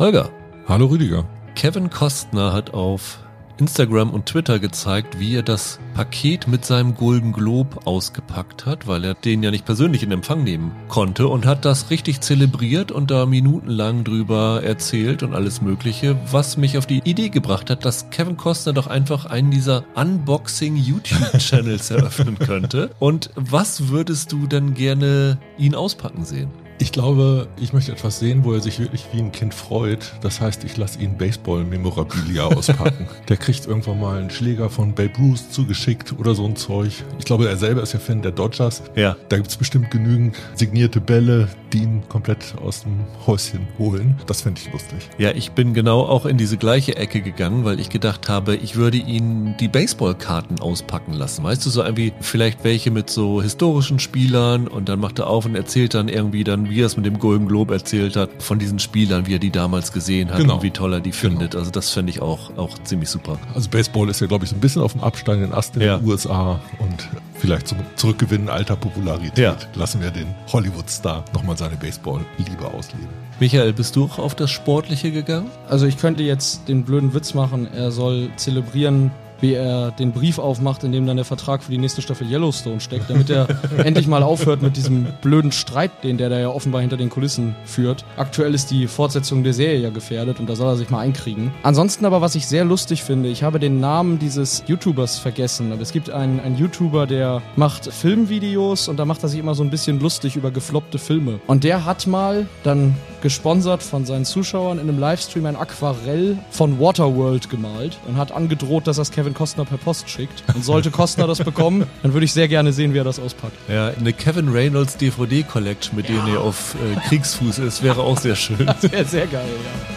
Holger. Hallo Rüdiger. Kevin Kostner hat auf Instagram und Twitter gezeigt, wie er das Paket mit seinem Golden Globe ausgepackt hat, weil er den ja nicht persönlich in Empfang nehmen konnte und hat das richtig zelebriert und da minutenlang drüber erzählt und alles Mögliche, was mich auf die Idee gebracht hat, dass Kevin Costner doch einfach einen dieser Unboxing YouTube Channels eröffnen könnte. Und was würdest du denn gerne ihn auspacken sehen? Ich glaube, ich möchte etwas sehen, wo er sich wirklich wie ein Kind freut. Das heißt, ich lasse ihn Baseball-Memorabilia auspacken. Der kriegt irgendwann mal einen Schläger von Babe Ruth zugeschickt oder so ein Zeug. Ich glaube, er selber ist ja Fan der Dodgers. Ja. Da gibt es bestimmt genügend signierte Bälle, die ihn komplett aus dem Häuschen holen. Das fände ich lustig. Ja, ich bin genau auch in diese gleiche Ecke gegangen, weil ich gedacht habe, ich würde ihn die Baseballkarten auspacken lassen. Weißt du, so irgendwie vielleicht welche mit so historischen Spielern und dann macht er auf und erzählt dann irgendwie dann wie er es mit dem Golden Globe erzählt hat, von diesen Spielern, wie er die damals gesehen hat Genau. und wie toll er die Genau. findet. Also das fände ich auch, auch ziemlich super. Also Baseball ist ja, glaube ich, so ein bisschen auf dem absteigenden Ast in Ja. den USA und vielleicht zum Zurückgewinnen alter Popularität Ja. lassen wir den Hollywood-Star nochmal seine Baseball-Liebe ausleben. Michael, bist du auch auf das Sportliche gegangen? Also ich könnte jetzt den blöden Witz machen, er soll zelebrieren, wie er den Brief aufmacht, in dem dann der Vertrag für die nächste Staffel Yellowstone steckt, damit er endlich mal aufhört mit diesem blöden Streit, den der da ja offenbar hinter den Kulissen führt. Aktuell ist die Fortsetzung der Serie ja gefährdet und da soll er sich mal einkriegen. Ansonsten aber, was ich sehr lustig finde, ich habe den Namen dieses YouTubers vergessen, aber es gibt einen, einen YouTuber, der macht Filmvideos und da macht er sich immer so ein bisschen lustig über gefloppte Filme. Und der hat mal dann gesponsert von seinen Zuschauern in einem Livestream ein Aquarell von Waterworld gemalt und hat angedroht, dass das Kevin Costner per Post schickt. Und sollte Costner das bekommen, dann würde ich sehr gerne sehen, wie er das auspackt. Ja, eine Kevin Reynolds DVD Collection, mit denen er auf äh, Kriegsfuß ist, wäre auch sehr schön. Das wäre sehr geil, ja.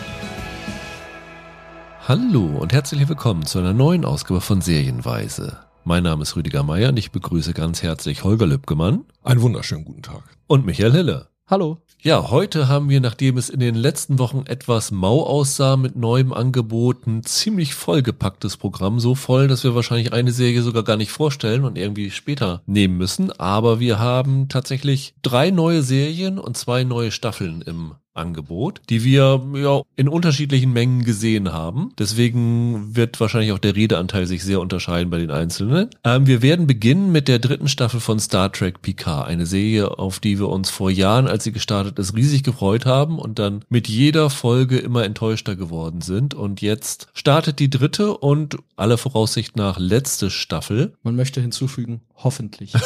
Hallo und herzlich willkommen zu einer neuen Ausgabe von Serienweise. Mein Name ist Rüdiger Meier und ich begrüße ganz herzlich Holger Lübgemann Einen wunderschönen guten Tag. und Michael Hille. Hallo. Ja, heute haben wir, nachdem es in den letzten Wochen etwas mau aussah mit neuem Angebot, ein ziemlich vollgepacktes Programm. So voll, dass wir wahrscheinlich eine Serie sogar gar nicht vorstellen und irgendwie später nehmen müssen. Aber wir haben tatsächlich drei neue Serien und zwei neue Staffeln im Angebot, die wir ja in unterschiedlichen Mengen gesehen haben. Deswegen wird wahrscheinlich auch der Redeanteil sich sehr unterscheiden bei den Einzelnen. Ähm, wir werden beginnen mit der dritten Staffel von Star Trek Picard, eine Serie, auf die wir uns vor Jahren, als sie gestartet ist, riesig gefreut haben und dann mit jeder Folge immer enttäuschter geworden sind. Und jetzt startet die dritte und aller Voraussicht nach letzte Staffel. Man möchte hinzufügen, hoffentlich.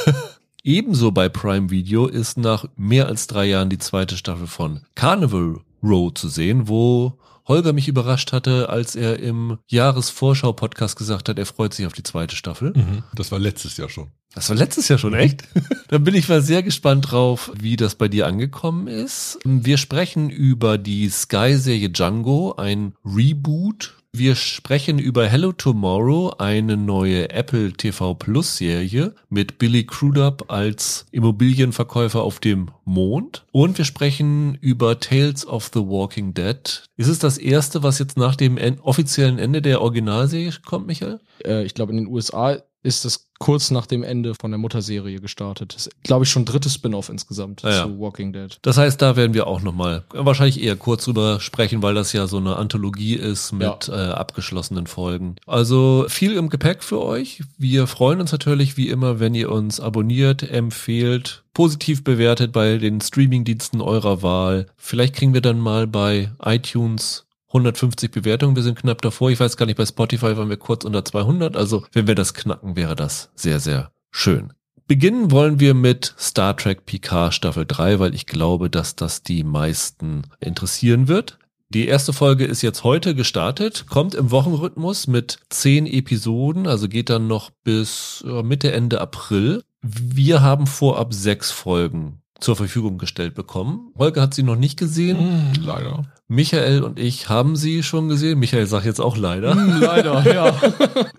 Ebenso bei Prime Video ist nach mehr als drei Jahren die zweite Staffel von Carnival Row zu sehen, wo Holger mich überrascht hatte, als er im Jahresvorschau-Podcast gesagt hat, er freut sich auf die zweite Staffel. Das war letztes Jahr schon. Das war letztes Jahr schon, echt? Dann bin ich mal sehr gespannt drauf, wie das bei dir angekommen ist. Wir sprechen über die Sky-Serie Django, ein Reboot. Wir sprechen über Hello Tomorrow, eine neue Apple TV Plus Serie mit Billy Crudup als Immobilienverkäufer auf dem Mond. Und wir sprechen über Tales of the Walking Dead. Ist es das erste, was jetzt nach dem en offiziellen Ende der Originalserie kommt, Michael? äh, ich glaube, in den USA ist es kurz nach dem Ende von der Mutterserie gestartet. Das ist, glaube ich, schon drittes Spin-off insgesamt Ja, ja. zu Walking Dead. Das heißt, da werden wir auch nochmal wahrscheinlich eher kurz drüber sprechen, weil das ja so eine Anthologie ist mit äh, abgeschlossenen Folgen. Also viel im Gepäck für euch. Wir freuen uns natürlich wie immer, wenn ihr uns abonniert, empfehlt, positiv bewertet bei den Streamingdiensten eurer Wahl. Vielleicht kriegen wir dann mal bei iTunes 150 Bewertungen, wir sind knapp davor. Ich weiß gar nicht, bei Spotify waren wir kurz unter 200. Also wenn wir das knacken, wäre das sehr, sehr schön. Beginnen wollen wir mit Star Trek Picard Staffel 3, weil ich glaube, dass das die meisten interessieren wird. Die erste Folge ist jetzt heute gestartet, kommt im Wochenrhythmus mit zehn Episoden, also geht dann noch bis Mitte, Ende April. Wir haben vorab sechs Folgen zur Verfügung gestellt bekommen. Holger hat sie noch nicht gesehen. Leider. Michael und ich haben sie schon gesehen. Michael sagt jetzt auch leider. Leider, ja.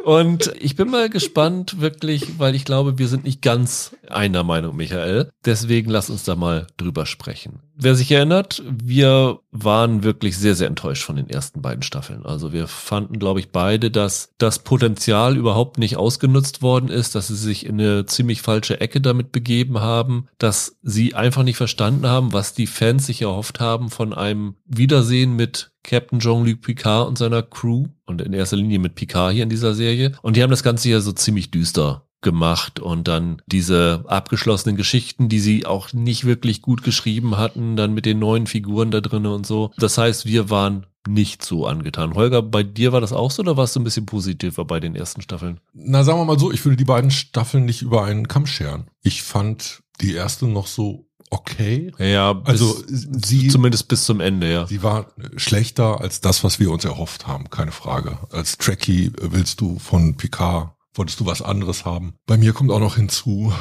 Und ich bin mal gespannt, wirklich, weil ich glaube, wir sind nicht ganz einer Meinung, Michael. Deswegen lass uns da mal drüber sprechen. Wer sich erinnert, wir waren wirklich sehr, sehr enttäuscht von den ersten beiden Staffeln. Also wir fanden, glaube ich, beide, dass das Potenzial überhaupt nicht ausgenutzt worden ist, dass sie sich in eine ziemlich falsche Ecke damit begeben haben, dass sie einfach nicht verstanden haben, was die Fans sich erhofft haben von einem wieder Wiedersehen mit Captain Jean-Luc Picard und seiner Crew und in erster Linie mit Picard hier in dieser Serie. Und die haben das Ganze ja so ziemlich düster gemacht und dann diese abgeschlossenen Geschichten, die sie auch nicht wirklich gut geschrieben hatten, dann mit den neuen Figuren da drinnen und so. Das heißt, wir waren nicht so angetan. Holger, bei dir war das auch so oder warst du ein bisschen positiver bei den ersten Staffeln? Na, sagen wir mal so, ich würde die beiden Staffeln nicht über einen Kamm scheren. Ich fand die erste noch so okay. Ja, bis, also sie zumindest bis zum Ende, ja. Sie war schlechter als das, was wir uns erhofft haben, keine Frage. Als Trekkie willst du von Picard wolltest du was anderes haben. Bei mir kommt auch noch hinzu,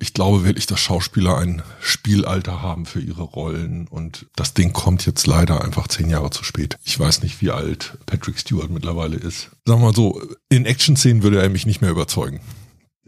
ich glaube wirklich, dass Schauspieler ein Spielalter haben für ihre Rollen und das Ding kommt jetzt leider einfach zehn Jahre zu spät. Ich weiß nicht, wie alt Patrick Stewart mittlerweile ist. Sagen wir mal so, in Action-Szenen würde er mich nicht mehr überzeugen.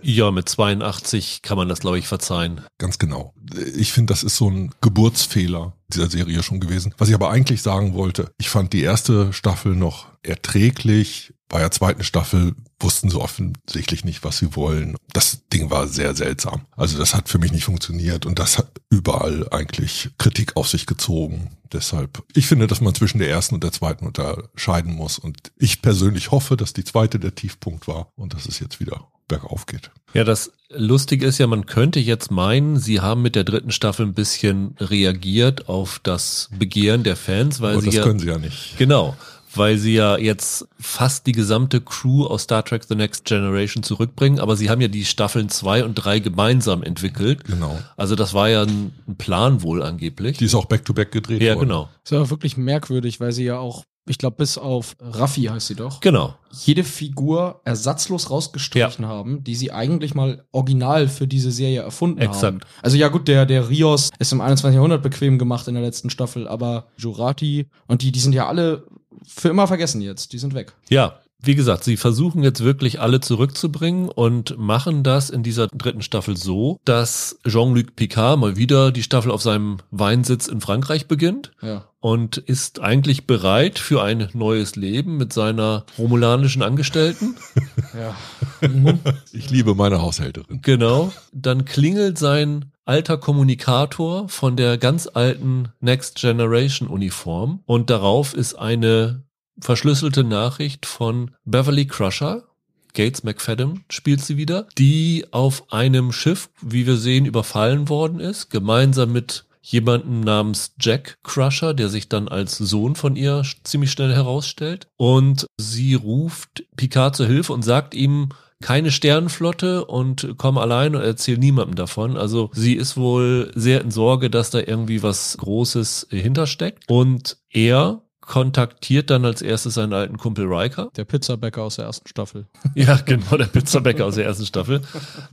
Ja, mit 82 kann man das, glaube ich, verzeihen. Ganz genau. Ich finde, das ist so ein Geburtsfehler dieser Serie schon gewesen. Was ich aber eigentlich sagen wollte, ich fand die erste Staffel noch erträglich. Bei der zweiten Staffel wussten sie offensichtlich nicht, was sie wollen. Das Ding war sehr seltsam. Also das hat für mich nicht funktioniert und das hat überall eigentlich Kritik auf sich gezogen. Deshalb, ich finde, dass man zwischen der ersten und der zweiten unterscheiden muss. Und ich persönlich hoffe, dass die zweite der Tiefpunkt war und dass es jetzt wieder bergauf geht. Ja, das Lustige ist ja, man könnte jetzt meinen, sie haben mit der dritten Staffel ein bisschen reagiert auf das Begehren der Fans, weil Aber sie das ja, können sie ja nicht. Genau weil sie ja jetzt fast die gesamte Crew aus Star Trek The Next Generation zurückbringen, aber sie haben ja die Staffeln zwei und drei gemeinsam entwickelt. Genau. Also das war ja ein, Plan wohl angeblich. Die ist auch back-to-back -back gedreht ja, worden. Ja, genau. Das war wirklich merkwürdig, weil sie ja auch ich glaube, bis auf Raffi heißt sie doch. Genau. Jede Figur ersatzlos rausgestrichen ja. haben, die sie eigentlich mal original für diese Serie erfunden Exakt. haben. Also ja gut, der, der Rios ist im 21. Jahrhundert bequem gemacht in der letzten Staffel, aber Jurati und die, die sind ja alle für immer vergessen jetzt. Die sind weg. Ja, wie gesagt, sie versuchen jetzt wirklich alle zurückzubringen und machen das in dieser dritten Staffel so, dass Jean-Luc Picard mal wieder die Staffel auf seinem Weinsitz in Frankreich beginnt. Ja. Und ist eigentlich bereit für ein neues Leben mit seiner romulanischen Angestellten. ja. Mhm. Ich liebe meine Haushälterin. Genau. Dann klingelt sein alter Kommunikator von der ganz alten Next Generation Uniform und darauf ist eine verschlüsselte Nachricht von Beverly Crusher. Gates McFadden spielt sie wieder, die auf einem Schiff, wie wir sehen, überfallen worden ist, gemeinsam mit jemanden namens Jack Crusher, der sich dann als Sohn von ihr ziemlich schnell herausstellt. Und sie ruft Picard zur Hilfe und sagt ihm, keine Sternenflotte und komm allein und erzähl niemandem davon. Also sie ist wohl sehr in Sorge, dass da irgendwie was Großes hintersteckt. Und er kontaktiert dann als erstes seinen alten Kumpel Riker. Der Pizzabäcker aus der ersten Staffel. Ja, genau, der Pizzabäcker aus der ersten Staffel,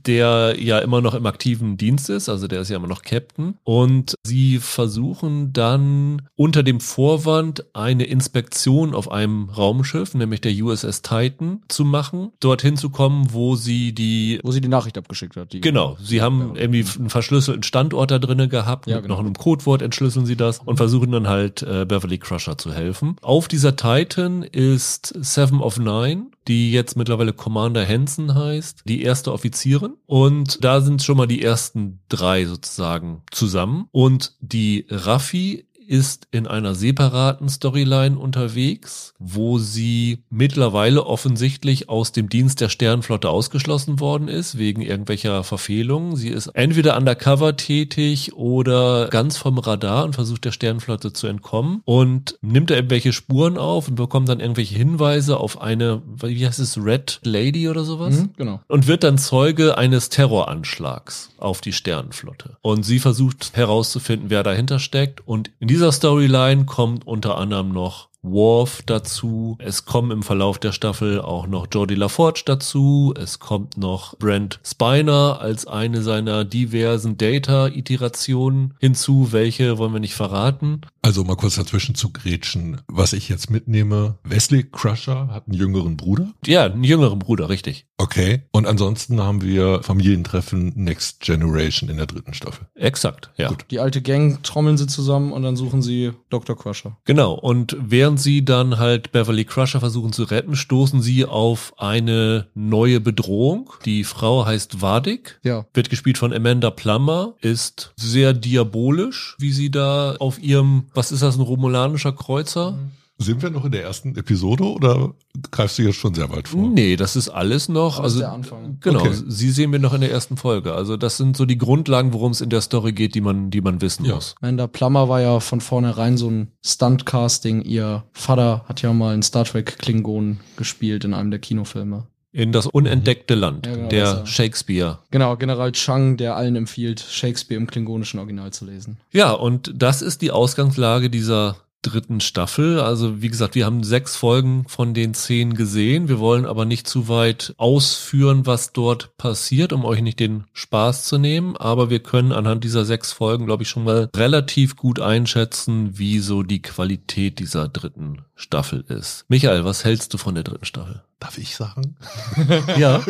der ja immer noch im aktiven Dienst ist, also der ist ja immer noch Captain. Und sie versuchen dann unter dem Vorwand eine Inspektion auf einem Raumschiff, nämlich der USS Titan, zu machen, dorthin zu kommen, wo sie die... Wo sie die Nachricht abgeschickt hat. genau, sie haben ja. irgendwie einen verschlüsselten Standort da drinnen gehabt, ja, mit genau. noch einem Codewort entschlüsseln sie das und versuchen dann halt äh, Beverly Crusher zu helfen helfen. Auf dieser Titan ist Seven of Nine, die jetzt mittlerweile Commander Hansen heißt, die erste Offizierin. Und da sind schon mal die ersten drei sozusagen zusammen. Und die Raffi ist in einer separaten Storyline unterwegs, wo sie mittlerweile offensichtlich aus dem Dienst der Sternflotte ausgeschlossen worden ist, wegen irgendwelcher Verfehlungen. Sie ist entweder undercover tätig oder ganz vom Radar und versucht der Sternflotte zu entkommen und nimmt da irgendwelche Spuren auf und bekommt dann irgendwelche Hinweise auf eine, wie heißt es, Red Lady oder sowas? Mhm, genau. Und wird dann Zeuge eines Terroranschlags auf die Sternenflotte. Und sie versucht herauszufinden, wer dahinter steckt und in dieser Storyline kommt unter anderem noch Worf dazu. Es kommen im Verlauf der Staffel auch noch Jordi LaForge dazu. Es kommt noch Brent Spiner als eine seiner diversen Data-Iterationen hinzu. Welche wollen wir nicht verraten? Also mal kurz dazwischen zu grätschen. Was ich jetzt mitnehme, Wesley Crusher hat einen jüngeren Bruder? Ja, einen jüngeren Bruder, richtig. Okay. Und ansonsten haben wir Familientreffen Next Generation in der dritten Staffel. Exakt, ja. Gut. Die alte Gang trommeln sie zusammen und dann suchen sie Dr. Crusher. Genau. Und während während sie dann halt Beverly Crusher versuchen zu retten, stoßen sie auf eine neue Bedrohung. Die Frau heißt Vadik, Ja. wird gespielt von Amanda Plummer, ist sehr diabolisch, wie sie da auf ihrem, was ist das, ein romulanischer Kreuzer? Sind wir noch in der ersten Episode oder greifst du jetzt schon sehr weit vor? Nee, das ist alles noch. Also der Anfang. Genau, Okay. sie sehen wir noch in der ersten Folge. Also das sind so die Grundlagen, worum es in der Story geht, die man, die man wissen Ja. muss. Amanda Plummer war ja von vornherein so ein Stunt-Casting. Ihr Vater hat ja mal in Star Trek Klingon gespielt in einem der Kinofilme. In das unentdeckte Land, Ja, genau, der ja. Shakespeare. Genau, General Chang, der allen empfiehlt, Shakespeare im klingonischen Original zu lesen. Ja, und das ist die Ausgangslage dieser dritten Staffel. Also wie gesagt, wir haben sechs Folgen von den zehn gesehen. Wir wollen aber nicht zu weit ausführen, was dort passiert, um euch nicht den Spaß zu nehmen. Aber wir können anhand dieser sechs Folgen, glaube ich, schon mal relativ gut einschätzen, wie so die Qualität dieser dritten Staffel ist. Michael, was hältst du von der dritten Staffel? Darf ich sagen? Ja,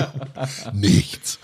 Nichts.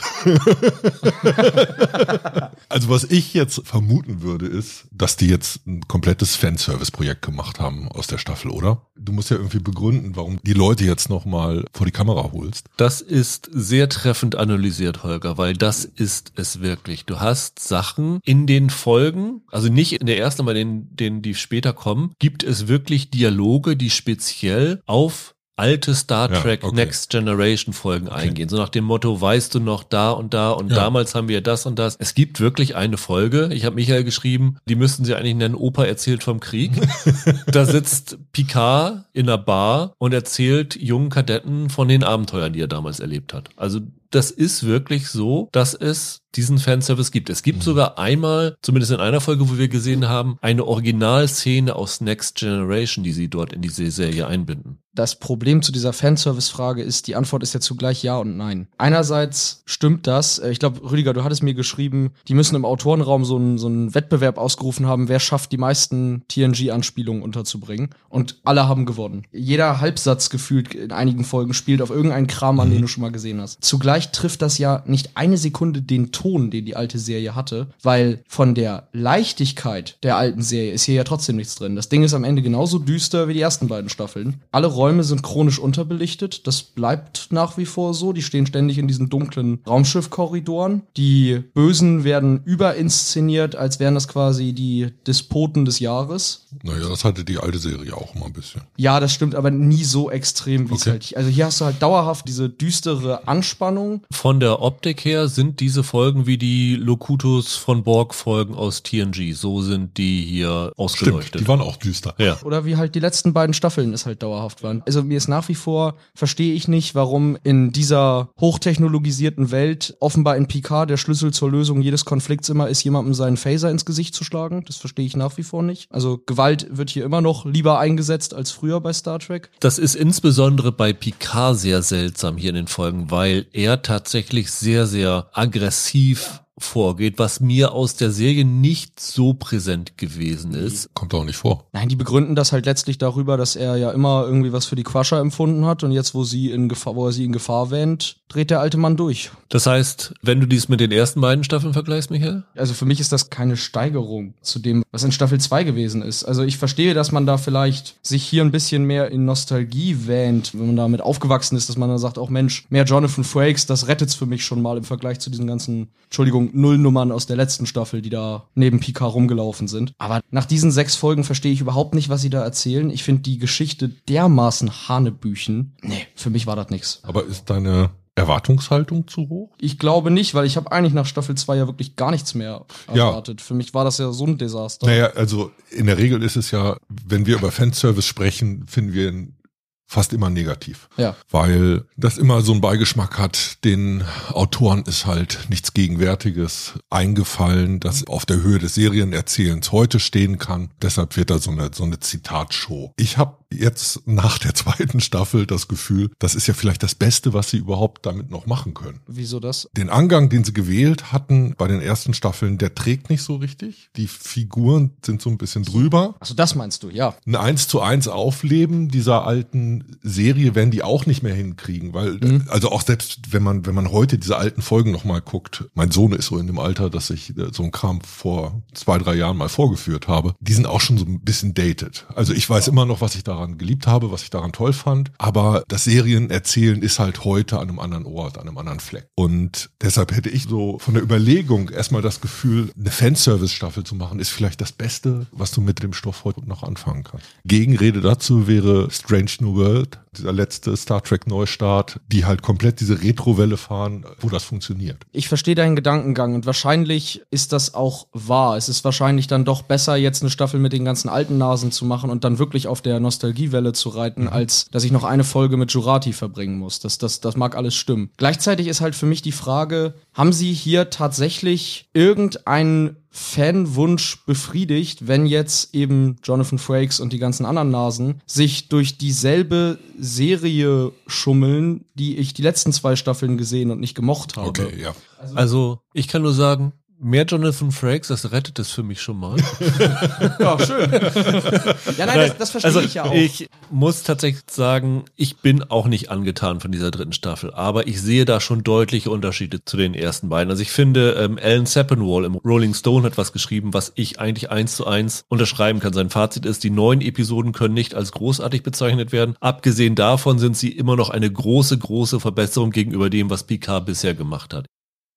also was ich jetzt vermuten würde, ist, dass die jetzt ein komplettes Fanservice-Projekt gemacht haben aus der Staffel, oder? Du musst ja irgendwie begründen, warum die Leute jetzt nochmal vor die Kamera holst. Das ist sehr treffend analysiert, Holger, weil das ist es wirklich. Du hast Sachen in den Folgen, also nicht in der ersten, aber in denen, die später kommen, gibt es wirklich Dialoge, die speziell auf alte Star Ja, Trek okay. Next Generation Folgen eingehen. So nach dem Motto, weißt du noch da und da und Ja. damals haben wir das und das. Es gibt wirklich eine Folge, ich habe Michael geschrieben, die müssten sie eigentlich nennen, Opa erzählt vom Krieg. da sitzt Picard in einer Bar und erzählt jungen Kadetten von den Abenteuern, die er damals erlebt hat. Also das ist wirklich so, dass es diesen Fanservice gibt. Es gibt Mhm. sogar einmal, zumindest in einer Folge, wo wir gesehen haben, eine Originalszene aus Next Generation, die sie dort in diese Serie einbinden. Das Problem zu dieser Fanservice-Frage ist, die Antwort ist ja zugleich ja und nein. Einerseits stimmt das. Äh, Ich glaube, Rüdiger, du hattest mir geschrieben, die müssen im Autorenraum so einen, so einen Wettbewerb ausgerufen haben, wer schafft die meisten TNG-Anspielungen unterzubringen. Und alle haben gewonnen. Jeder Halbsatz gefühlt in einigen Folgen spielt auf irgendeinen Kram an, den du schon mal gesehen hast. Zugleich trifft das ja nicht eine Sekunde den Ton, den die alte Serie hatte, weil von der Leichtigkeit der alten Serie ist hier ja trotzdem nichts drin. Das Ding ist am Ende genauso düster wie die ersten beiden Staffeln. Alle Räume sind chronisch unterbelichtet. Das bleibt nach wie vor so. Die stehen ständig in diesen dunklen Raumschiffkorridoren. Die Bösen werden überinszeniert, als wären das quasi die Despoten des Jahres. Naja, das hatte die alte Serie auch immer ein bisschen. Ja, das stimmt, aber nie so extrem, wie es Okay. halt. Also hier hast du halt dauerhaft diese düstere Anspannung. Von der Optik her sind diese Folgen wie die Locutus von Borg Folgen aus TNG. So sind die hier Stimmt, ausgeleuchtet. die waren auch düster. ja. Oder wie halt die letzten beiden Staffeln es halt dauerhaft waren. Also mir ist nach wie vor, verstehe ich nicht, warum in dieser hochtechnologisierten Welt offenbar in Picard der Schlüssel zur Lösung jedes Konflikts immer ist, jemandem seinen Phaser ins Gesicht zu schlagen. Das verstehe ich nach wie vor nicht. Also Gewalt wird hier immer noch lieber eingesetzt als früher bei Star Trek. Das ist insbesondere bei Picard sehr seltsam hier in den Folgen, weil er tatsächlich sehr, sehr aggressiv vorgeht, was mir aus der Serie nicht so präsent gewesen ist. Kommt auch nicht vor. Nein, die begründen das halt letztlich darüber, dass er ja immer irgendwie was für die Crusher empfunden hat und jetzt, wo sie in Gefahr, wo er sie in Gefahr wähnt, dreht der alte Mann durch. Das heißt, wenn du dies mit den ersten beiden Staffeln vergleichst, Michael? Also für mich ist das keine Steigerung zu dem, was in Staffel 2 gewesen ist. Also ich verstehe, dass man da vielleicht sich hier ein bisschen mehr in Nostalgie wähnt, wenn man damit aufgewachsen ist, dass man dann sagt, auch Mensch, mehr Jonathan Frakes, das rettet's für mich schon mal im Vergleich zu diesen ganzen, Entschuldigung, Nullnummern aus der letzten Staffel, die da neben Picard rumgelaufen sind. Aber nach diesen sechs Folgen verstehe ich überhaupt nicht, was sie da erzählen. Ich finde die Geschichte dermaßen Hanebüchen. Nee, für mich war das nix. Aber ist deine Erwartungshaltung zu hoch? Ich glaube nicht, weil ich habe eigentlich nach Staffel 2 ja wirklich gar nichts mehr Ja. erwartet. Für mich war das ja so ein Desaster. Naja, also in der Regel ist es ja, wenn wir über Fanservice sprechen, finden wir ihn fast immer negativ. Ja. Weil das immer so einen Beigeschmack hat, den Autoren ist halt nichts Gegenwärtiges eingefallen, das auf der Höhe des Serienerzählens heute stehen kann. Deshalb wird da so eine, so eine Zitatshow. Ich habe jetzt nach der zweiten Staffel das Gefühl, das ist ja vielleicht das Beste, was sie überhaupt damit noch machen können. Wieso das? Den Angang, den sie gewählt hatten bei den ersten Staffeln, der trägt nicht so richtig. Die Figuren sind so ein bisschen drüber. Achso, das meinst du, ja. Ein eins zu eins Aufleben dieser alten Serie werden die auch nicht mehr hinkriegen, weil mhm. also auch selbst wenn man wenn man heute diese alten Folgen noch mal guckt, mein Sohn ist so in dem Alter, dass ich äh, so ein Kram vor zwei drei Jahren mal vorgeführt habe, die sind auch schon so ein bisschen dated. Also ich weiß immer noch, was ich daran geliebt habe, was ich daran toll fand, aber das Serien erzählen ist halt heute an einem anderen Ort, an einem anderen Fleck. Und deshalb hätte ich so von der Überlegung erstmal das Gefühl, eine Fanservice-Staffel zu machen, ist vielleicht das Beste, was du mit dem Stoff heute noch anfangen kannst. Gegenrede dazu wäre Strange New World, dieser letzte Star Trek Neustart, die halt komplett diese Retro-Welle fahren, wo das funktioniert. Ich verstehe deinen Gedankengang und wahrscheinlich ist das auch wahr. Es ist wahrscheinlich dann doch besser, jetzt eine Staffel mit den ganzen alten Nasen zu machen und dann wirklich auf der Nostalgiewelle zu reiten, mhm. als dass ich noch eine Folge mit Jurati verbringen muss. Das, das, das mag alles stimmen. Gleichzeitig ist halt für mich die Frage, haben sie hier tatsächlich irgendeinen Fanwunsch befriedigt, wenn jetzt eben Jonathan Frakes und die ganzen anderen Nasen sich durch dieselbe Serie schummeln, die ich die letzten zwei Staffeln gesehen und nicht gemocht habe. Okay, ja. Also, also ich kann nur sagen, Mehr Jonathan Frakes, das rettet es für mich schon mal. ja, schön. ja, nein, das, das verstehe also, ich ja auch. Ich muss tatsächlich sagen, ich bin auch nicht angetan von dieser dritten Staffel, aber ich sehe da schon deutliche Unterschiede zu den ersten beiden. Also ich finde, ähm, Alan Sepinwall im Rolling Stone hat was geschrieben, was ich eigentlich eins zu eins unterschreiben kann. Sein Fazit ist, die neuen Episoden können nicht als großartig bezeichnet werden. Abgesehen davon sind sie immer noch eine große, große Verbesserung gegenüber dem, was Picard bisher gemacht hat.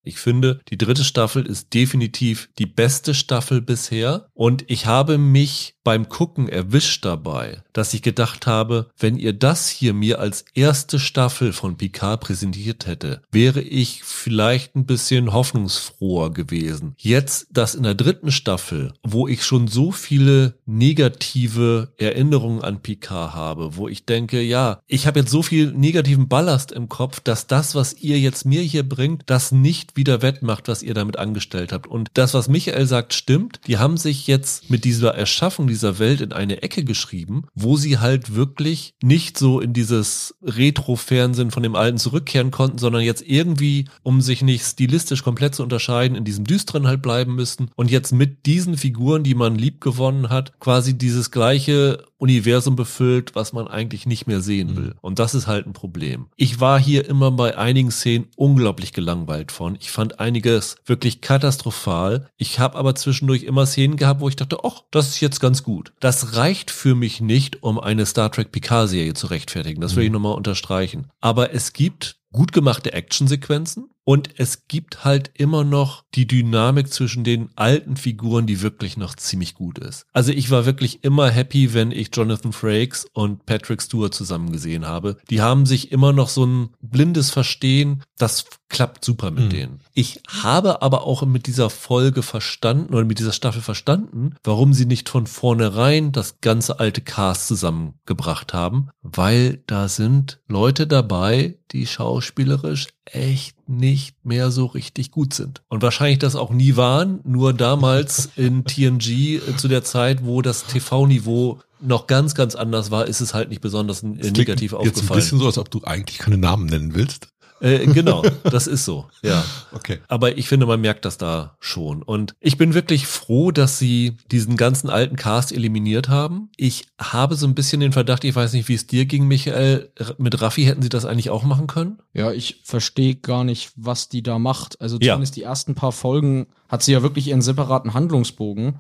Ich finde, die dritte Staffel ist definitiv die beste Staffel bisher. Und ich habe mich beim Gucken erwischt dabei, dass ich gedacht habe, wenn ihr das hier mir als erste Staffel von Picard präsentiert hätte, wäre ich vielleicht ein bisschen hoffnungsfroher gewesen. Jetzt das in der dritten Staffel, wo ich schon so viele negative Erinnerungen an Picard habe, wo ich denke, ja, ich habe jetzt so viel negativen Ballast im Kopf, dass das, was ihr jetzt mir hier bringt, das nicht wieder wettmacht, was ihr damit angestellt habt. Und das, was Michael sagt, stimmt. Die haben sich jetzt mit dieser Erschaffung dieser Welt in eine Ecke geschrieben, wo sie halt wirklich nicht so in dieses Retro-Fernsehen von dem Alten zurückkehren konnten, sondern jetzt irgendwie, um sich nicht stilistisch komplett zu unterscheiden, in diesem Düsteren halt bleiben müssten und jetzt mit diesen Figuren, die man lieb gewonnen hat, quasi dieses gleiche Universum befüllt, was man eigentlich nicht mehr sehen mhm. will. Und das ist halt ein Problem. Ich war hier immer bei einigen Szenen unglaublich gelangweilt von. Ich fand einiges wirklich katastrophal. Ich habe aber zwischendurch immer Szenen gehabt, wo ich dachte, ach, das ist jetzt ganz gut. Das reicht für mich nicht, um eine Star Trek Picard-Serie zu rechtfertigen. Das will ich mhm. nochmal unterstreichen. Aber es gibt gut gemachte Actionsequenzen und es gibt halt immer noch die Dynamik zwischen den alten Figuren, die wirklich noch ziemlich gut ist. Also ich war wirklich immer happy, wenn ich Jonathan Frakes und Patrick Stewart zusammen gesehen habe. Die haben sich immer noch so ein blindes Verstehen. Das klappt super mit mhm. denen. Ich habe aber auch mit dieser Folge verstanden oder mit dieser Staffel verstanden, warum sie nicht von vornherein das ganze alte Cast zusammengebracht haben, weil da sind Leute dabei, die schauspielerisch echt nicht mehr so richtig gut sind. Und wahrscheinlich das auch nie waren, nur damals in TNG äh, zu der Zeit, wo das TV-Niveau noch ganz, ganz anders war, ist es halt nicht besonders das negativ aufgefallen. Jetzt ein bisschen so, als ob du eigentlich keine Namen nennen willst. Äh, genau, das ist so, ja. Okay. Aber ich finde, man merkt das da schon. Und ich bin wirklich froh, dass sie diesen ganzen alten Cast eliminiert haben. Ich habe so ein bisschen den Verdacht, ich weiß nicht, wie es dir ging, Michael. Mit Raffi hätten sie das eigentlich auch machen können? Ja, ich verstehe gar nicht, was die da macht. Also zumindest ja. die ersten paar Folgen hat sie ja wirklich ihren separaten Handlungsbogen.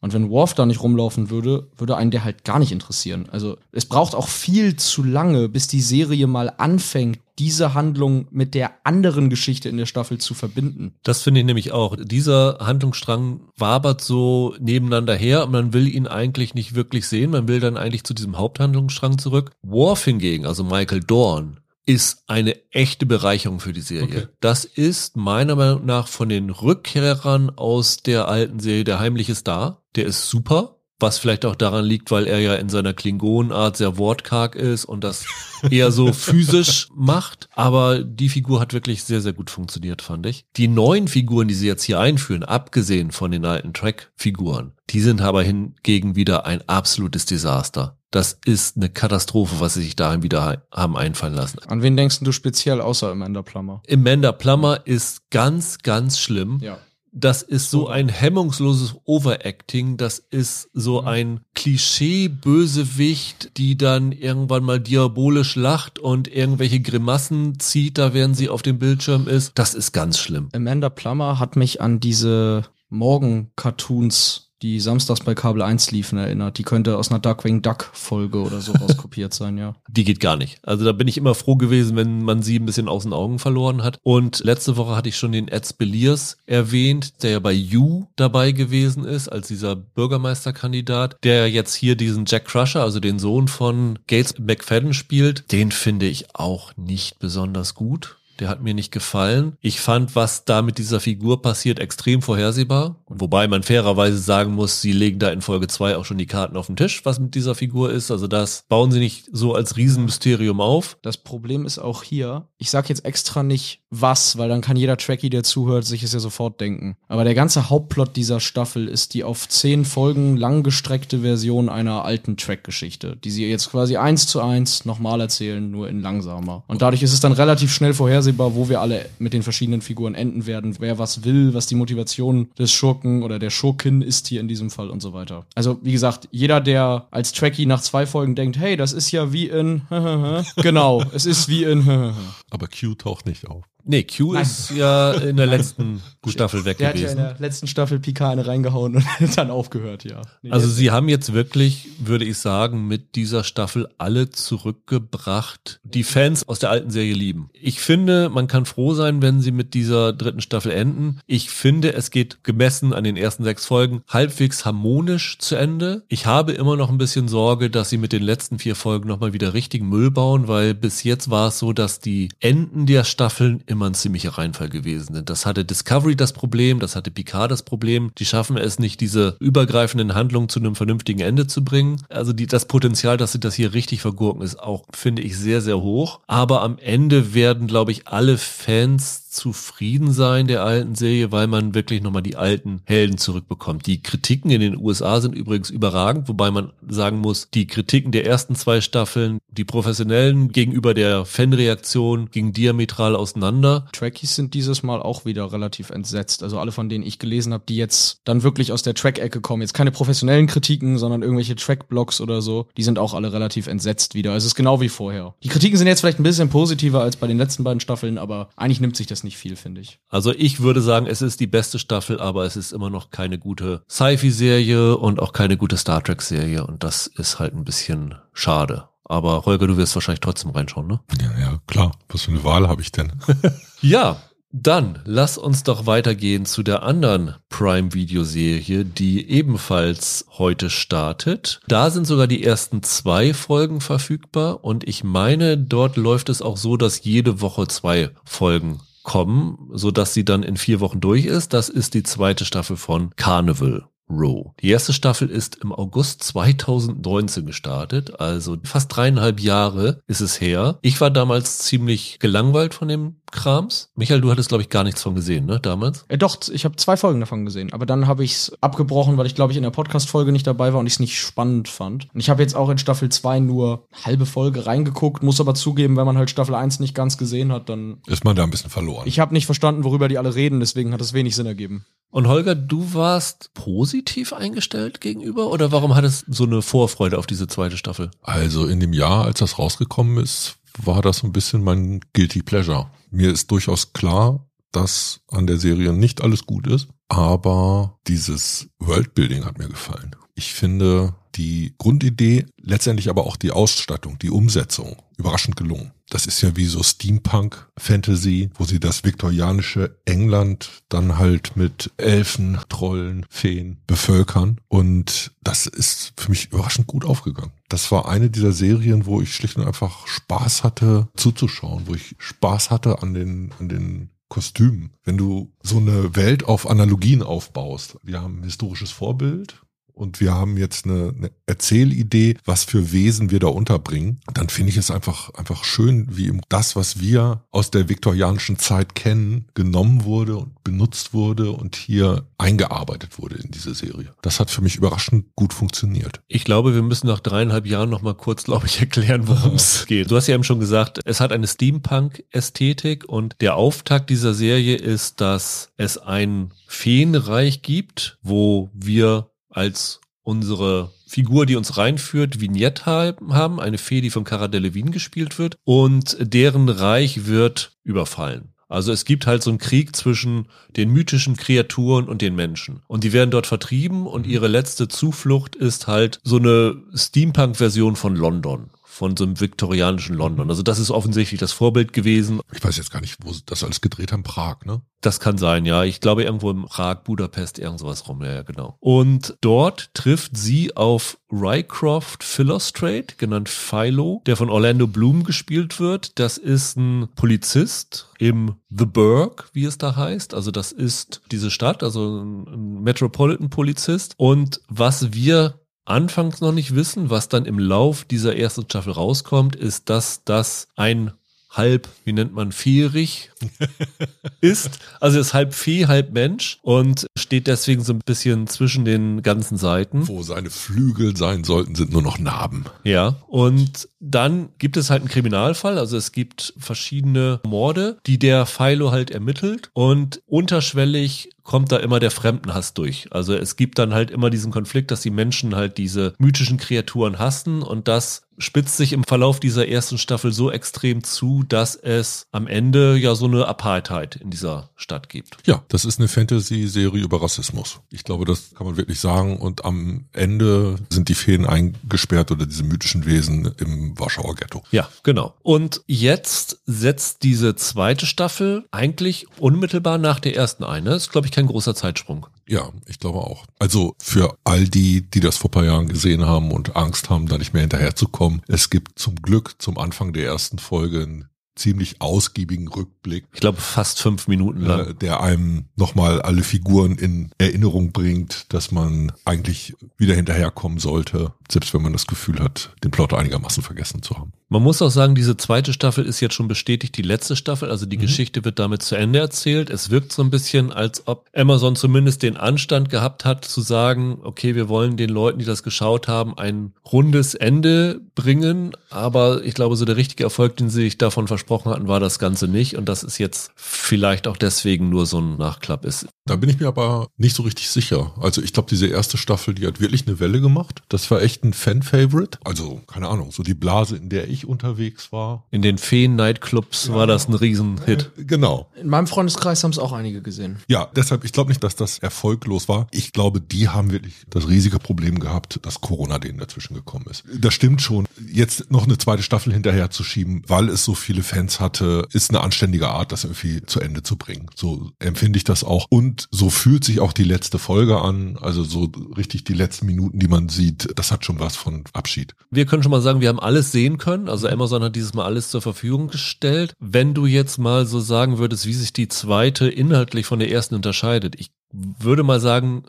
Und wenn Worf da nicht rumlaufen würde, würde einen der halt gar nicht interessieren. Also es braucht auch viel zu lange, bis die Serie mal anfängt, diese Handlung mit der anderen Geschichte in der Staffel zu verbinden. Das finde ich nämlich auch. Dieser Handlungsstrang wabert so nebeneinander her und man will ihn eigentlich nicht wirklich sehen. Man will dann eigentlich zu diesem Haupthandlungsstrang zurück. Worf hingegen, also Michael Dorn, ist eine echte Bereicherung für die Serie. Okay. Das ist meiner Meinung nach von den Rückkehrern aus der alten Serie der heimliche Star. Der ist super. Was vielleicht auch daran liegt, weil er ja in seiner Klingonenart sehr wortkarg ist und das eher so physisch macht. Aber die Figur hat wirklich sehr, sehr gut funktioniert, fand ich. Die neuen Figuren, die sie jetzt hier einführen, abgesehen von den alten Track-Figuren, die sind aber hingegen wieder ein absolutes Desaster. Das ist eine Katastrophe, was sie sich dahin wieder haben einfallen lassen. An wen denkst du speziell außer Amanda Plummer? Amanda Plummer ist ganz, ganz schlimm. Ja das ist so ein hemmungsloses Overacting, das ist so ein Klischee-Bösewicht, die dann irgendwann mal diabolisch lacht und irgendwelche Grimassen zieht, da während sie auf dem Bildschirm ist. Das ist ganz schlimm. Amanda Plummer hat mich an diese Morgen-Cartoons die samstags bei Kabel 1 liefen, erinnert. Die könnte aus einer Darkwing Duck Folge oder so rauskopiert sein, ja. Die geht gar nicht. Also da bin ich immer froh gewesen, wenn man sie ein bisschen aus den Augen verloren hat. Und letzte Woche hatte ich schon den Ed Speliers erwähnt, der ja bei You dabei gewesen ist, als dieser Bürgermeisterkandidat, der jetzt hier diesen Jack Crusher, also den Sohn von Gates McFadden spielt. Den finde ich auch nicht besonders gut der hat mir nicht gefallen. Ich fand, was da mit dieser Figur passiert, extrem vorhersehbar. Wobei man fairerweise sagen muss, sie legen da in Folge zwei auch schon die Karten auf den Tisch, was mit dieser Figur ist. Also das bauen sie nicht so als Riesenmysterium auf. Das Problem ist auch hier, ich sag jetzt extra nicht was, weil dann kann jeder Trekkie, der zuhört, sich es ja sofort denken. Aber der ganze Hauptplot dieser Staffel ist die auf zehn Folgen langgestreckte Version einer alten Track-Geschichte, die sie jetzt quasi eins zu eins nochmal erzählen, nur in langsamer. Und dadurch ist es dann relativ schnell vorhersehbar, vorhersehbar, wo wir alle mit den verschiedenen Figuren enden werden, wer was will, was die Motivation des Schurken oder der Schurkin ist hier in diesem Fall und so weiter. Also, wie gesagt, jeder, der als Trekkie nach zwei Folgen denkt, hey, das ist ja wie in, genau, es ist wie in, aber Q taucht nicht auf. Nee, Q Nein. ist ja in der letzten Staffel weg der gewesen. Der hat ja in der letzten Staffel Picard eine reingehauen und dann aufgehört, ja. Nee, also sie haben jetzt wirklich, würde ich sagen, mit dieser Staffel alle zurückgebracht, die Fans aus der alten Serie lieben. Ich finde, man kann froh sein, wenn sie mit dieser dritten Staffel enden. Ich finde, es geht gemessen an den ersten sechs Folgen halbwegs harmonisch zu Ende. Ich habe immer noch ein bisschen Sorge, dass sie mit den letzten vier Folgen nochmal wieder richtigen Müll bauen, weil bis jetzt war es so, dass die Enden der Staffeln immer ein ziemlicher Reinfall gewesen sind. Das hatte Discovery das Problem, das hatte Picard das Problem. Die schaffen es nicht, diese übergreifenden Handlungen zu einem vernünftigen Ende zu bringen. Also die, das Potenzial, dass sie das hier richtig vergurken, ist auch, finde ich, sehr, sehr hoch. Aber am Ende werden, glaube ich, alle Fans zufrieden sein der alten Serie, weil man wirklich nochmal die alten Helden zurückbekommt. Die Kritiken in den USA sind übrigens überragend, wobei man sagen muss, die Kritiken der ersten zwei Staffeln, die professionellen gegenüber der Fanreaktion gingen diametral auseinander. Trekkies sind dieses Mal auch wieder relativ entsetzt. Also alle von denen ich gelesen habe, die jetzt dann wirklich aus der Track-Ecke kommen, jetzt keine professionellen Kritiken, sondern irgendwelche Track-Blogs oder so, die sind auch alle relativ entsetzt wieder. Es ist genau wie vorher. Die Kritiken sind jetzt vielleicht ein bisschen positiver als bei den letzten beiden Staffeln, aber eigentlich nimmt sich das ist nicht viel, finde ich. Also ich würde sagen, es ist die beste Staffel, aber es ist immer noch keine gute Sci-Fi-Serie und auch keine gute Star Trek-Serie und das ist halt ein bisschen schade. Aber Holger, du wirst wahrscheinlich trotzdem reinschauen, ne? Ja, ja, klar. Was für eine Wahl habe ich denn? ja, dann lass uns doch weitergehen zu der anderen Prime-Video-Serie, die ebenfalls heute startet. Da sind sogar die ersten zwei Folgen verfügbar und ich meine, dort läuft es auch so, dass jede Woche zwei Folgen kommen, so dass sie dann in vier Wochen durch ist. Das ist die zweite Staffel von Carnival. Row. Die erste Staffel ist im August 2019 gestartet, also fast dreieinhalb Jahre ist es her. Ich war damals ziemlich gelangweilt von dem Krams. Michael, du hattest, glaube ich, gar nichts von gesehen, ne, damals? Äh, doch, ich habe zwei Folgen davon gesehen, aber dann habe ich es abgebrochen, weil ich, glaube ich, in der Podcast-Folge nicht dabei war und ich es nicht spannend fand. Und ich habe jetzt auch in Staffel 2 nur halbe Folge reingeguckt, muss aber zugeben, wenn man halt Staffel 1 nicht ganz gesehen hat, dann... Ist man da ein bisschen verloren. Ich habe nicht verstanden, worüber die alle reden, deswegen hat es wenig Sinn ergeben. Und Holger, du warst positiv eingestellt gegenüber oder warum hattest du so eine Vorfreude auf diese zweite Staffel? Also in dem Jahr, als das rausgekommen ist, war das so ein bisschen mein Guilty Pleasure. Mir ist durchaus klar, dass an der Serie nicht alles gut ist, aber dieses Worldbuilding hat mir gefallen. Ich finde die Grundidee, letztendlich aber auch die Ausstattung, die Umsetzung überraschend gelungen. Das ist ja wie so Steampunk Fantasy, wo sie das viktorianische England dann halt mit Elfen, Trollen, Feen bevölkern. Und das ist für mich überraschend gut aufgegangen. Das war eine dieser Serien, wo ich schlicht und einfach Spaß hatte zuzuschauen, wo ich Spaß hatte an den, an den Kostümen. Wenn du so eine Welt auf Analogien aufbaust. Wir haben ein historisches Vorbild und wir haben jetzt eine, eine Erzählidee, was für Wesen wir da unterbringen, dann finde ich es einfach, einfach schön, wie das, was wir aus der viktorianischen Zeit kennen, genommen wurde und benutzt wurde und hier eingearbeitet wurde in diese Serie. Das hat für mich überraschend gut funktioniert. Ich glaube, wir müssen nach dreieinhalb Jahren noch mal kurz, glaube ich, erklären, worum es geht. Du hast ja eben schon gesagt, es hat eine Steampunk-Ästhetik und der Auftakt dieser Serie ist, dass es ein Feenreich gibt, wo wir als unsere Figur, die uns reinführt, Vignette haben, eine Fee, die von Cara Delevingne gespielt wird und deren Reich wird überfallen. Also es gibt halt so einen Krieg zwischen den mythischen Kreaturen und den Menschen. Und die werden dort vertrieben und ihre letzte Zuflucht ist halt so eine Steampunk-Version von London von so einem viktorianischen London. Also das ist offensichtlich das Vorbild gewesen. Ich weiß jetzt gar nicht, wo sie das alles gedreht haben. Prag, ne? Das kann sein, ja. Ich glaube irgendwo in Prag, Budapest, irgend sowas rum. Ja, ja, genau. Und dort trifft sie auf Rycroft Philostrate, genannt Philo, der von Orlando Bloom gespielt wird. Das ist ein Polizist im The Burg, wie es da heißt. Also das ist diese Stadt, also ein Metropolitan-Polizist. Und was wir anfangs noch nicht wissen, was dann im Lauf dieser ersten Staffel rauskommt, ist, dass das ein halb, wie nennt man, fierig ist. Also ist halb Vieh, halb Mensch und steht deswegen so ein bisschen zwischen den ganzen Seiten. Wo seine Flügel sein sollten, sind nur noch Narben. Ja, und dann gibt es halt einen Kriminalfall, also es gibt verschiedene Morde, die der Philo halt ermittelt und unterschwellig kommt da immer der Fremdenhass durch. Also es gibt dann halt immer diesen Konflikt, dass die Menschen halt diese mythischen Kreaturen hassen und das spitzt sich im Verlauf dieser ersten Staffel so extrem zu, dass es am Ende ja so eine Apartheid in dieser Stadt gibt. Ja, das ist eine Fantasy-Serie über Rassismus. Ich glaube, das kann man wirklich sagen. Und am Ende sind die Feen eingesperrt oder diese mythischen Wesen im Warschauer Ghetto. Ja, genau. Und jetzt setzt diese zweite Staffel eigentlich unmittelbar nach der ersten ein. Das ist, glaube ich, kein großer Zeitsprung. Ja, ich glaube auch. Also für all die, die das vor ein paar Jahren gesehen haben und Angst haben, da nicht mehr hinterherzukommen, es gibt zum Glück zum Anfang der ersten Folge einen ziemlich ausgiebigen Rückblick. Ich glaube fast fünf Minuten lang. Äh, der einem nochmal alle Figuren in Erinnerung bringt, dass man eigentlich wieder hinterherkommen sollte, selbst wenn man das Gefühl hat, den Plot einigermaßen vergessen zu haben. Man muss auch sagen, diese zweite Staffel ist jetzt schon bestätigt die letzte Staffel, also die mhm. Geschichte wird damit zu Ende erzählt. Es wirkt so ein bisschen, als ob Amazon zumindest den Anstand gehabt hat, zu sagen, okay, wir wollen den Leuten, die das geschaut haben, ein rundes Ende bringen, aber ich glaube, so der richtige Erfolg, den sie sich davon versprochen hatten, war das Ganze nicht und das ist jetzt vielleicht auch deswegen nur so ein Nachklapp ist. Da bin ich mir aber nicht so richtig sicher. Also ich glaube, diese erste Staffel, die hat wirklich eine Welle gemacht. Das war echt ein Fan-Favorite. Also, keine Ahnung, so die Blase, in der ich ich unterwegs war. In den Feen-Nightclubs ja. war das ein Riesenhit. Äh, genau. In meinem Freundeskreis haben es auch einige gesehen. Ja, deshalb, ich glaube nicht, dass das erfolglos war. Ich glaube, die haben wirklich das riesige Problem gehabt, dass Corona denen dazwischen gekommen ist. Das stimmt schon. Jetzt noch eine zweite Staffel hinterher zu schieben, weil es so viele Fans hatte, ist eine anständige Art, das irgendwie zu Ende zu bringen. So empfinde ich das auch. Und so fühlt sich auch die letzte Folge an. Also so richtig die letzten Minuten, die man sieht, das hat schon was von Abschied. Wir können schon mal sagen, wir haben alles sehen können. Also Amazon hat dieses Mal alles zur Verfügung gestellt. Wenn du jetzt mal so sagen würdest, wie sich die zweite inhaltlich von der ersten unterscheidet, ich würde mal sagen,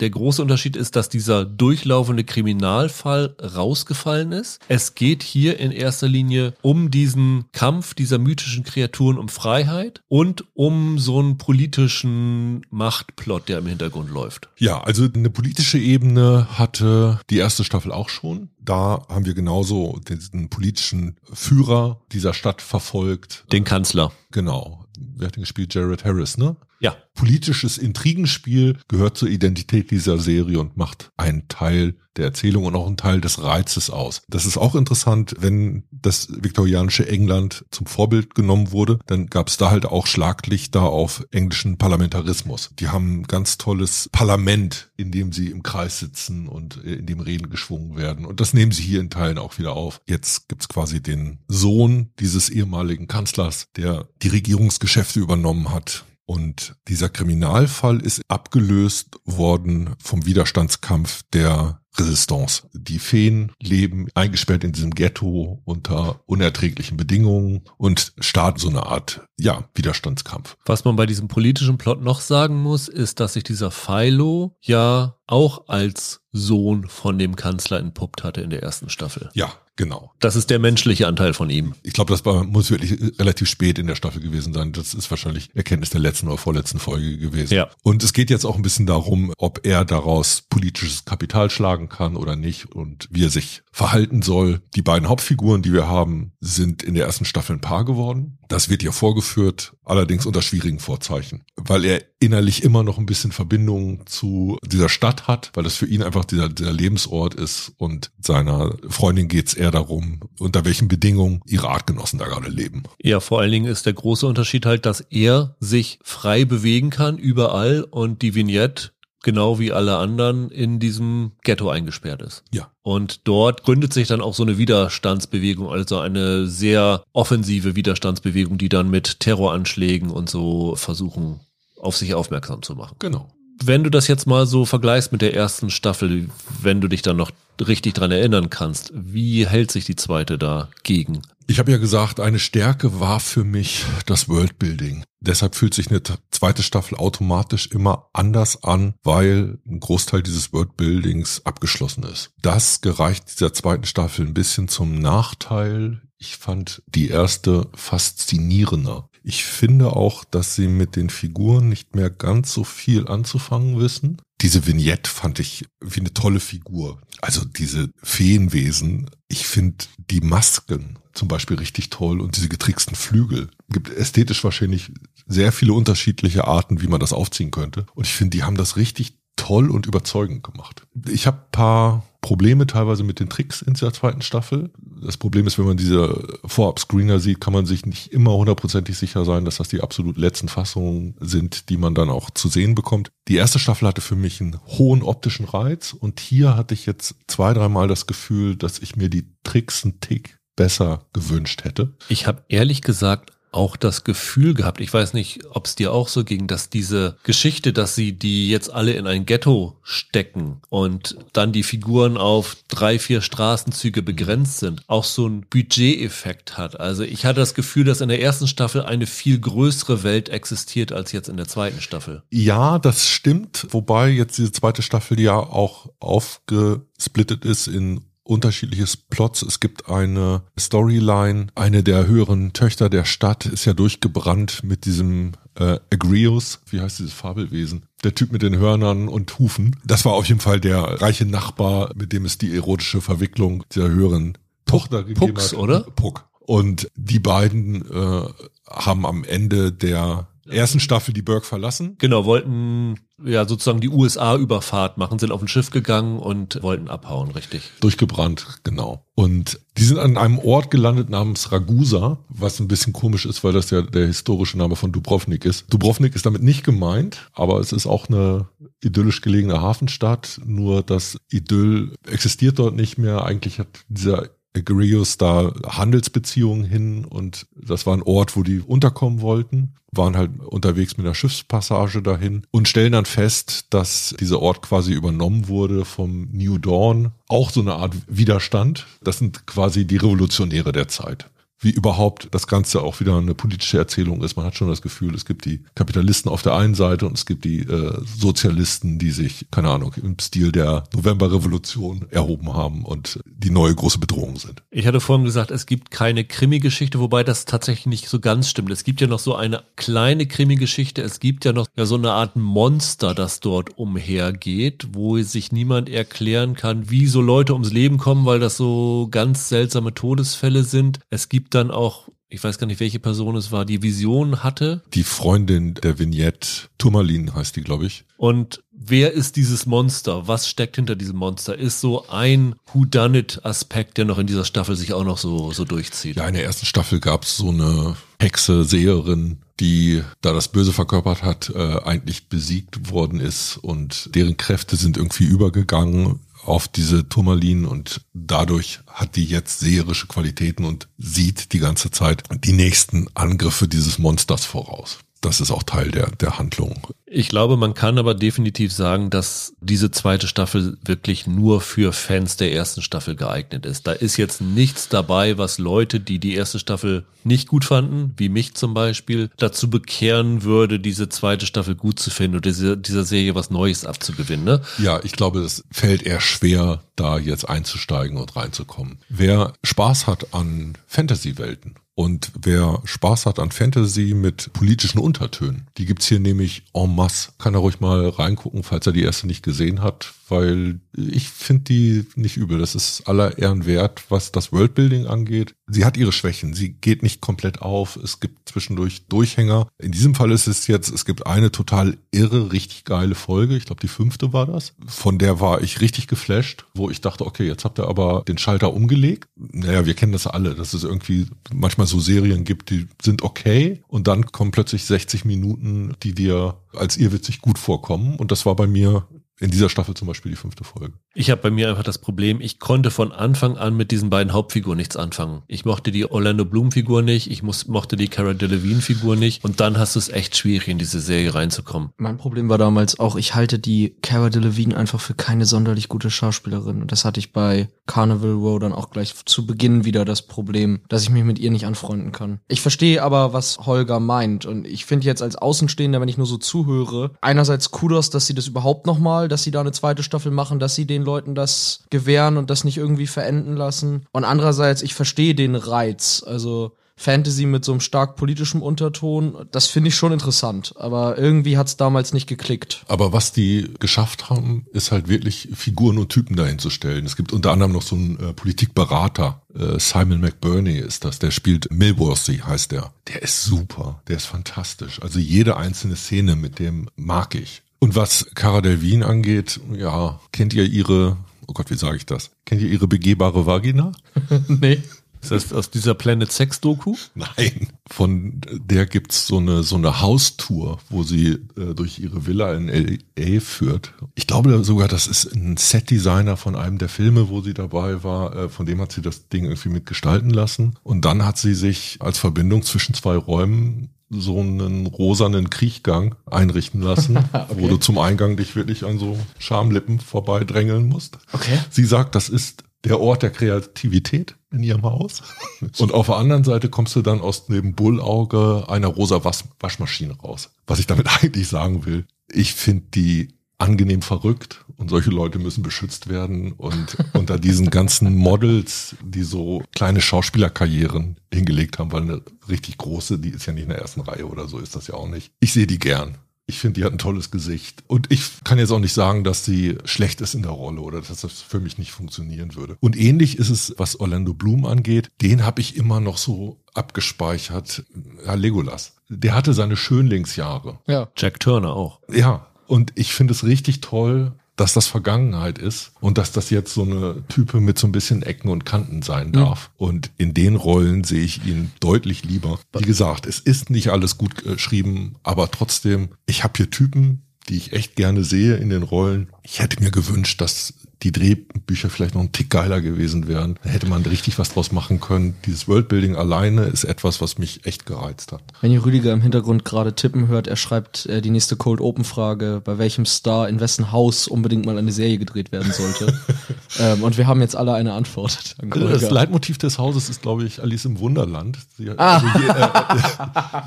der große Unterschied ist, dass dieser durchlaufende Kriminalfall rausgefallen ist. Es geht hier in erster Linie um diesen Kampf dieser mythischen Kreaturen um Freiheit und um so einen politischen Machtplot, der im Hintergrund läuft. Ja, also eine politische Ebene hatte die erste Staffel auch schon. Da haben wir genauso den politischen Führer dieser Stadt verfolgt. Den Kanzler. Genau. Wer hat den gespielt? Jared Harris, ne? Ja. Politisches Intrigenspiel gehört zur Identität dieser Serie und macht einen Teil der Erzählung und auch einen Teil des Reizes aus. Das ist auch interessant, wenn das viktorianische England zum Vorbild genommen wurde, dann gab es da halt auch Schlaglichter auf englischen Parlamentarismus. Die haben ein ganz tolles Parlament, in dem sie im Kreis sitzen und äh, in dem Reden geschwungen werden. Und das nehmen sie hier in Teilen auch wieder auf. Jetzt gibt's quasi den Sohn dieses ehemaligen Kanzlers, der die Regierungsgeschäfte übernommen hat und dieser Kriminalfall ist abgelöst worden vom Widerstandskampf der Resistance. Die Feen leben eingesperrt in diesem Ghetto unter unerträglichen Bedingungen und starten so eine Art, ja, Widerstandskampf. Was man bei diesem politischen Plot noch sagen muss, ist, dass sich dieser Philo ja auch als Sohn von dem Kanzler entpuppt hatte in der ersten Staffel. Ja, genau. Das ist der menschliche Anteil von ihm. Ich glaube, das war, muss wirklich relativ spät in der Staffel gewesen sein. Das ist wahrscheinlich Erkenntnis der letzten oder vorletzten Folge gewesen. Ja. Und es geht jetzt auch ein bisschen darum, ob er daraus politisches Kapital schlagen kann oder nicht und wie er sich verhalten soll. Die beiden Hauptfiguren, die wir haben, sind in der ersten Staffel ein Paar geworden. Das wird hier vorgeführt, allerdings unter schwierigen Vorzeichen, weil er innerlich immer noch ein bisschen Verbindung zu dieser Stadt hat, weil das für ihn einfach dieser, dieser Lebensort ist und seiner Freundin geht's eher darum, unter welchen Bedingungen ihre Artgenossen da gerade leben. Ja, vor allen Dingen ist der große Unterschied halt, dass er sich frei bewegen kann überall und die Vignette genau wie alle anderen in diesem Ghetto eingesperrt ist. Ja. Und dort gründet sich dann auch so eine Widerstandsbewegung, also eine sehr offensive Widerstandsbewegung, die dann mit Terroranschlägen und so versuchen, auf sich aufmerksam zu machen. Genau. Wenn du das jetzt mal so vergleichst mit der ersten Staffel, wenn du dich dann noch richtig dran erinnern kannst, wie hält sich die zweite dagegen? Ich habe ja gesagt, eine Stärke war für mich das Worldbuilding. Deshalb fühlt sich eine zweite Staffel automatisch immer anders an, weil ein Großteil dieses Worldbuildings abgeschlossen ist. Das gereicht dieser zweiten Staffel ein bisschen zum Nachteil. Ich fand die erste faszinierender. Ich finde auch, dass sie mit den Figuren nicht mehr ganz so viel anzufangen wissen. Diese Vignette fand ich wie eine tolle Figur. Also diese Feenwesen. Ich finde die Masken zum Beispiel richtig toll und diese getricksten Flügel. Gibt ästhetisch wahrscheinlich sehr viele unterschiedliche Arten, wie man das aufziehen könnte. Und ich finde, die haben das richtig toll und überzeugend gemacht. Ich habe paar Probleme teilweise mit den Tricks in dieser zweiten Staffel. Das Problem ist, wenn man diese Vorab-Screener sieht, kann man sich nicht immer hundertprozentig sicher sein, dass das die absolut letzten Fassungen sind, die man dann auch zu sehen bekommt. Die erste Staffel hatte für mich einen hohen optischen Reiz und hier hatte ich jetzt zwei, dreimal das Gefühl, dass ich mir die Tricks einen Tick besser gewünscht hätte. Ich habe ehrlich gesagt auch das Gefühl gehabt, ich weiß nicht, ob es dir auch so ging, dass diese Geschichte, dass sie die jetzt alle in ein Ghetto stecken und dann die Figuren auf drei, vier Straßenzüge begrenzt sind, auch so ein Budgeteffekt hat. Also ich hatte das Gefühl, dass in der ersten Staffel eine viel größere Welt existiert als jetzt in der zweiten Staffel. Ja, das stimmt, wobei jetzt diese zweite Staffel ja auch aufgesplittet ist in unterschiedliches Plots. Es gibt eine Storyline. Eine der höheren Töchter der Stadt ist ja durchgebrannt mit diesem äh, Agrios. Wie heißt dieses Fabelwesen? Der Typ mit den Hörnern und Hufen. Das war auf jeden Fall der reiche Nachbar, mit dem es die erotische Verwicklung dieser höheren Tochter gegeben Pucks, hat. oder? Puck. Und die beiden äh, haben am Ende der ersten Staffel die Burg verlassen. Genau, wollten ja sozusagen die USA-Überfahrt machen, sind auf ein Schiff gegangen und wollten abhauen, richtig. Durchgebrannt, genau. Und die sind an einem Ort gelandet namens Ragusa, was ein bisschen komisch ist, weil das ja der historische Name von Dubrovnik ist. Dubrovnik ist damit nicht gemeint, aber es ist auch eine idyllisch gelegene Hafenstadt, nur das Idyll existiert dort nicht mehr. Eigentlich hat dieser Agrius da Handelsbeziehungen hin und das war ein Ort, wo die unterkommen wollten, waren halt unterwegs mit einer Schiffspassage dahin und stellen dann fest, dass dieser Ort quasi übernommen wurde vom New Dawn, auch so eine Art Widerstand. Das sind quasi die Revolutionäre der Zeit wie überhaupt das Ganze auch wieder eine politische Erzählung ist. Man hat schon das Gefühl, es gibt die Kapitalisten auf der einen Seite und es gibt die äh, Sozialisten, die sich, keine Ahnung, im Stil der Novemberrevolution erhoben haben und die neue große Bedrohung sind. Ich hatte vorhin gesagt, es gibt keine Krimi-Geschichte, wobei das tatsächlich nicht so ganz stimmt. Es gibt ja noch so eine kleine Krimi-Geschichte. Es gibt ja noch ja, so eine Art Monster, das dort umhergeht, wo sich niemand erklären kann, wie so Leute ums Leben kommen, weil das so ganz seltsame Todesfälle sind. Es gibt dann auch, ich weiß gar nicht, welche Person es war, die Vision hatte. Die Freundin der Vignette, Turmalin heißt die, glaube ich. Und wer ist dieses Monster? Was steckt hinter diesem Monster? Ist so ein Whodunit-Aspekt, der noch in dieser Staffel sich auch noch so, so durchzieht. Ja, in der ersten Staffel gab es so eine Hexe, Seherin, die, da das Böse verkörpert hat, äh, eigentlich besiegt worden ist und deren Kräfte sind irgendwie übergegangen auf diese Turmalin und dadurch hat die jetzt seherische Qualitäten und sieht die ganze Zeit die nächsten Angriffe dieses Monsters voraus. Das ist auch Teil der, der Handlung. Ich glaube, man kann aber definitiv sagen, dass diese zweite Staffel wirklich nur für Fans der ersten Staffel geeignet ist. Da ist jetzt nichts dabei, was Leute, die die erste Staffel nicht gut fanden, wie mich zum Beispiel, dazu bekehren würde, diese zweite Staffel gut zu finden oder diese, dieser Serie was Neues abzugewinnen. Ne? Ja, ich glaube, es fällt eher schwer, da jetzt einzusteigen und reinzukommen. Wer Spaß hat an Fantasy-Welten und wer Spaß hat an Fantasy mit politischen Untertönen, die gibt's hier nämlich en masse. Kann er ruhig mal reingucken, falls er die erste nicht gesehen hat, weil ich finde die nicht übel. Das ist aller Ehren wert, was das Worldbuilding angeht. Sie hat ihre Schwächen. Sie geht nicht komplett auf. Es gibt zwischendurch Durchhänger. In diesem Fall ist es jetzt, es gibt eine total irre, richtig geile Folge. Ich glaube, die fünfte war das. Von der war ich richtig geflasht, wo ich dachte, okay, jetzt habt ihr aber den Schalter umgelegt. Naja, wir kennen das alle, dass es irgendwie manchmal so Serien gibt, die sind okay und dann kommen plötzlich 60 Minuten, die dir als irrwitzig gut vorkommen. Und das war bei mir in dieser Staffel zum Beispiel die fünfte Folge. Ich habe bei mir einfach das Problem, ich konnte von Anfang an mit diesen beiden Hauptfiguren nichts anfangen. Ich mochte die Orlando Bloom Figur nicht, ich muss, mochte die Cara Delevingne Figur nicht und dann hast du es echt schwierig in diese Serie reinzukommen. Mein Problem war damals auch, ich halte die Cara Delevingne einfach für keine sonderlich gute Schauspielerin und das hatte ich bei Carnival Row dann auch gleich zu Beginn wieder das Problem, dass ich mich mit ihr nicht anfreunden kann. Ich verstehe aber, was Holger meint und ich finde jetzt als Außenstehender, wenn ich nur so zuhöre, einerseits Kudos, dass sie das überhaupt nochmal dass sie da eine zweite Staffel machen, dass sie den Leuten das gewähren und das nicht irgendwie verenden lassen. Und andererseits, ich verstehe den Reiz. Also Fantasy mit so einem stark politischem Unterton, das finde ich schon interessant. Aber irgendwie hat es damals nicht geklickt. Aber was die geschafft haben, ist halt wirklich Figuren und Typen dahin zu stellen. Es gibt unter anderem noch so einen äh, Politikberater, äh, Simon McBurney ist das, der spielt Milwaukee, heißt der. Der ist super, der ist fantastisch. Also jede einzelne Szene mit dem mag ich. Und was Cara Delvin angeht, ja, kennt ihr ihre, oh Gott, wie sage ich das? Kennt ihr ihre begehbare Vagina? nee. Ist das aus dieser Planet Sex Doku? Nein. Von der gibt's so eine, so eine Haustour, wo sie äh, durch ihre Villa in L.A. führt. Ich glaube sogar, das ist ein Setdesigner von einem der Filme, wo sie dabei war. Äh, von dem hat sie das Ding irgendwie mitgestalten lassen. Und dann hat sie sich als Verbindung zwischen zwei Räumen so einen rosanen Kriechgang einrichten lassen, okay. wo du zum Eingang dich wirklich an so Schamlippen vorbeidrängeln musst. Okay. Sie sagt, das ist der Ort der Kreativität in ihrem Haus. Und auf der anderen Seite kommst du dann aus dem Bullauge einer rosa Waschmaschine raus. Was ich damit eigentlich sagen will, ich finde die angenehm verrückt und solche Leute müssen beschützt werden und unter diesen ganzen Models, die so kleine Schauspielerkarrieren hingelegt haben, weil eine richtig große, die ist ja nicht in der ersten Reihe oder so, ist das ja auch nicht. Ich sehe die gern. Ich finde, die hat ein tolles Gesicht. Und ich kann jetzt auch nicht sagen, dass sie schlecht ist in der Rolle oder dass das für mich nicht funktionieren würde. Und ähnlich ist es, was Orlando Bloom angeht. Den habe ich immer noch so abgespeichert. Ja, Legolas. Der hatte seine Schönlingsjahre. Ja. Jack Turner auch. Ja, und ich finde es richtig toll, dass das Vergangenheit ist und dass das jetzt so eine Type mit so ein bisschen Ecken und Kanten sein darf. Mhm. Und in den Rollen sehe ich ihn deutlich lieber. Wie gesagt, es ist nicht alles gut geschrieben, aber trotzdem, ich habe hier Typen, die ich echt gerne sehe in den Rollen. Ich hätte mir gewünscht, dass die Drehbücher vielleicht noch ein Tick geiler gewesen wären. Da hätte man richtig was draus machen können. Dieses Worldbuilding alleine ist etwas, was mich echt gereizt hat. Wenn ihr Rüdiger im Hintergrund gerade tippen hört, er schreibt äh, die nächste Cold Open Frage, bei welchem Star in wessen Haus unbedingt mal eine Serie gedreht werden sollte. ähm, und wir haben jetzt alle eine Antwort. Das Leitmotiv des Hauses ist, glaube ich, Alice im Wunderland. Sie, ah. also je, äh,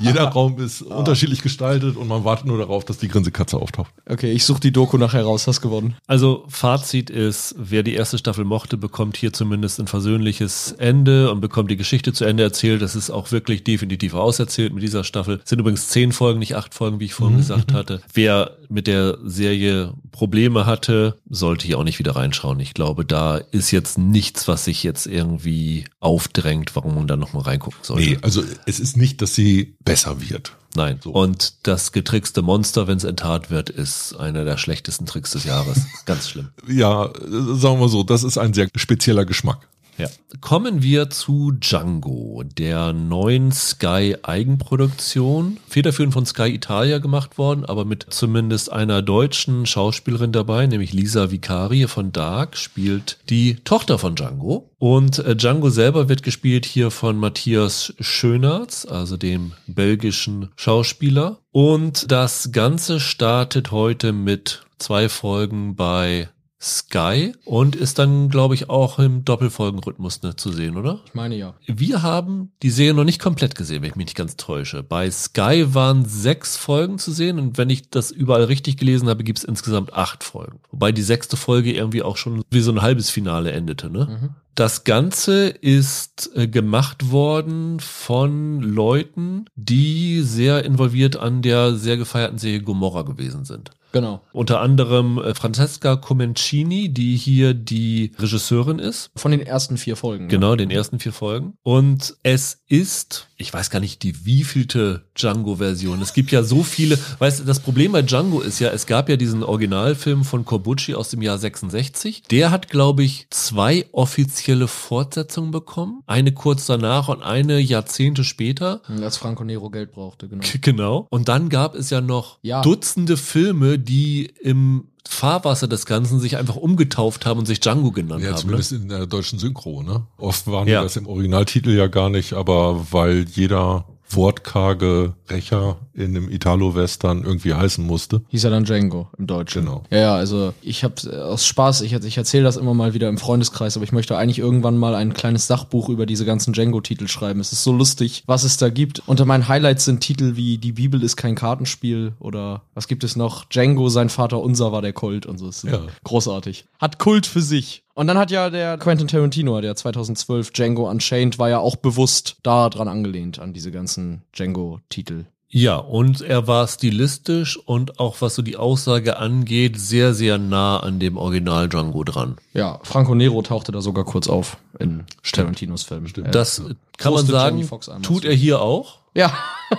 jeder Raum ist ah. unterschiedlich gestaltet und man wartet nur darauf, dass die Grinsekatze auftaucht. Okay, ich suche die Doku nachher raus. Hast gewonnen. Also Fazit ist, ist, wer die erste Staffel mochte, bekommt hier zumindest ein versöhnliches Ende und bekommt die Geschichte zu Ende erzählt. Das ist auch wirklich definitiv auserzählt mit dieser Staffel. Es sind übrigens zehn Folgen, nicht acht Folgen, wie ich vorhin mhm. gesagt mhm. hatte. Wer mit der Serie Probleme hatte, sollte hier auch nicht wieder reinschauen. Ich glaube, da ist jetzt nichts, was sich jetzt irgendwie aufdrängt, warum man da nochmal reingucken sollte. Nee, also es ist nicht, dass sie besser wird. Nein. So. Und das getrickste Monster, wenn es enttarnt wird, ist einer der schlechtesten Tricks des Jahres. Ganz schlimm. Ja, sagen wir so, das ist ein sehr spezieller Geschmack. Ja. Kommen wir zu Django, der neuen Sky Eigenproduktion. Federführend von Sky Italia gemacht worden, aber mit zumindest einer deutschen Schauspielerin dabei, nämlich Lisa Vicari von Dark, spielt die Tochter von Django. Und äh, Django selber wird gespielt hier von Matthias Schönertz, also dem belgischen Schauspieler. Und das Ganze startet heute mit zwei Folgen bei Sky und ist dann, glaube ich, auch im Doppelfolgenrhythmus ne, zu sehen, oder? Ich meine ja. Wir haben die Serie noch nicht komplett gesehen, wenn ich mich nicht ganz täusche. Bei Sky waren sechs Folgen zu sehen und wenn ich das überall richtig gelesen habe, gibt es insgesamt acht Folgen. Wobei die sechste Folge irgendwie auch schon wie so ein halbes Finale endete, ne? Mhm. Das Ganze ist äh, gemacht worden von Leuten, die sehr involviert an der sehr gefeierten Serie Gomorra gewesen sind. Genau. Unter anderem äh, Francesca Comencini, die hier die Regisseurin ist. Von den ersten vier Folgen. Genau, den ersten vier Folgen. Und es ist, ich weiß gar nicht, die wievielte Django-Version. Es gibt ja so viele, weißt du, das Problem bei Django ist ja, es gab ja diesen Originalfilm von Corbucci aus dem Jahr 66. Der hat, glaube ich, zwei offizielle Fortsetzungen bekommen. Eine kurz danach und eine Jahrzehnte später. Als Franco Nero Geld brauchte, genau. Genau. Und dann gab es ja noch Ja. Dutzende Filme, die im Fahrwasser des Ganzen sich einfach umgetauft haben und sich Django genannt Ja, haben. zumindest in der deutschen Synchro, ne? Oft waren Ja. das im Originaltitel ja gar nicht, aber weil jeder wortkarge Rächer in einem Italo-Western irgendwie heißen musste. Hieß er dann Django im Deutschen. Genau. Ja, ja, also ich habe aus Spaß, ich, ich erzähle das immer mal wieder im Freundeskreis, aber ich möchte eigentlich irgendwann mal ein kleines Sachbuch über diese ganzen Django-Titel schreiben. Es ist so lustig, was es da gibt. Unter meinen Highlights sind Titel wie Die Bibel ist kein Kartenspiel oder was gibt es noch? Django, sein Vater unser war der Colt und so. Ja. großartig. Hat Kult für sich. Und dann hat ja der Quentin Tarantino, der 2012 Django Unchained, war ja auch bewusst da dran angelehnt an diese ganzen Django-Titel. Ja, und er war stilistisch und auch was so die Aussage angeht, sehr, sehr nah an dem Original Django dran. Ja, Franco Nero tauchte da sogar kurz auf in Tarantinos Film. Stimmt. Das kann man sagen, tut er hier auch. Ja,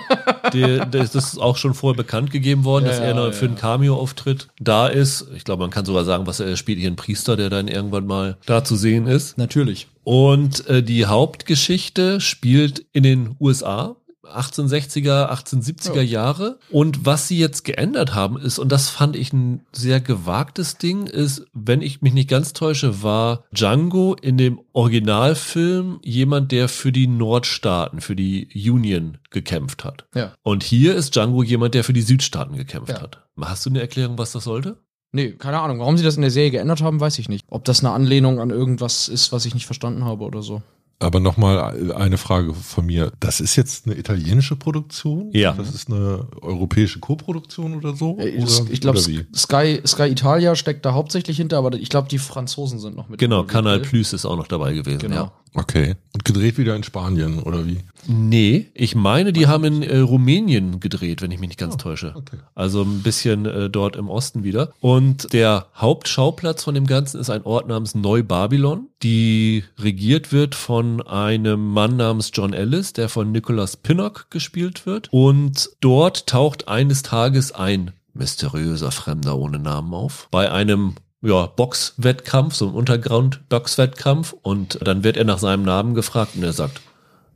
Der, das ist auch schon vorher bekannt gegeben worden, Ja, dass er ja, ja. für einen Cameo-Auftritt da ist. Ich glaube, man kann sogar sagen, was er er spielt hier einen Priester, der dann irgendwann mal da zu sehen ist. natürlich. Und äh, die Hauptgeschichte spielt in den USA. 1860er, 1870er Ja. Jahre. Und was sie jetzt geändert haben ist, und das fand ich ein sehr gewagtes Ding, ist, wenn ich mich nicht ganz täusche, war Django in dem Originalfilm jemand, der für die Nordstaaten, für die Union gekämpft hat. Ja. Und hier ist Django jemand, der für die Südstaaten gekämpft Ja. hat. Hast du eine Erklärung, was das sollte? Nee, keine Ahnung. Warum sie das in der Serie geändert haben, weiß ich nicht. Ob das eine Anlehnung an irgendwas ist, was ich nicht verstanden habe oder so. Aber nochmal eine Frage von mir. Das ist jetzt eine italienische Produktion? Ja. Das ist eine europäische Koproduktion oder so? Äh, oder, ich glaube? Sky, Sky Italia steckt da hauptsächlich hinter, aber ich glaube, die Franzosen sind noch mit. Genau, Kanal gell? Plus ist auch noch dabei gewesen. Genau. Ja. Okay. Und gedreht wieder in Spanien oder wie? Nee, ich meine, die haben in äh, Rumänien gedreht, wenn ich mich nicht ganz täusche. okay. Also ein bisschen äh, dort im Osten wieder. Und der Hauptschauplatz von dem Ganzen ist ein Ort namens Neu-Babylon, die regiert wird von einem Mann namens John Ellis, der von Nicholas Pinnock gespielt wird. Und dort taucht eines Tages ein mysteriöser Fremder ohne Namen auf. Bei einem ja, Boxwettkampf, so ein Untergrund-Boxwettkampf. Und dann wird er nach seinem Namen gefragt und er sagt,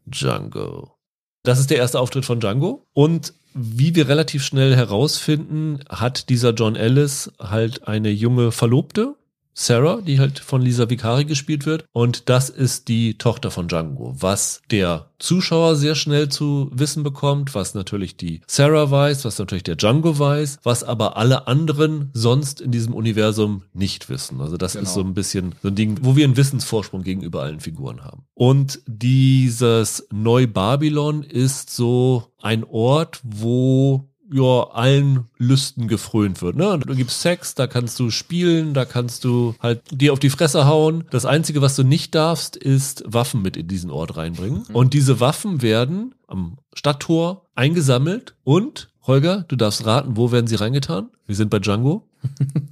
Django. Das ist der erste Auftritt von Django. Und wie wir relativ schnell herausfinden, hat dieser John Ellis halt eine junge Verlobte, Sarah, die halt von Lisa Vicari gespielt wird. Und das ist die Tochter von Django, was der Zuschauer sehr schnell zu wissen bekommt, was natürlich die Sarah weiß, was natürlich der Django weiß, was aber alle anderen sonst in diesem Universum nicht wissen. Also das Genau. ist so ein bisschen so ein Ding, wo wir einen Wissensvorsprung gegenüber allen Figuren haben. Und dieses Neu-Babylon ist so ein Ort, wo ja, allen Lüsten gefrönt wird. Ne? Du gibst Sex, da kannst du spielen, da kannst du halt dir auf die Fresse hauen. Das Einzige, was du nicht darfst, ist Waffen mit in diesen Ort reinbringen. Und diese Waffen werden am Stadttor eingesammelt und, Holger, du darfst raten, wo werden sie reingetan? Wir sind bei Django.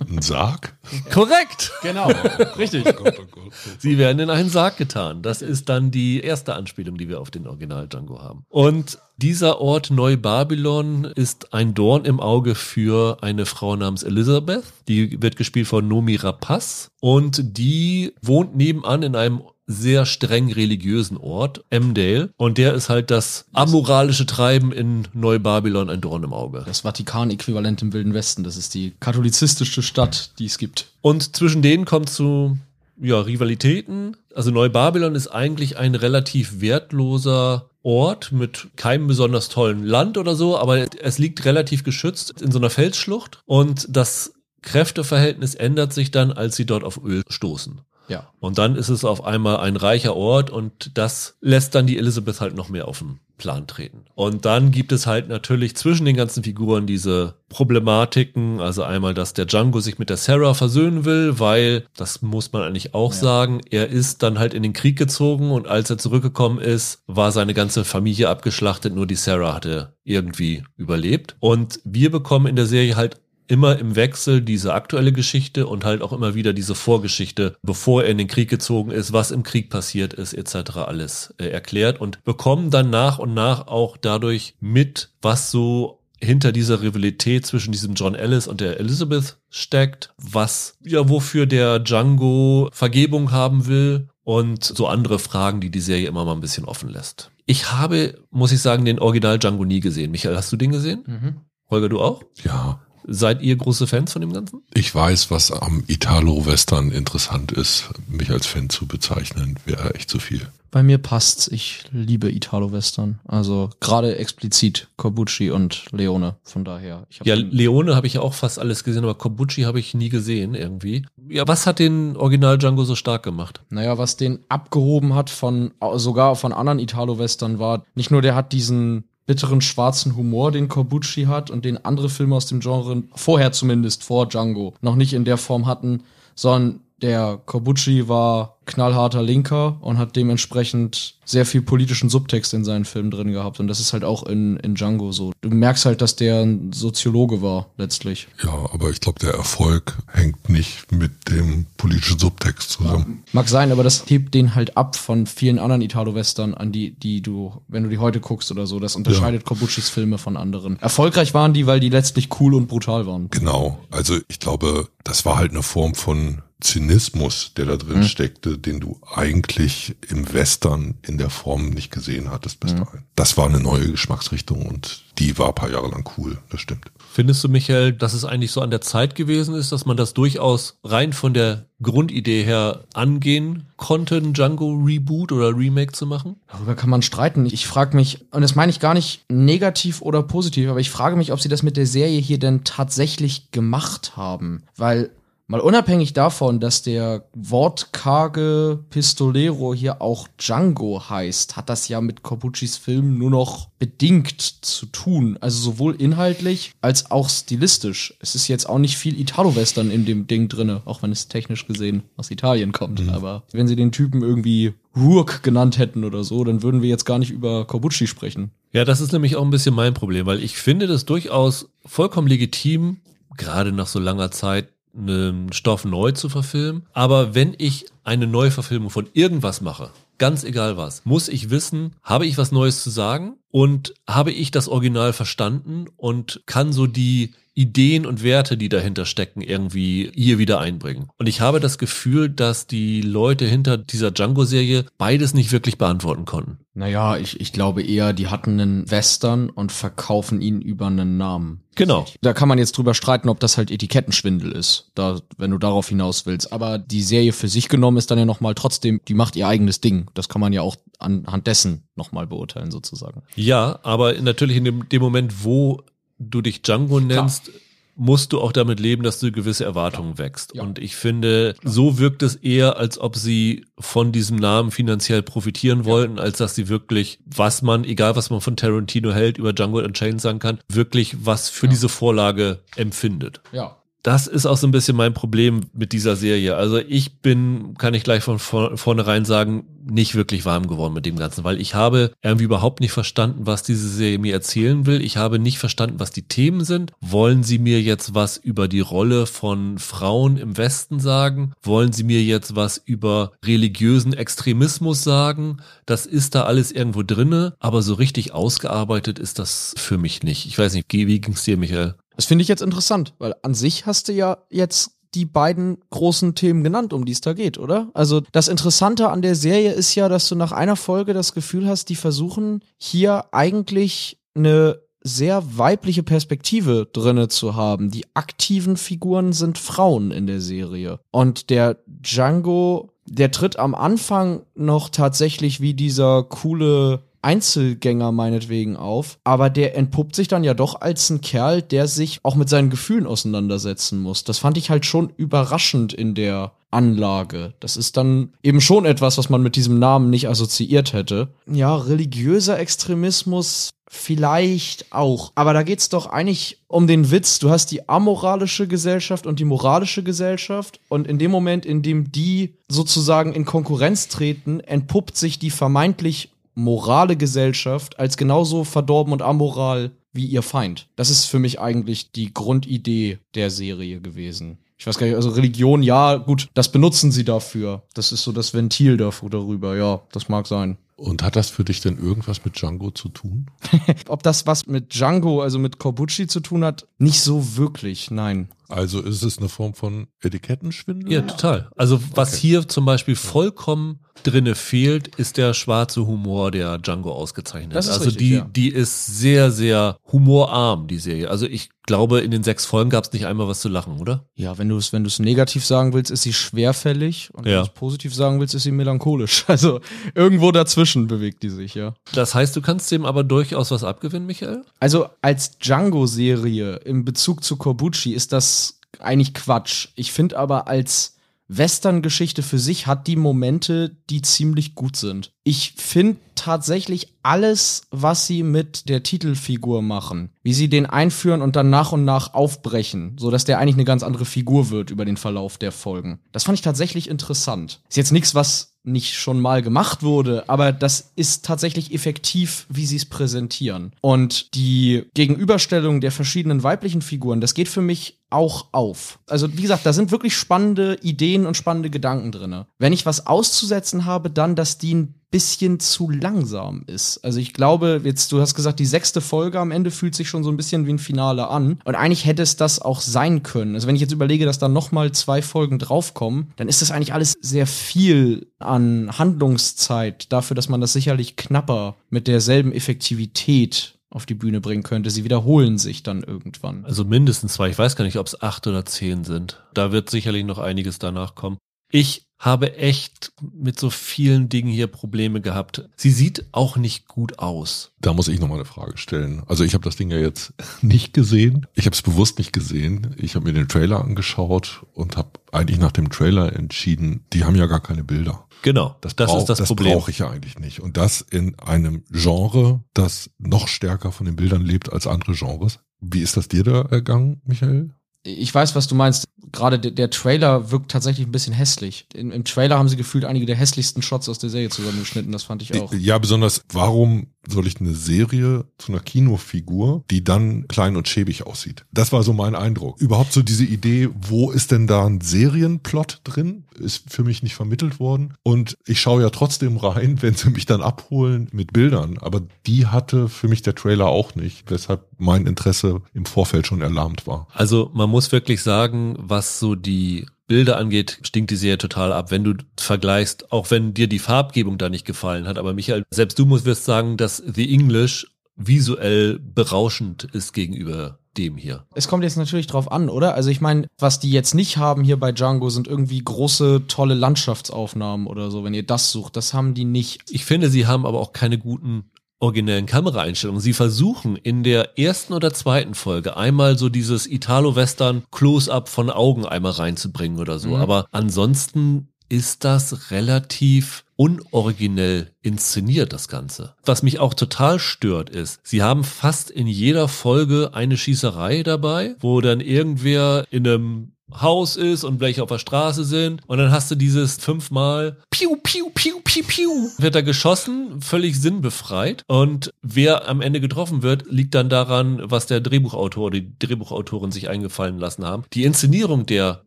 Ein Sarg? Korrekt! Genau, richtig. Oh oh. Sie werden in einen Sarg getan. Das ist dann die erste Anspielung, die wir auf den Original Django haben. Und dieser Ort Neu-Babylon ist ein Dorn im Auge für eine Frau namens Elizabeth. Die wird gespielt von Nomi Rapaz und die wohnt nebenan in einem sehr streng religiösen Ort, Emdale. Und der ist halt das amoralische Treiben in Neubabylon ein Dorn im Auge. Das Vatikan-Äquivalent im Wilden Westen. Das ist die katholizistische Stadt, die es gibt. Und zwischen denen kommt zu ja, Rivalitäten. Also Neubabylon ist eigentlich ein relativ wertloser Ort mit keinem besonders tollen Land oder so, aber es liegt relativ geschützt in so einer Felsschlucht und das Kräfteverhältnis ändert sich dann, als sie dort auf Öl stoßen. Ja. Und dann ist es auf einmal ein reicher Ort und das lässt dann die Elizabeth halt noch mehr auf den Plan treten. Und dann gibt es halt natürlich zwischen den ganzen Figuren diese Problematiken, also einmal, dass der Django sich mit der Sarah versöhnen will, weil, das muss man eigentlich auch ja. sagen, er ist dann halt in den Krieg gezogen und als er zurückgekommen ist, war seine ganze Familie abgeschlachtet, nur die Sarah hatte irgendwie überlebt. Und wir bekommen in der Serie halt immer im Wechsel diese aktuelle Geschichte und halt auch immer wieder diese Vorgeschichte, bevor er in den Krieg gezogen ist, was im Krieg passiert ist, etc. alles äh, erklärt und bekommen dann nach und nach auch dadurch mit, was so hinter dieser Rivalität zwischen diesem John Ellis und der Elizabeth steckt, was ja wofür der Django Vergebung haben will und so andere Fragen, die die Serie immer mal ein bisschen offen lässt. Ich habe, muss ich sagen, den Original Django nie gesehen. Michael, hast du den gesehen? Mhm. Holger, du auch? Ja. Seid ihr große Fans von dem Ganzen? Ich weiß, was am Italo-Western interessant ist. Mich als Fan zu bezeichnen, wäre echt zu viel. Bei mir passt's. Ich liebe Italo-Western. Also gerade explizit Corbucci und Leone. Von daher. ja, Leone habe ich ja auch fast alles gesehen, aber Corbucci habe ich nie gesehen irgendwie. Ja, was hat den Original Django so stark gemacht? Naja, was den abgehoben hat von sogar von anderen Italo-Western war, nicht nur der hat diesen bitteren schwarzen Humor, den Corbucci hat und den andere Filme aus dem Genre vorher zumindest vor Django noch nicht in der Form hatten, sondern der Corbucci war knallharter Linker und hat dementsprechend sehr viel politischen Subtext in seinen Filmen drin gehabt. Und das ist halt auch in, in Django so. Du merkst halt, dass der ein Soziologe war, letztlich. Ja, aber ich glaube, der Erfolg hängt nicht mit dem politischen Subtext zusammen. Ja, mag sein, aber das hebt den halt ab von vielen anderen Italo-Western, an die, die du, wenn du die heute guckst oder so, das unterscheidet ja. Corbuccis Filme von anderen. Erfolgreich waren die, weil die letztlich cool und brutal waren. Genau. Also ich glaube, das war halt eine Form von Zynismus, der da drin mhm. steckte, den du eigentlich im Western in der Form nicht gesehen hattest bis mhm. dahin. Das war eine neue Geschmacksrichtung und die war ein paar Jahre lang cool, das stimmt. Findest du, Michael, dass es eigentlich so an der Zeit gewesen ist, dass man das durchaus rein von der Grundidee her angehen konnte, ein Django-Reboot oder Remake zu machen? Darüber kann man streiten. Ich frage mich, und das meine ich gar nicht negativ oder positiv, aber ich frage mich, ob sie das mit der Serie hier denn tatsächlich gemacht haben. Weil Mal unabhängig davon, dass der wortkarge Pistolero hier auch Django heißt, hat das ja mit Corbuccis Film nur noch bedingt zu tun. Also sowohl inhaltlich als auch stilistisch. Es ist jetzt auch nicht viel Italo-Western in dem Ding drinne, auch wenn es technisch gesehen aus Italien kommt. Mhm. Aber wenn sie den Typen irgendwie Rourke genannt hätten oder so, dann würden wir jetzt gar nicht über Corbucci sprechen. Ja, das ist nämlich auch ein bisschen mein Problem, weil ich finde das durchaus vollkommen legitim, gerade nach so langer Zeit einen Stoff neu zu verfilmen. Aber wenn ich eine Neuverfilmung von irgendwas mache, ganz egal was, muss ich wissen, habe ich was Neues zu sagen und habe ich das Original verstanden und kann so die Ideen und Werte, die dahinter stecken, irgendwie hier wieder einbringen. Und ich habe das Gefühl, dass die Leute hinter dieser Django-Serie beides nicht wirklich beantworten konnten. Naja, ich, ich glaube eher, die hatten einen Western und verkaufen ihn über einen Namen. Genau. Da kann man jetzt drüber streiten, ob das halt Etikettenschwindel ist, da, wenn du darauf hinaus willst. Aber die Serie für sich genommen ist dann ja nochmal trotzdem, die macht ihr eigenes Ding. Das kann man ja auch anhand dessen nochmal beurteilen, sozusagen. Ja, aber natürlich in dem, dem Moment, wo du dich Django nennst, Klar. musst du auch damit leben, dass du gewisse Erwartungen Klar. wächst. Ja. Und ich finde, Klar. so wirkt es eher, als ob sie von diesem Namen finanziell profitieren wollten, ja. als dass sie wirklich, was man, egal was man von Tarantino hält, über Django Unchained sagen kann, wirklich was für ja. diese Vorlage empfindet. Ja, das ist auch so ein bisschen mein Problem mit dieser Serie. Also ich bin, kann ich gleich von vornherein sagen, nicht wirklich warm geworden mit dem Ganzen, weil ich habe irgendwie überhaupt nicht verstanden, was diese Serie mir erzählen will. Ich habe nicht verstanden, was die Themen sind. Wollen sie mir jetzt was über die Rolle von Frauen im Westen sagen? Wollen sie mir jetzt was über religiösen Extremismus sagen? Das ist da alles irgendwo drinne, aber so richtig ausgearbeitet ist das für mich nicht. Ich weiß nicht, wie ging es dir, Michael? Das finde ich jetzt interessant, weil an sich hast du ja jetzt die beiden großen Themen genannt, um die es da geht, oder? Also das Interessante an der Serie ist ja, dass du nach einer Folge das Gefühl hast, die versuchen hier eigentlich eine sehr weibliche Perspektive drinne zu haben. Die aktiven Figuren sind Frauen in der Serie. Und der Django, der tritt am Anfang noch tatsächlich wie dieser coole Einzelgänger meinetwegen auf, aber der entpuppt sich dann ja doch als ein Kerl, der sich auch mit seinen Gefühlen auseinandersetzen muss. Das fand ich halt schon überraschend in der Anlage. Das ist dann eben schon etwas, was man mit diesem Namen nicht assoziiert hätte. Ja, religiöser Extremismus vielleicht auch. Aber da geht's doch eigentlich um den Witz. Du hast die amoralische Gesellschaft und die moralische Gesellschaft. Und in dem Moment, in dem die sozusagen in Konkurrenz treten, entpuppt sich die vermeintlich morale Gesellschaft als genauso verdorben und amoral wie ihr Feind. Das ist für mich eigentlich die Grundidee der Serie gewesen. Ich weiß gar nicht, also Religion, ja, gut, das benutzen sie dafür. Das ist so das Ventil dafür darüber, ja, das mag sein. Und hat das für dich denn irgendwas mit Django zu tun? Ob das was mit Django, also mit Corbucci zu tun hat? Nicht so wirklich, nein. Also ist es eine Form von Etikettenschwindel? Ja, total. Also was okay. hier zum Beispiel vollkommen drinne fehlt, ist der schwarze Humor, der Django ausgezeichnet hat. Also richtig, die, ja. die ist sehr, sehr humorarm, die Serie. Also ich glaube, in den sechs Folgen gab es nicht einmal was zu lachen, oder? Ja, wenn du es, wenn du es negativ sagen willst, ist sie schwerfällig und ja. wenn du es positiv sagen willst, ist sie melancholisch. Also irgendwo dazwischen bewegt die sich, ja. Das heißt, du kannst dem aber durchaus was abgewinnen, Michael? Also als Django-Serie im Bezug zu Corbucci ist das eigentlich Quatsch. Ich finde aber als Western-Geschichte für sich hat die Momente, die ziemlich gut sind. Ich finde tatsächlich alles, was sie mit der Titelfigur machen, wie sie den einführen und dann nach und nach aufbrechen, so dass der eigentlich eine ganz andere Figur wird über den Verlauf der Folgen. Das fand ich tatsächlich interessant. Ist jetzt nichts, was nicht schon mal gemacht wurde, aber das ist tatsächlich effektiv, wie sie es präsentieren. Und die Gegenüberstellung der verschiedenen weiblichen Figuren, das geht für mich auch auf. Also wie gesagt, da sind wirklich spannende Ideen und spannende Gedanken drin. Wenn ich was auszusetzen habe, dann, dass die ein bisschen zu langsam ist. Also ich glaube, jetzt, du hast gesagt, die sechste Folge am Ende fühlt sich schon so ein bisschen wie ein Finale an. Und eigentlich hätte es das auch sein können. Also wenn ich jetzt überlege, dass da nochmal zwei Folgen draufkommen, dann ist das eigentlich alles sehr viel an Handlungszeit dafür, dass man das sicherlich knapper mit derselben Effektivität auf die Bühne bringen könnte. Sie wiederholen sich dann irgendwann. Also mindestens zwei. Ich weiß gar nicht, ob es acht oder zehn sind. Da wird sicherlich noch einiges danach kommen. Ich habe echt mit so vielen Dingen hier Probleme gehabt. Sie sieht auch nicht gut aus. Da muss ich nochmal eine Frage stellen. Also ich habe das Ding ja jetzt nicht gesehen. Ich habe es bewusst nicht gesehen. Ich habe mir den Trailer angeschaut und habe eigentlich nach dem Trailer entschieden, die haben ja gar keine Bilder. Genau, das, das brauch, ist das, das Problem. Das brauche ich ja eigentlich nicht. Und das in einem Genre, das noch stärker von den Bildern lebt als andere Genres. Wie ist das dir da ergangen, Michael? ich weiß, was du meinst. Gerade der, der Trailer wirkt tatsächlich ein bisschen hässlich. Im, Im Trailer haben sie gefühlt einige der hässlichsten Shots aus der Serie zusammengeschnitten. Das fand ich auch. Ja, besonders, warum soll ich eine Serie zu einer Kinofigur, die dann klein und schäbig aussieht? Das war so mein Eindruck. Überhaupt so diese Idee, wo ist denn da ein Serienplot drin? Ist für mich nicht vermittelt worden. Und ich schaue ja trotzdem rein, wenn sie mich dann abholen mit Bildern. Aber die hatte für mich der Trailer auch nicht, weshalb mein Interesse im Vorfeld schon erlahmt war. Also man muss wirklich sagen, was so die Bilder angeht, stinkt die Serie total ab, wenn du vergleichst, auch wenn dir die Farbgebung da nicht gefallen hat. Aber Michael, selbst du musst wirst sagen, dass The English visuell berauschend ist gegenüber dem hier. Es kommt jetzt natürlich drauf an, oder? Also ich meine, was die jetzt nicht haben hier bei Django sind irgendwie große, tolle Landschaftsaufnahmen oder so, wenn ihr das sucht. Das haben die nicht. Ich finde, sie haben aber auch keine guten originellen Kameraeinstellungen. Sie versuchen in der ersten oder zweiten Folge einmal so dieses Italo-Western Close-up von Augen einmal reinzubringen oder so. Mhm. Aber ansonsten ist das relativ unoriginell inszeniert, das Ganze. Was mich auch total stört ist, sie haben fast in jeder Folge eine Schießerei dabei, wo dann irgendwer in einem Haus ist und welche auf der Straße sind. Und dann hast du dieses fünfmal Piu, Piu, Piu, Piu, Piu. Wird da geschossen, völlig sinnbefreit. Und wer am Ende getroffen wird, liegt dann daran, was der Drehbuchautor oder die Drehbuchautorin sich eingefallen lassen haben. Die Inszenierung der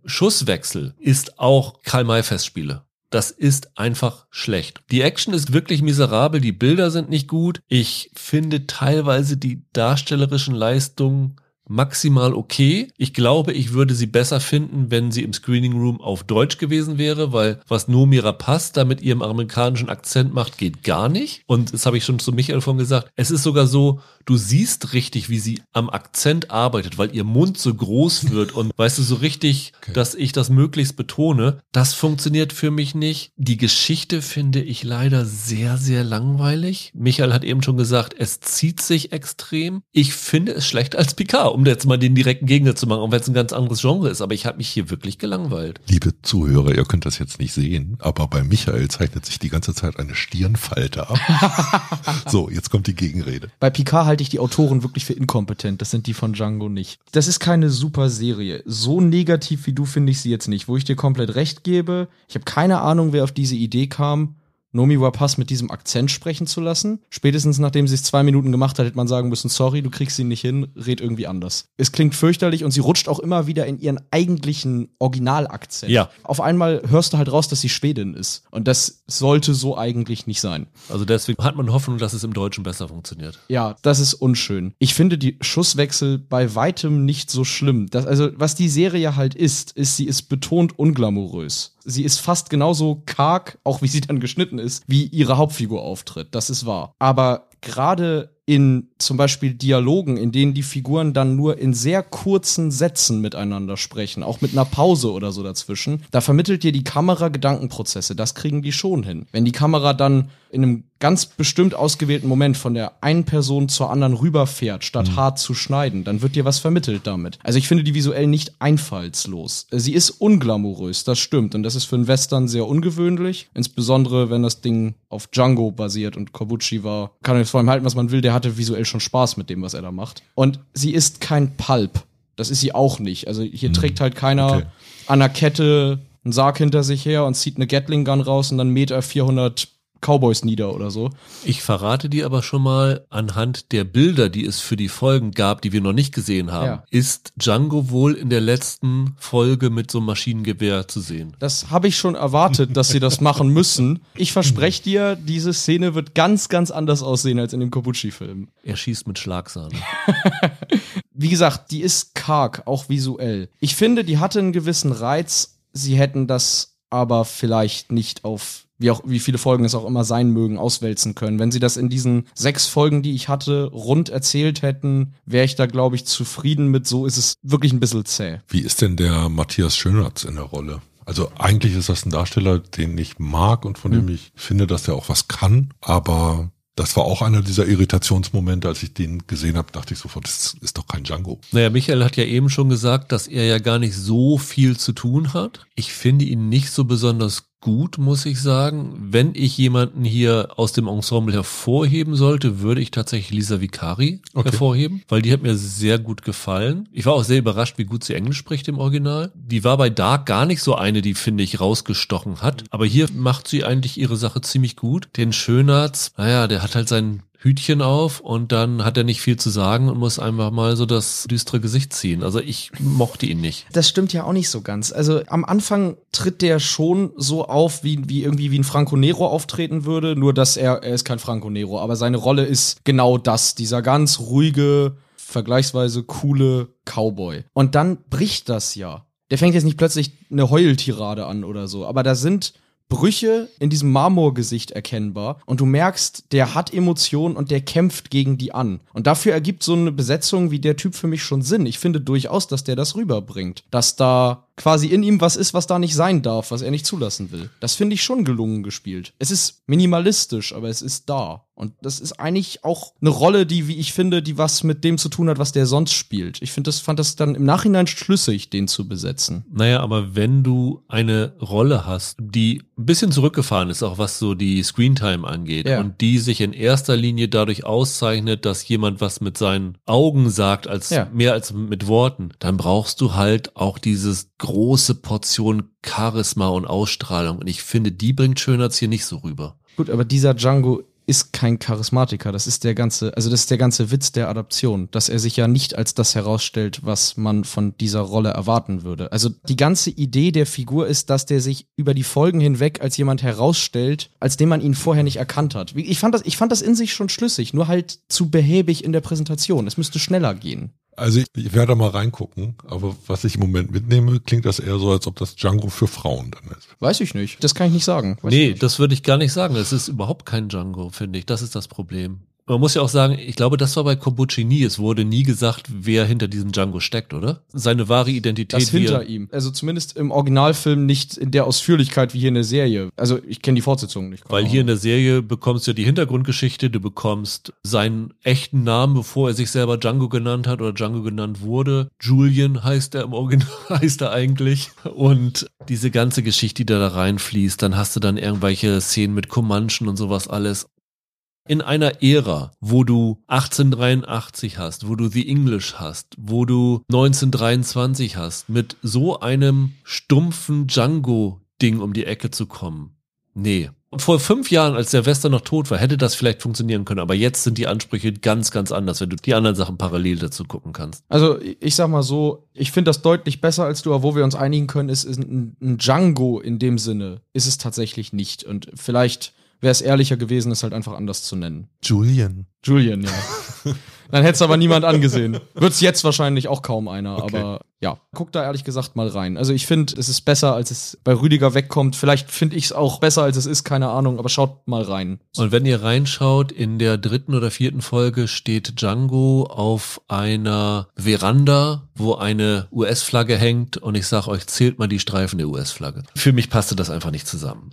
Schusswechsel ist auch Karl-May-Festspiele. Das ist einfach schlecht. Die Action ist wirklich miserabel, die Bilder sind nicht gut. Ich finde teilweise die darstellerischen Leistungen maximal okay. Ich glaube, ich würde sie besser finden, wenn sie im Screening Room auf Deutsch gewesen wäre, weil was Nomira passt, da mit ihrem amerikanischen Akzent macht, geht gar nicht. Und das habe ich schon zu Michael von gesagt. Es ist sogar so, du siehst richtig, wie sie am Akzent arbeitet, weil ihr Mund so groß wird und weißt du so richtig, okay. dass ich das möglichst betone. Das funktioniert für mich nicht. Die Geschichte finde ich leider sehr, sehr langweilig. Michael hat eben schon gesagt, es zieht sich extrem. Ich finde es schlechter als Picard, um jetzt mal den direkten Gegner zu machen, auch wenn es ein ganz anderes Genre ist. Aber ich habe mich hier wirklich gelangweilt. Liebe Zuhörer, ihr könnt das jetzt nicht sehen, aber bei Michael zeichnet sich die ganze Zeit eine Stirnfalte ab. so, jetzt kommt die Gegenrede. Bei Picard halte ich die Autoren wirklich für inkompetent. Das sind die von Django nicht. Das ist keine super Serie. So negativ wie du finde ich sie jetzt nicht. Wo ich dir komplett recht gebe. Ich habe keine Ahnung, wer auf diese Idee kam. Nomi Wapass mit diesem Akzent sprechen zu lassen. Spätestens nachdem sie es zwei Minuten gemacht hat, hätte man sagen müssen, sorry, du kriegst sie nicht hin, red irgendwie anders. Es klingt fürchterlich und sie rutscht auch immer wieder in ihren eigentlichen Originalakzent. Ja. Auf einmal hörst du halt raus, dass sie Schwedin ist. Und das sollte so eigentlich nicht sein. Also deswegen hat man Hoffnung, dass es im Deutschen besser funktioniert. Ja, das ist unschön. Ich finde die Schusswechsel bei weitem nicht so schlimm. Das, also, was die Serie halt ist, ist, sie ist betont unglamourös. Sie ist fast genauso karg, auch wie sie dann geschnitten ist, wie ihre Hauptfigur auftritt. Das ist wahr. Aber gerade in zum Beispiel Dialogen, in denen die Figuren dann nur in sehr kurzen Sätzen miteinander sprechen, auch mit einer Pause oder so dazwischen, da vermittelt dir die Kamera Gedankenprozesse. Das kriegen die schon hin. Wenn die Kamera dann in einem ganz bestimmt ausgewählten Moment von der einen Person zur anderen rüberfährt, statt mhm. hart zu schneiden, dann wird dir was vermittelt damit. Also ich finde die visuell nicht einfallslos. Sie ist unglamourös, das stimmt. Und das ist für einen Western sehr ungewöhnlich. Insbesondere, wenn das Ding auf Django basiert und Kobuchi war, kann man jetzt vor allem halten, was man will, der hatte visuell schon Spaß mit dem, was er da macht. Und sie ist kein Pulp. Das ist sie auch nicht. Also hier mhm. trägt halt keiner okay. an einer Kette einen Sarg hinter sich her und zieht eine Gatling Gun raus und dann mäht er 400 Cowboys nieder oder so. Ich verrate dir aber schon mal, anhand der Bilder, die es für die Folgen gab, die wir noch nicht gesehen haben, ja. ist Django wohl in der letzten Folge mit so einem Maschinengewehr zu sehen. Das habe ich schon erwartet, dass sie das machen müssen. Ich verspreche dir, diese Szene wird ganz, ganz anders aussehen als in dem Kobuchi-Film. Er schießt mit Schlagsahne. Wie gesagt, die ist karg, auch visuell. Ich finde, die hatte einen gewissen Reiz. Sie hätten das aber vielleicht nicht auf wie auch wie viele Folgen es auch immer sein mögen, auswälzen können. Wenn sie das in diesen sechs Folgen, die ich hatte, rund erzählt hätten, wäre ich da, glaube ich, zufrieden mit. So ist es wirklich ein bisschen zäh. Wie ist denn der Matthias Schönratz in der Rolle? Also eigentlich ist das ein Darsteller, den ich mag und von hm. dem ich finde, dass er auch was kann, aber das war auch einer dieser Irritationsmomente, als ich den gesehen habe, dachte ich sofort, das ist doch kein Django. Naja, Michael hat ja eben schon gesagt, dass er ja gar nicht so viel zu tun hat. Ich finde ihn nicht so besonders gut, muss ich sagen. Wenn ich jemanden hier aus dem Ensemble hervorheben sollte, würde ich tatsächlich Lisa Vicari okay. hervorheben, weil die hat mir sehr gut gefallen. Ich war auch sehr überrascht, wie gut sie Englisch spricht im Original. Die war bei Dark gar nicht so eine, die, finde ich, rausgestochen hat. Aber hier macht sie eigentlich ihre Sache ziemlich gut. Den Schönarzt, naja, der hat halt seinen Hütchen auf und dann hat er nicht viel zu sagen und muss einfach mal so das düstere Gesicht ziehen. Also ich mochte ihn nicht. Das stimmt ja auch nicht so ganz. Also am Anfang tritt der schon so auf, wie, wie irgendwie wie ein Franco Nero auftreten würde, nur dass er, er ist kein Franco Nero, aber seine Rolle ist genau das, dieser ganz ruhige, vergleichsweise coole Cowboy. Und dann bricht das ja. Der fängt jetzt nicht plötzlich eine Heultirade an oder so, aber da sind Brüche in diesem Marmorgesicht erkennbar und du merkst, der hat Emotionen und der kämpft gegen die an. Und dafür ergibt so eine Besetzung wie der Typ für mich schon Sinn. Ich finde durchaus, dass der das rüberbringt. Dass da quasi in ihm was ist, was da nicht sein darf, was er nicht zulassen will. Das finde ich schon gelungen gespielt. Es ist minimalistisch, aber es ist da. Und das ist eigentlich auch eine Rolle, die, wie ich finde, die was mit dem zu tun hat, was der sonst spielt. Ich finde das, fand das dann im Nachhinein schlüssig, den zu besetzen. Naja, aber wenn du eine Rolle hast, die ein bisschen zurückgefahren ist, auch was so die Screentime angeht, ja. und die sich in erster Linie dadurch auszeichnet, dass jemand was mit seinen Augen sagt, als ja. mehr als mit Worten, dann brauchst du halt auch dieses große Portion Charisma und Ausstrahlung. Und ich finde, die bringt Schönheits hier nicht so rüber. Gut, aber dieser Django ist kein Charismatiker. Das ist der ganze, also das ist der ganze Witz der Adaption, dass er sich ja nicht als das herausstellt, was man von dieser Rolle erwarten würde. Also die ganze Idee der Figur ist, dass der sich über die Folgen hinweg als jemand herausstellt, als den man ihn vorher nicht erkannt hat. Ich fand das, ich fand das in sich schon schlüssig, nur halt zu behäbig in der Präsentation. Es müsste schneller gehen. Also ich, ich werde da mal reingucken, aber was ich im Moment mitnehme, klingt das eher so, als ob das Django für Frauen dann ist. Weiß ich nicht. Das kann ich nicht sagen. Weiß nee, nicht. das würde ich gar nicht sagen. Es ist überhaupt kein Django, finde ich. Das ist das Problem. Man muss ja auch sagen, ich glaube, das war bei Kobuchi nie. Es wurde nie gesagt, wer hinter diesem Django steckt, oder? Seine wahre Identität. Das hinter ihm. Also zumindest im Originalfilm nicht in der Ausführlichkeit wie hier in der Serie. Also ich kenne die Fortsetzung nicht. Weil hier in der Serie bekommst du ja die Hintergrundgeschichte, du bekommst seinen echten Namen, bevor er sich selber Django genannt hat oder Django genannt wurde. Julian heißt er im Original, heißt er eigentlich. Und diese ganze Geschichte, die da reinfließt, dann hast du dann irgendwelche Szenen mit Comanchen und sowas alles in einer Ära, wo du 1883 hast, wo du The English hast, wo du 1923 hast, mit so einem stumpfen Django-Ding um die Ecke zu kommen. Nee. Vor fünf Jahren, als der Western noch tot war, hätte das vielleicht funktionieren können, aber jetzt sind die Ansprüche ganz, ganz anders, wenn du die anderen Sachen parallel dazu gucken kannst. Also ich sag mal so, ich finde das deutlich besser als du, aber wo wir uns einigen können, ist, ist ein Django in dem Sinne, ist es tatsächlich nicht. Und vielleicht wäre es ehrlicher gewesen, es halt einfach anders zu nennen. Julian. Julian, ja. Dann hätte es aber niemand angesehen. Wird es jetzt wahrscheinlich auch kaum einer, Okay. aber ja, guck da ehrlich gesagt mal rein. Also ich finde, es ist besser, als es bei Rüdiger wegkommt. Vielleicht finde ich es auch besser, als es ist, keine Ahnung, aber schaut mal rein. Und wenn ihr reinschaut, in der dritten oder vierten Folge steht Django auf einer Veranda, wo eine US-Flagge hängt und ich sag euch, zählt mal die Streifen der US-Flagge. Für mich passte das einfach nicht zusammen.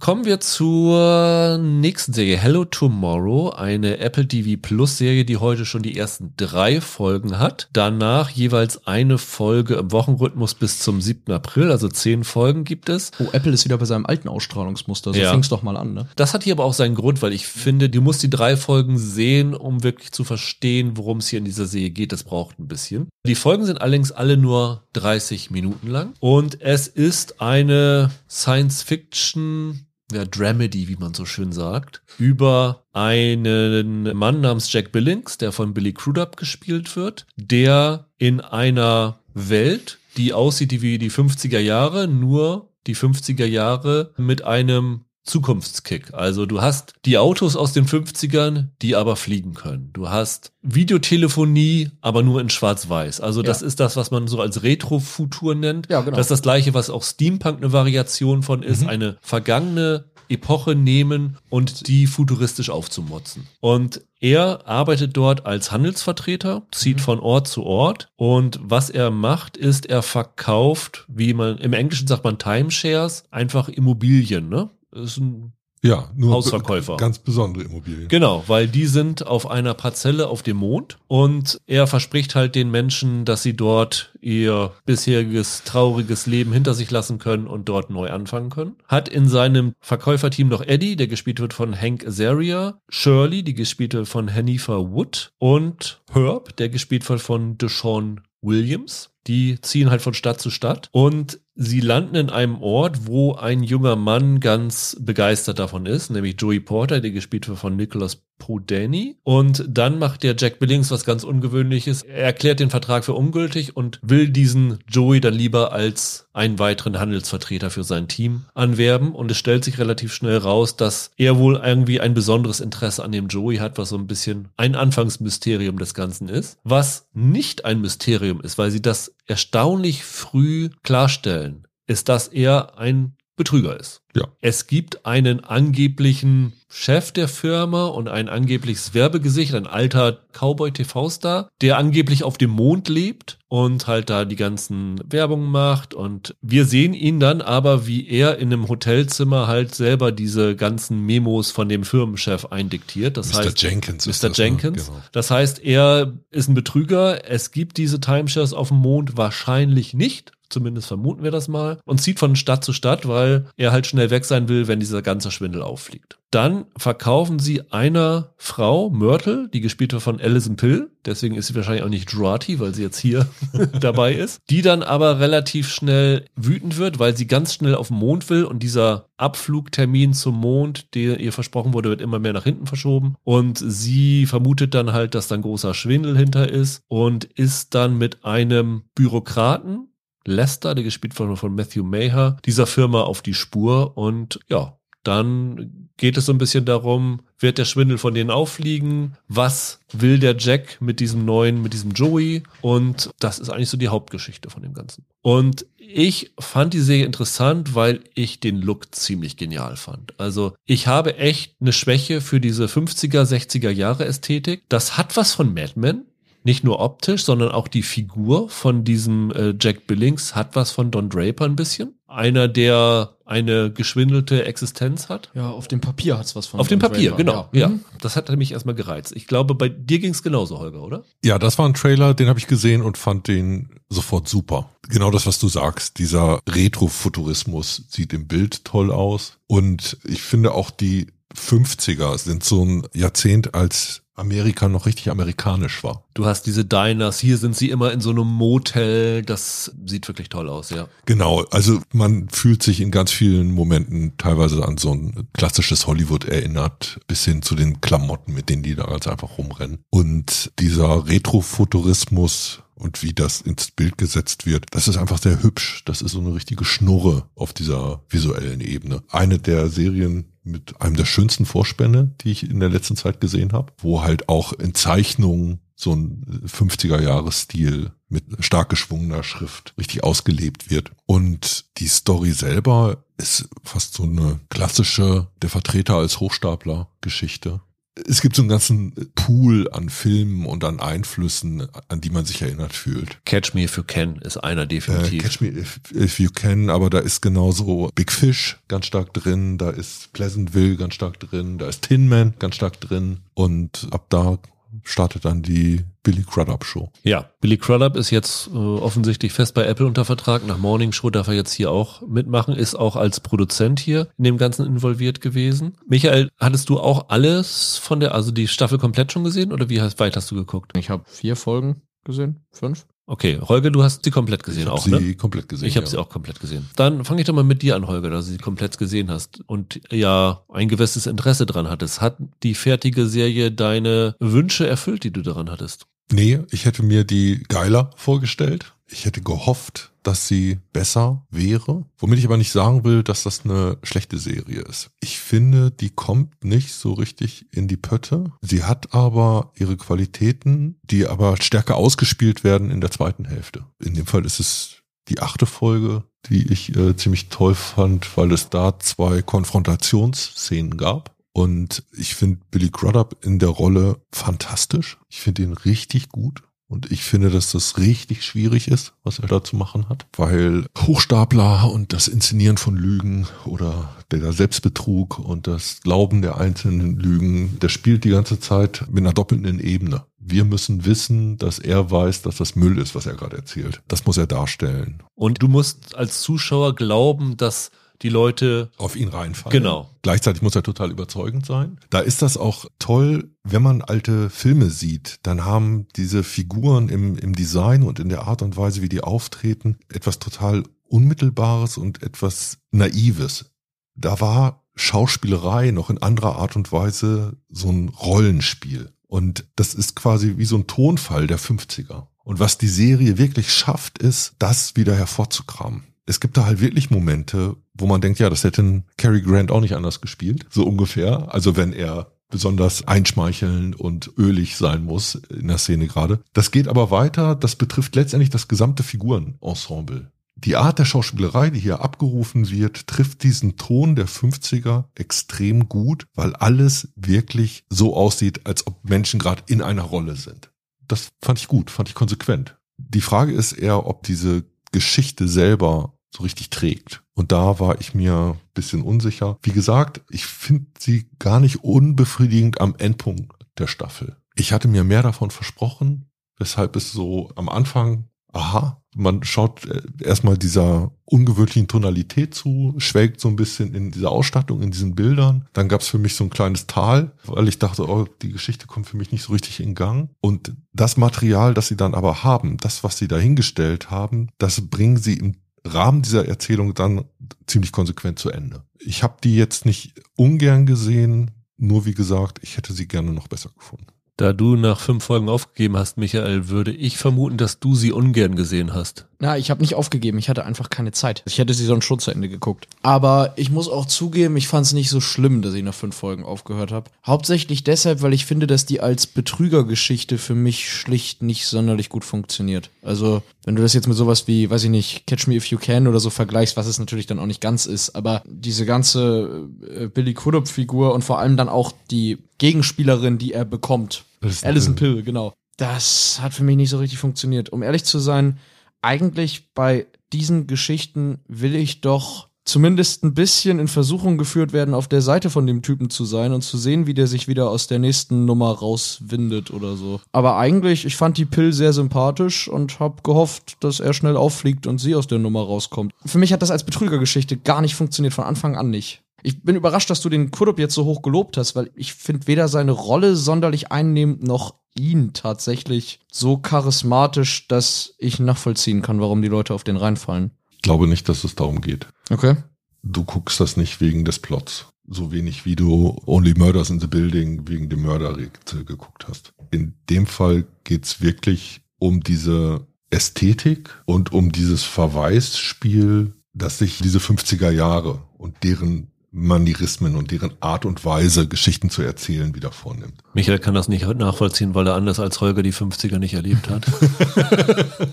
Kommen wir zur nächsten Serie, Hello Tomorrow, eine Apple TV Plus Serie, die heute schon die ersten drei Folgen hat. Danach jeweils eine Folge im Wochenrhythmus bis zum 7. April, also zehn Folgen gibt es. Oh, Apple ist wieder bei seinem alten Ausstrahlungsmuster. So Ja. fing's doch mal an, ne? Das hat hier aber auch seinen Grund, weil ich finde, du musst die drei Folgen sehen, um wirklich zu verstehen, worum es hier in dieser Serie geht. Das braucht ein bisschen. Die Folgen sind allerdings alle nur 30 Minuten lang und es ist eine Science-Fiction ja, Dramedy, wie man so schön sagt, über einen Mann namens Jack Billings, der von Billy Crudup gespielt wird, der in einer Welt, die aussieht wie die 50er Jahre, nur die 50er Jahre mit einem Zukunftskick. Also du hast die Autos aus den 50ern, die aber fliegen können. Du hast Videotelefonie, aber nur in schwarz-weiß. Also das Ja. ist das, was man so als Retrofutur nennt. Ja, genau. Das ist das gleiche, was auch Steampunk eine Variation von ist. Eine vergangene Epoche nehmen und die futuristisch aufzumotzen. Und er arbeitet dort als Handelsvertreter, zieht von Ort zu Ort und was er macht, ist, er verkauft, wie man im Englischen sagt man Timeshares, einfach Immobilien, ne? Das ist ein Ja, nur Hausverkäufer. ganz besondere Immobilien. Genau, weil die sind auf einer Parzelle auf dem Mond und er verspricht halt den Menschen, dass sie dort ihr bisheriges trauriges Leben hinter sich lassen können und dort neu anfangen können. Hat in seinem Verkäuferteam noch Eddie, der gespielt wird von Hank Azaria, Shirley, die gespielt wird von Hanifa Wood und Herb, der gespielt wird von Deshaun Williams. Die ziehen halt von Stadt zu Stadt und sie landen in einem Ort, wo ein junger Mann ganz begeistert davon ist, nämlich Joey Porter, der gespielt wird von Nicholas Podany. Und dann macht der Jack Billings was ganz Ungewöhnliches. Er erklärt den Vertrag für ungültig und will diesen Joey dann lieber als einen weiteren Handelsvertreter für sein Team anwerben. Und es stellt sich relativ schnell raus, dass er wohl irgendwie ein besonderes Interesse an dem Joey hat, was so ein bisschen ein Anfangsmysterium des Ganzen ist. Was nicht ein Mysterium ist, weil sie das erstaunlich früh klarstellen, ist, dass er ein Betrüger ist. Ja. Es gibt einen angeblichen Chef der Firma und ein angebliches Werbegesicht, ein alter Cowboy-TV-Star, der angeblich auf dem Mond lebt und halt da die ganzen Werbungen macht. Und wir sehen ihn dann aber, wie er in einem Hotelzimmer halt selber diese ganzen Memos von dem Firmenchef eindiktiert. Das Mr. heißt, Jenkins Mr. das, ne? Jenkins. Genau. Das heißt, er ist ein Betrüger. Es gibt diese Timeshares auf dem Mond wahrscheinlich nicht. Zumindest vermuten wir das mal. Und zieht von Stadt zu Stadt, weil er halt schnell weg sein will, wenn dieser ganze Schwindel auffliegt. Dann verkaufen sie einer Frau, Myrtle, die gespielt wird von Alison Pill. Deswegen ist sie wahrscheinlich auch nicht Drati, weil sie jetzt hier dabei ist. Die dann aber relativ schnell wütend wird, weil sie ganz schnell auf den Mond will und dieser Abflugtermin zum Mond, der ihr versprochen wurde, wird immer mehr nach hinten verschoben. Und sie vermutet dann halt, dass da ein großer Schwindel hinter ist und ist dann mit einem Bürokraten, Lester, der gespielt wurde von Matthew Maher, dieser Firma auf die Spur und ja, Dann geht es so ein bisschen darum, wird der Schwindel von denen auffliegen? Was will der Jack mit diesem neuen, mit diesem Joey? Und das ist eigentlich so die Hauptgeschichte von dem Ganzen. Und ich fand die Serie interessant, weil ich den Look ziemlich genial fand. Also ich habe echt eine Schwäche für diese 50er, 60er Jahre Ästhetik. Das hat was von Mad Men. Nicht nur optisch, sondern auch die Figur von diesem äh, Jack Billings hat was von Don Draper ein bisschen. Einer, der eine geschwindelte Existenz hat. Ja, auf dem Papier hat's was von. Auf dem Papier, Draper, genau. Ja, Ja. Mhm. das hat mich erstmal gereizt. Ich glaube, bei dir ging's genauso, Holger, oder? Ja, das war ein Trailer, den habe ich gesehen und fand den sofort super. Genau das, was du sagst. Dieser Retrofuturismus sieht im Bild toll aus. Und ich finde auch die 50er sind so ein Jahrzehnt, als Amerika noch richtig amerikanisch war. Du hast diese Diners, hier sind sie immer in so einem Motel, das sieht wirklich toll aus, ja. Genau, also man fühlt sich in ganz vielen Momenten teilweise an so ein klassisches Hollywood erinnert, bis hin zu den Klamotten, mit denen die da ganz einfach rumrennen. Und dieser Retrofuturismus und wie das ins Bild gesetzt wird, das ist einfach sehr hübsch. Das ist so eine richtige Schnurre auf dieser visuellen Ebene. Eine der Serien mit einem der schönsten Vorspänne, die ich in der letzten Zeit gesehen habe, wo halt auch in Zeichnungen so ein 50er-Jahres-Stil mit stark geschwungener Schrift richtig ausgelebt wird. Und die Story selber ist fast so eine klassische, der Vertreter als Hochstapler-Geschichte. Es gibt so einen ganzen Pool an Filmen und an Einflüssen, an die man sich erinnert fühlt. Catch Me If You Can ist einer Äh, definitiv. Catch Me if, if You Can, aber da ist genauso Big Fish ganz stark drin, da ist Pleasantville ganz stark drin, da ist Tin Man ganz stark drin und ab da startet dann die Billy Crudup Show. Ja, Billy Crudup ist jetzt äh, offensichtlich fest bei Apple unter Vertrag. Nach Morning Show darf er jetzt hier auch mitmachen, ist auch als Produzent hier in dem Ganzen involviert gewesen. Michael, hattest du auch alles von der, also die Staffel komplett schon gesehen oder wie weit hast du geguckt? Ich habe vier Folgen gesehen, fünf. Okay, Holger, du hast sie komplett gesehen ich habe auch, sie ne? komplett gesehen. Ich habe ja. sie auch komplett gesehen. Dann fange ich doch mal mit dir an, Holger, dass du sie komplett gesehen hast und ja ein gewisses Interesse dran hattest. Hat die fertige Serie deine Wünsche erfüllt, die du daran hattest? Nee, ich hätte mir die geiler vorgestellt. Ich hätte gehofft, dass sie besser wäre. Womit ich aber nicht sagen will, dass das eine schlechte Serie ist. Ich finde, die kommt nicht so richtig in die Pötte. Sie hat aber ihre Qualitäten, die aber stärker ausgespielt werden in der zweiten Hälfte. In dem Fall ist es die achte Folge, die ich äh, ziemlich toll fand, weil es da zwei Konfrontationsszenen gab. Und ich finde Billy Crudup in der Rolle fantastisch. Ich finde ihn richtig gut. Und ich finde, dass das richtig schwierig ist, was er da zu machen hat, weil Hochstapler und das Inszenieren von Lügen oder der Selbstbetrug und das Glauben der einzelnen Lügen, der spielt die ganze Zeit mit einer doppelten Ebene. Wir müssen wissen, dass er weiß, dass das Müll ist, was er gerade erzählt. Das muss er darstellen. Und du musst als Zuschauer glauben, dass die Leute Auf ihn reinfallen. Genau. Gleichzeitig muss er total überzeugend sein. Da ist das auch toll, wenn man alte Filme sieht, dann haben diese Figuren im, im Design und in der Art und Weise, wie die auftreten, etwas total Unmittelbares und etwas Naives. Da war Schauspielerei noch in anderer Art und Weise so ein Rollenspiel. Und das ist quasi wie so ein Tonfall der 50er. Und was die Serie wirklich schafft, ist, das wieder hervorzukramen. Es gibt da halt wirklich Momente, wo man denkt, ja, das hätte Cary Grant auch nicht anders gespielt, so ungefähr. Also wenn er besonders einschmeicheln und ölig sein muss in der Szene gerade. Das geht aber weiter, das betrifft letztendlich das gesamte Figurenensemble. Die Art der Schauspielerei, die hier abgerufen wird, trifft diesen Ton der 50er extrem gut, weil alles wirklich so aussieht, als ob Menschen gerade in einer Rolle sind. Das fand ich gut, fand ich konsequent. Die Frage ist eher, ob diese Geschichte selber so richtig trägt. Und da war ich mir bisschen unsicher. Wie gesagt, ich finde sie gar nicht unbefriedigend am Endpunkt der Staffel. Ich hatte mir mehr davon versprochen, weshalb es so am Anfang, aha, man schaut äh, erstmal dieser ungewöhnlichen Tonalität zu, schwelgt so ein bisschen in dieser Ausstattung, in diesen Bildern. Dann gab es für mich so ein kleines Tal, weil ich dachte, oh, die Geschichte kommt für mich nicht so richtig in Gang. Und das Material, das sie dann aber haben, das, was sie dahingestellt haben, das bringen sie im Rahmen dieser Erzählung dann ziemlich konsequent zu Ende. Ich habe die jetzt nicht ungern gesehen, nur wie gesagt, ich hätte sie gerne noch besser gefunden. Da du nach fünf Folgen aufgegeben hast, Michael, würde ich vermuten, dass du sie ungern gesehen hast. Na, ich habe nicht aufgegeben, ich hatte einfach keine Zeit. Ich hätte sie sonst schon zu Ende geguckt. Aber ich muss auch zugeben, ich fand es nicht so schlimm, dass ich nach fünf Folgen aufgehört habe. Hauptsächlich deshalb, weil ich finde, dass die als Betrügergeschichte für mich schlicht nicht sonderlich gut funktioniert. Also, wenn du das jetzt mit sowas wie, weiß ich nicht, Catch Me If You Can oder so vergleichst, was es natürlich dann auch nicht ganz ist, aber diese ganze äh, Billy Crudup-Figur und vor allem dann auch die Gegenspielerin, die er bekommt. Alison Pill, genau. Das hat für mich nicht so richtig funktioniert. Um ehrlich zu sein, eigentlich bei diesen Geschichten will ich doch zumindest ein bisschen in Versuchung geführt werden, auf der Seite von dem Typen zu sein und zu sehen, wie der sich wieder aus der nächsten Nummer rauswindet oder so. Aber eigentlich, ich fand die Pill sehr sympathisch und hab gehofft, dass er schnell auffliegt und sie aus der Nummer rauskommt. Für mich hat das als Betrügergeschichte gar nicht funktioniert, von Anfang an nicht. Ich bin überrascht, dass du den Kurup jetzt so hoch gelobt hast, weil ich finde weder seine Rolle sonderlich einnehmend noch ihn tatsächlich so charismatisch, dass ich nachvollziehen kann, warum die Leute auf den reinfallen. Ich glaube nicht, dass es darum geht. Okay. Du guckst das nicht wegen des Plots. So wenig wie du Only Murders in the Building wegen dem Mörderrätsel geguckt hast. In dem Fall geht's wirklich um diese Ästhetik und um dieses Verweisspiel, dass sich diese 50er Jahre und deren Manierismen und deren Art und Weise, Geschichten zu erzählen, wieder vornimmt. Michael kann das nicht nachvollziehen, weil er anders als Holger die 50er nicht erlebt hat.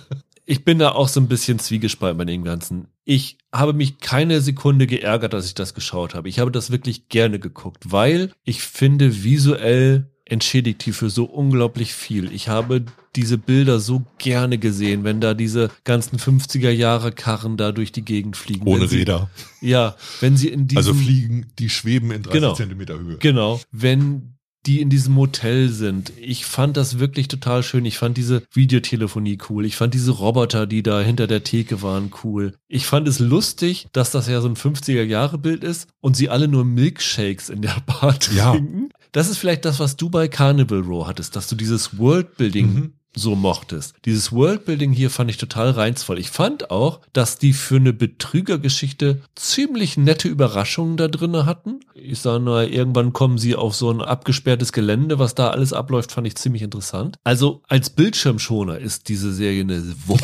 ich bin da auch so ein bisschen zwiegespalten bei dem Ganzen. Ich habe mich keine Sekunde geärgert, dass ich das geschaut habe. Ich habe das wirklich gerne geguckt, weil ich finde, visuell entschädigt die für so unglaublich viel. Ich habe diese Bilder so gerne gesehen, wenn da diese ganzen 50er Jahre Karren da durch die Gegend fliegen. Ohne sie, Räder. Ja, wenn sie in diesem... Also fliegen, die schweben in 30 Genau. Zentimeter Höhe. Genau, wenn die in diesem Motel sind. Ich fand das wirklich total schön. Ich fand diese Videotelefonie cool. Ich fand diese Roboter, die da hinter der Theke waren, cool. Ich fand es lustig, dass das ja so ein 50er-Jahre-Bild ist und sie alle nur Milkshakes in der Bar Ja. trinken. Das ist vielleicht das, was du bei Carnival Row hattest, dass du dieses Worldbuilding Mhm. So mochtest. Dieses Worldbuilding hier fand ich total reizvoll. Ich fand auch, dass die für eine Betrügergeschichte ziemlich nette Überraschungen da drinne hatten. Ich sage nur, irgendwann kommen sie auf so ein abgesperrtes Gelände, was da alles abläuft, fand ich ziemlich interessant. Also als Bildschirmschoner ist diese Serie eine Wucht.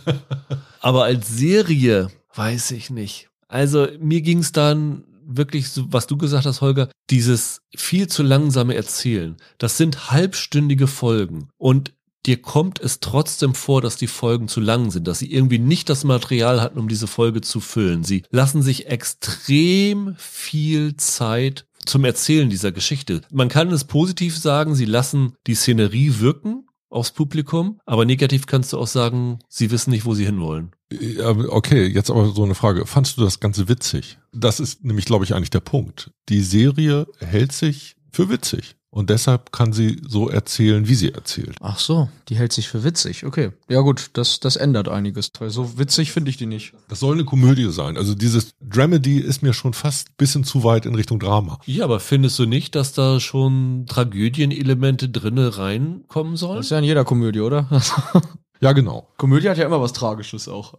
Aber als Serie weiß ich nicht. Also mir ging es dann wirklich, so, was du gesagt hast, Holger, dieses viel zu langsame Erzählen. Das sind halbstündige Folgen und dir kommt es trotzdem vor, dass die Folgen zu lang sind, dass sie irgendwie nicht das Material hatten, um diese Folge zu füllen. Sie lassen sich extrem viel Zeit zum Erzählen dieser Geschichte. Man kann es positiv sagen, sie lassen die Szenerie wirken aufs Publikum, aber negativ kannst du auch sagen, sie wissen nicht, wo sie hinwollen. Okay, jetzt aber so eine Frage. Fandst du das Ganze witzig? Das ist nämlich, glaube ich, eigentlich der Punkt. Die Serie hält sich für witzig. Und deshalb kann sie so erzählen, wie sie erzählt. Ach so, die hält sich für witzig. Okay. Ja gut, das, das ändert einiges. Weil so witzig finde ich die nicht. Das soll eine Komödie sein. Also dieses Dramedy ist mir schon fast ein bisschen zu weit in Richtung Drama. Ja, aber findest du nicht, dass da schon Tragödienelemente drinne reinkommen sollen? Das ist ja in jeder Komödie, oder? Ja, genau. Komödie hat ja immer was Tragisches auch.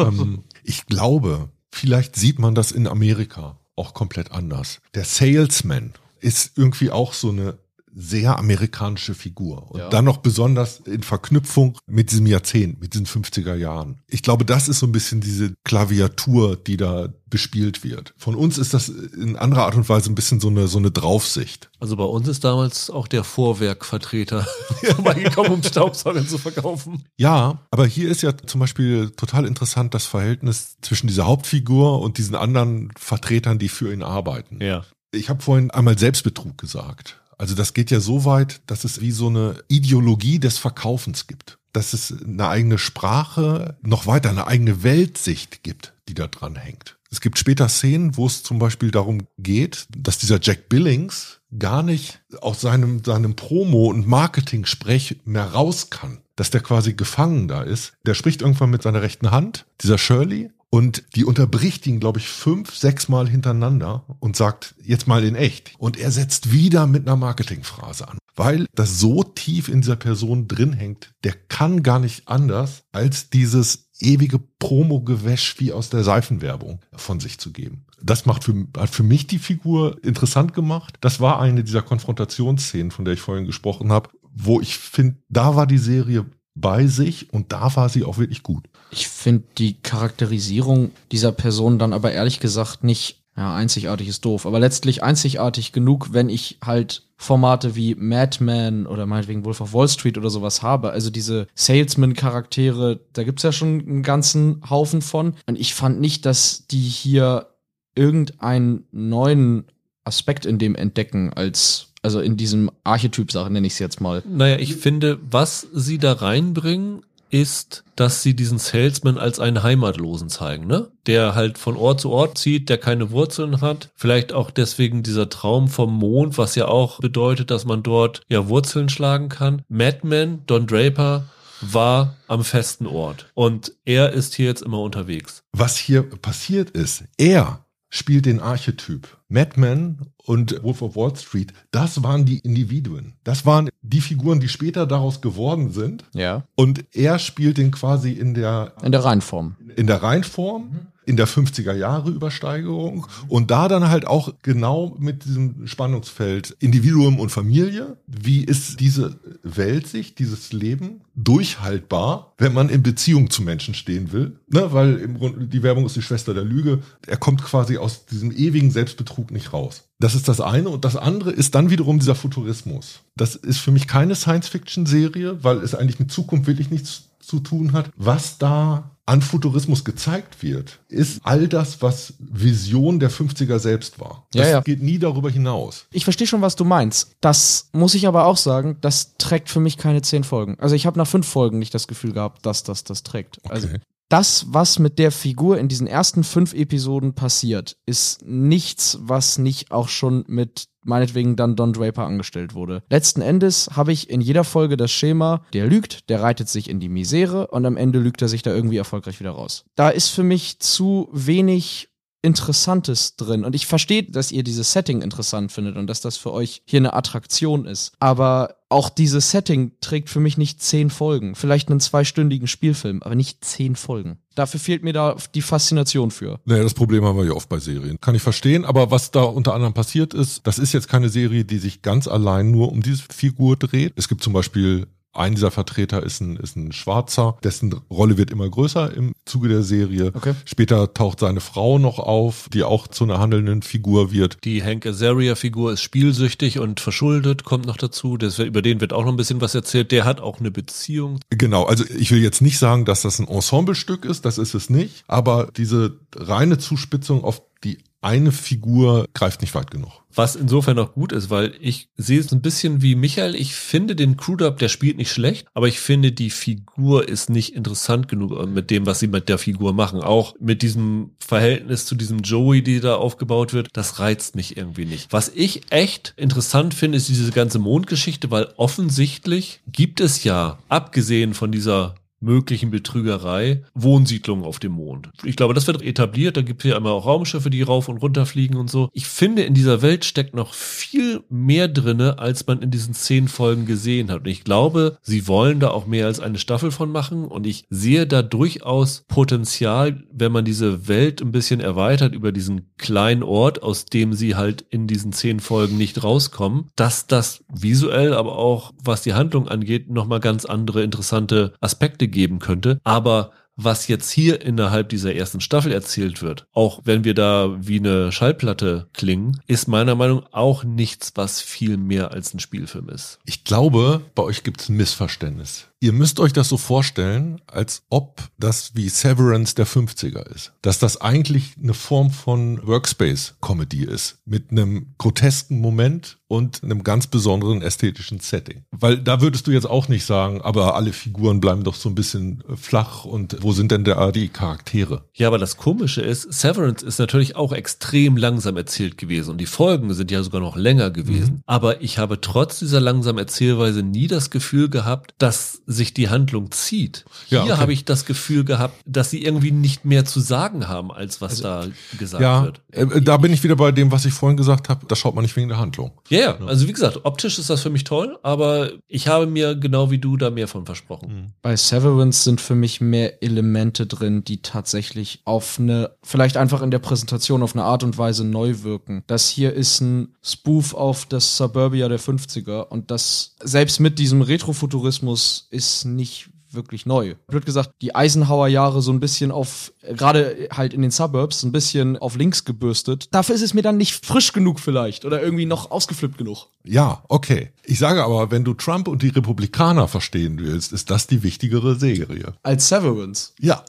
ähm, ich glaube, vielleicht sieht man das in Amerika auch komplett anders. Der Salesman ist irgendwie auch so eine sehr amerikanische Figur. Und Ja. dann noch besonders in Verknüpfung mit diesem Jahrzehnt, mit diesen 50er Jahren. Ich glaube, das ist so ein bisschen diese Klaviatur, die da bespielt wird. Von uns ist das in anderer Art und Weise ein bisschen so eine, so eine Draufsicht. Also bei uns ist damals auch der Vorwerkvertreter vorbeigekommen, um Staubsauger zu verkaufen. Ja, aber hier ist ja zum Beispiel total interessant das Verhältnis zwischen dieser Hauptfigur und diesen anderen Vertretern, die für ihn arbeiten. Ja. Ich habe vorhin einmal Selbstbetrug gesagt. Also das geht ja so weit, dass es wie so eine Ideologie des Verkaufens gibt. Dass es eine eigene Sprache, noch weiter eine eigene Weltsicht gibt, die da dran hängt. Es gibt später Szenen, wo es zum Beispiel darum geht, dass dieser Jack Billings gar nicht aus seinem, seinem Promo- und Marketing-Sprech mehr raus kann. Dass der quasi gefangen da ist. Der spricht irgendwann mit seiner rechten Hand, dieser Shirley, und die unterbricht ihn, glaube ich, fünf, sechs Mal hintereinander und sagt, jetzt mal in echt. Und er setzt wieder mit einer Marketingphrase an. Weil das so tief in dieser Person drin hängt, der kann gar nicht anders, als dieses ewige Promo-Gewäsch wie aus der Seifenwerbung von sich zu geben. Das macht für, hat für mich die Figur interessant gemacht. Das war eine dieser Konfrontationsszenen, von der ich vorhin gesprochen habe, wo ich finde, da war die Serie bei sich und da war sie auch wirklich gut. Ich finde die Charakterisierung dieser Person dann aber ehrlich gesagt nicht ja, einzigartig ist doof, aber letztlich einzigartig genug, wenn ich halt Formate wie Madman oder meinetwegen Wolf of Wall Street oder sowas habe. Also diese Salesman-Charaktere, da gibt's ja schon einen ganzen Haufen von. Und ich fand nicht, dass die hier irgendeinen neuen Aspekt in dem entdecken als also in diesem Archetyp-Sache nenne ich es jetzt mal. Naja, ich finde, was sie da reinbringen, ist, dass sie diesen Salesman als einen Heimatlosen zeigen, ne? Der halt von Ort zu Ort zieht, der keine Wurzeln hat. Vielleicht auch deswegen dieser Traum vom Mond, was ja auch bedeutet, dass man dort ja Wurzeln schlagen kann. Madman, Don Draper, war am festen Ort. Und er ist hier jetzt immer unterwegs. Was hier passiert ist, er spielt den Archetyp. Madman und Wolf of Wall Street, das waren die Individuen. Das waren die Figuren, die später daraus geworden sind. Ja. Und er spielt den quasi in der in der Reinform. In der Reinform. Mhm in der 50er Jahre Übersteigerung und da dann halt auch genau mit diesem Spannungsfeld Individuum und Familie. Wie ist diese Welt sich, dieses Leben durchhaltbar, wenn man in Beziehung zu Menschen stehen will? Ne, weil im Grunde die Werbung ist die Schwester der Lüge. Er kommt quasi aus diesem ewigen Selbstbetrug nicht raus. Das ist das eine. Und das andere ist dann wiederum dieser Futurismus. Das ist für mich keine Science-Fiction-Serie, weil es eigentlich mit Zukunft wirklich nichts zu tun hat. Was da an Futurismus gezeigt wird, ist all das, was Vision der 50er selbst war. Das ja, ja. geht nie darüber hinaus. Ich verstehe schon, was du meinst. Das muss ich aber auch sagen, das trägt für mich keine zehn Folgen. Also ich habe nach fünf Folgen nicht das Gefühl gehabt, dass das das trägt. Okay. Also das, was mit der Figur in diesen ersten fünf Episoden passiert, ist nichts, was nicht auch schon mit meinetwegen dann Don Draper angestellt wurde. Letzten Endes habe ich in jeder Folge das Schema, der lügt, der reitet sich in die Misere und am Ende lügt er sich da irgendwie erfolgreich wieder raus. Da ist für mich zu wenig Interessantes drin. Und ich verstehe, dass ihr dieses Setting interessant findet und dass das für euch hier eine Attraktion ist. Aber auch dieses Setting trägt für mich nicht zehn Folgen. Vielleicht einen zweistündigen Spielfilm, aber nicht zehn Folgen. Dafür fehlt mir da die Faszination für. Naja, das Problem haben wir ja oft bei Serien. Kann ich verstehen, aber was da unter anderem passiert ist, das ist jetzt keine Serie, die sich ganz allein nur um diese Figur dreht. Es gibt zum Beispiel ein dieser Vertreter ist ein, ist ein Schwarzer, dessen Rolle wird immer größer im Zuge der Serie. Okay. Später taucht seine Frau noch auf, die auch zu einer handelnden Figur wird. Die Hank Azaria-Figur ist spielsüchtig und verschuldet, kommt noch dazu. Das, über den wird auch noch ein bisschen was erzählt. Der hat auch eine Beziehung. Genau, also ich will jetzt nicht sagen, dass das ein Ensemblestück ist, das ist es nicht, aber diese reine Zuspitzung auf die eine Figur greift nicht weit genug. Was insofern auch gut ist, weil ich sehe es ein bisschen wie Michael. Ich finde den Crewdub, der spielt nicht schlecht, aber ich finde die Figur ist nicht interessant genug mit dem, was sie mit der Figur machen. Auch mit diesem Verhältnis zu diesem Joey, die da aufgebaut wird, das reizt mich irgendwie nicht. Was ich echt interessant finde, ist diese ganze Mondgeschichte, weil offensichtlich gibt es ja, abgesehen von dieser möglichen Betrügerei Wohnsiedlungen auf dem Mond. Ich glaube, das wird etabliert. Da gibt es ja immer auch Raumschiffe, die rauf und runter fliegen und so. Ich finde, in dieser Welt steckt noch viel mehr drinne, als man in diesen zehn Folgen gesehen hat. Und ich glaube, sie wollen da auch mehr als eine Staffel von machen. Und ich sehe da durchaus Potenzial, wenn man diese Welt ein bisschen erweitert über diesen kleinen Ort, aus dem sie halt in diesen zehn Folgen nicht rauskommen, dass das visuell, aber auch was die Handlung angeht, nochmal ganz andere interessante Aspekte geben könnte. Aber was jetzt hier innerhalb dieser ersten Staffel erzählt wird, auch wenn wir da wie eine Schallplatte klingen, ist meiner Meinung nach auch nichts, was viel mehr als ein Spielfilm ist. Ich glaube, bei euch gibt es ein Missverständnis. Ihr müsst euch das so vorstellen, als ob das wie Severance der 50er ist. Dass das eigentlich eine Form von Workspace-Comedy ist. Mit einem grotesken Moment und einem ganz besonderen ästhetischen Setting. Weil da würdest du jetzt auch nicht sagen, aber alle Figuren bleiben doch so ein bisschen flach und wo sind denn da die Charaktere? Ja, aber das Komische ist, Severance ist natürlich auch extrem langsam erzählt gewesen und die Folgen sind ja sogar noch länger gewesen. Mhm. Aber ich habe trotz dieser langsamen Erzählweise nie das Gefühl gehabt, dass sich die Handlung zieht. Ja, Hier okay. habe ich das Gefühl gehabt, dass sie irgendwie nicht mehr zu sagen haben, als was also, da gesagt ja, wird. Äh, da bin ich wieder bei dem, was ich vorhin gesagt habe. Da schaut man nicht wegen der Handlung. Ja, ja. Also wie gesagt, optisch ist das für mich toll, aber ich habe mir genau wie du da mehr von versprochen. Bei Severance sind für mich mehr Elemente drin, die tatsächlich auf eine, vielleicht einfach in der Präsentation auf eine Art und Weise neu wirken. Das hier ist ein Spoof auf das Suburbia der 50er und das selbst mit diesem Retrofuturismus ist nicht wirklich neu. Blöd gesagt, die Eisenhower-Jahre so ein bisschen auf, gerade halt in den Suburbs, ein bisschen auf links gebürstet. Dafür ist es mir dann nicht frisch genug vielleicht oder irgendwie noch ausgeflippt genug. Ja, okay. Ich sage aber, wenn du Trump und die Republikaner verstehen willst, ist das die wichtigere Serie. Als Severance. Ja.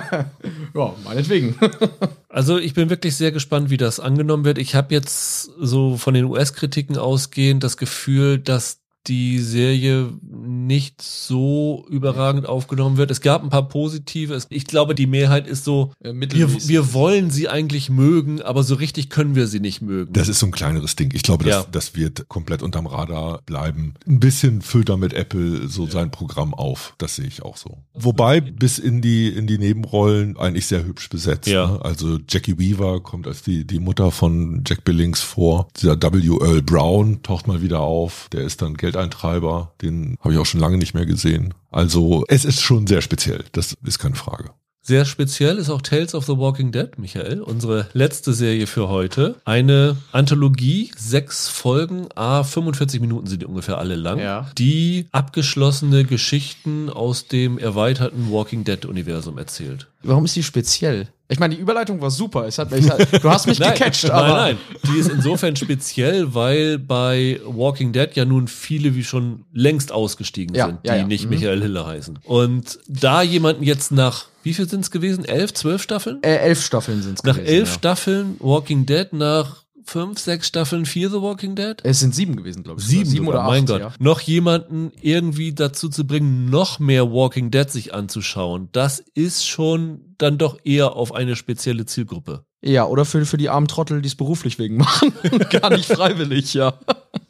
ja, meinetwegen. Also ich bin wirklich sehr gespannt, wie das angenommen wird. Ich habe jetzt so von den US-Kritiken ausgehend das Gefühl, dass die Serie nicht so überragend aufgenommen wird. Es gab ein paar positive. Ich glaube, die Mehrheit ist so, Äh, wir, wir wollen sie eigentlich mögen, aber so richtig können wir sie nicht mögen. Das ist so ein kleineres Ding. Ich glaube, das, Ja. das wird komplett unterm Radar bleiben. Ein bisschen füllt damit Apple so sein Programm auf. Das sehe ich auch so. Wobei bis in die, in die Nebenrollen eigentlich sehr hübsch besetzt. Ja. Ne? Also Jackie Weaver kommt als die, die Mutter von Jack Billings vor. Dieser W. Earl Brown taucht mal wieder auf. Der ist dann Geldeintreiber. Den habe ich auch schon lange nicht mehr gesehen. Also es ist schon sehr speziell. Das ist keine Frage. Sehr speziell ist auch Tales of the Walking Dead, Michael, unsere letzte Serie für heute. Eine Anthologie, sechs Folgen, a 45 Minuten sind die ungefähr alle lang, Ja. die abgeschlossene Geschichten aus dem erweiterten Walking Dead Universum erzählt. Warum ist die speziell? Ich meine, die Überleitung war super. Es hat, ich, du hast mich gecatcht, aber. Nein, nein. Die ist insofern speziell, weil bei Walking Dead ja nun viele wie schon längst ausgestiegen Ja, sind, die ja, ja. nicht Mhm. Michael Hille heißen. Und da jemanden jetzt nach, wie viel sind es gewesen? Elf, zwölf Staffeln? Äh, elf Staffeln sind es Nach gewesen. elf ja. Staffeln Walking Dead, nach fünf, sechs Staffeln Fear the Walking Dead? Es sind sieben gewesen, glaube ich. Sieben, sieben oder acht. mein Gott. Ja. Noch jemanden irgendwie dazu zu bringen, noch mehr Walking Dead sich anzuschauen, das ist schon dann doch eher auf eine spezielle Zielgruppe. Ja, oder für, für die armen Trottel, die es beruflich wegen machen. Gar nicht freiwillig, ja.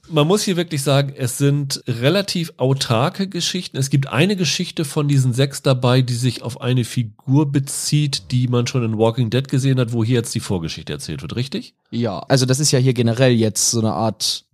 Man muss hier wirklich sagen, es sind relativ autarke Geschichten. Es gibt eine Geschichte von diesen sechs dabei, die sich auf eine Figur bezieht, die man schon in Walking Dead gesehen hat, wo hier jetzt die Vorgeschichte erzählt wird, richtig? Ja, also das ist ja hier generell jetzt so eine Art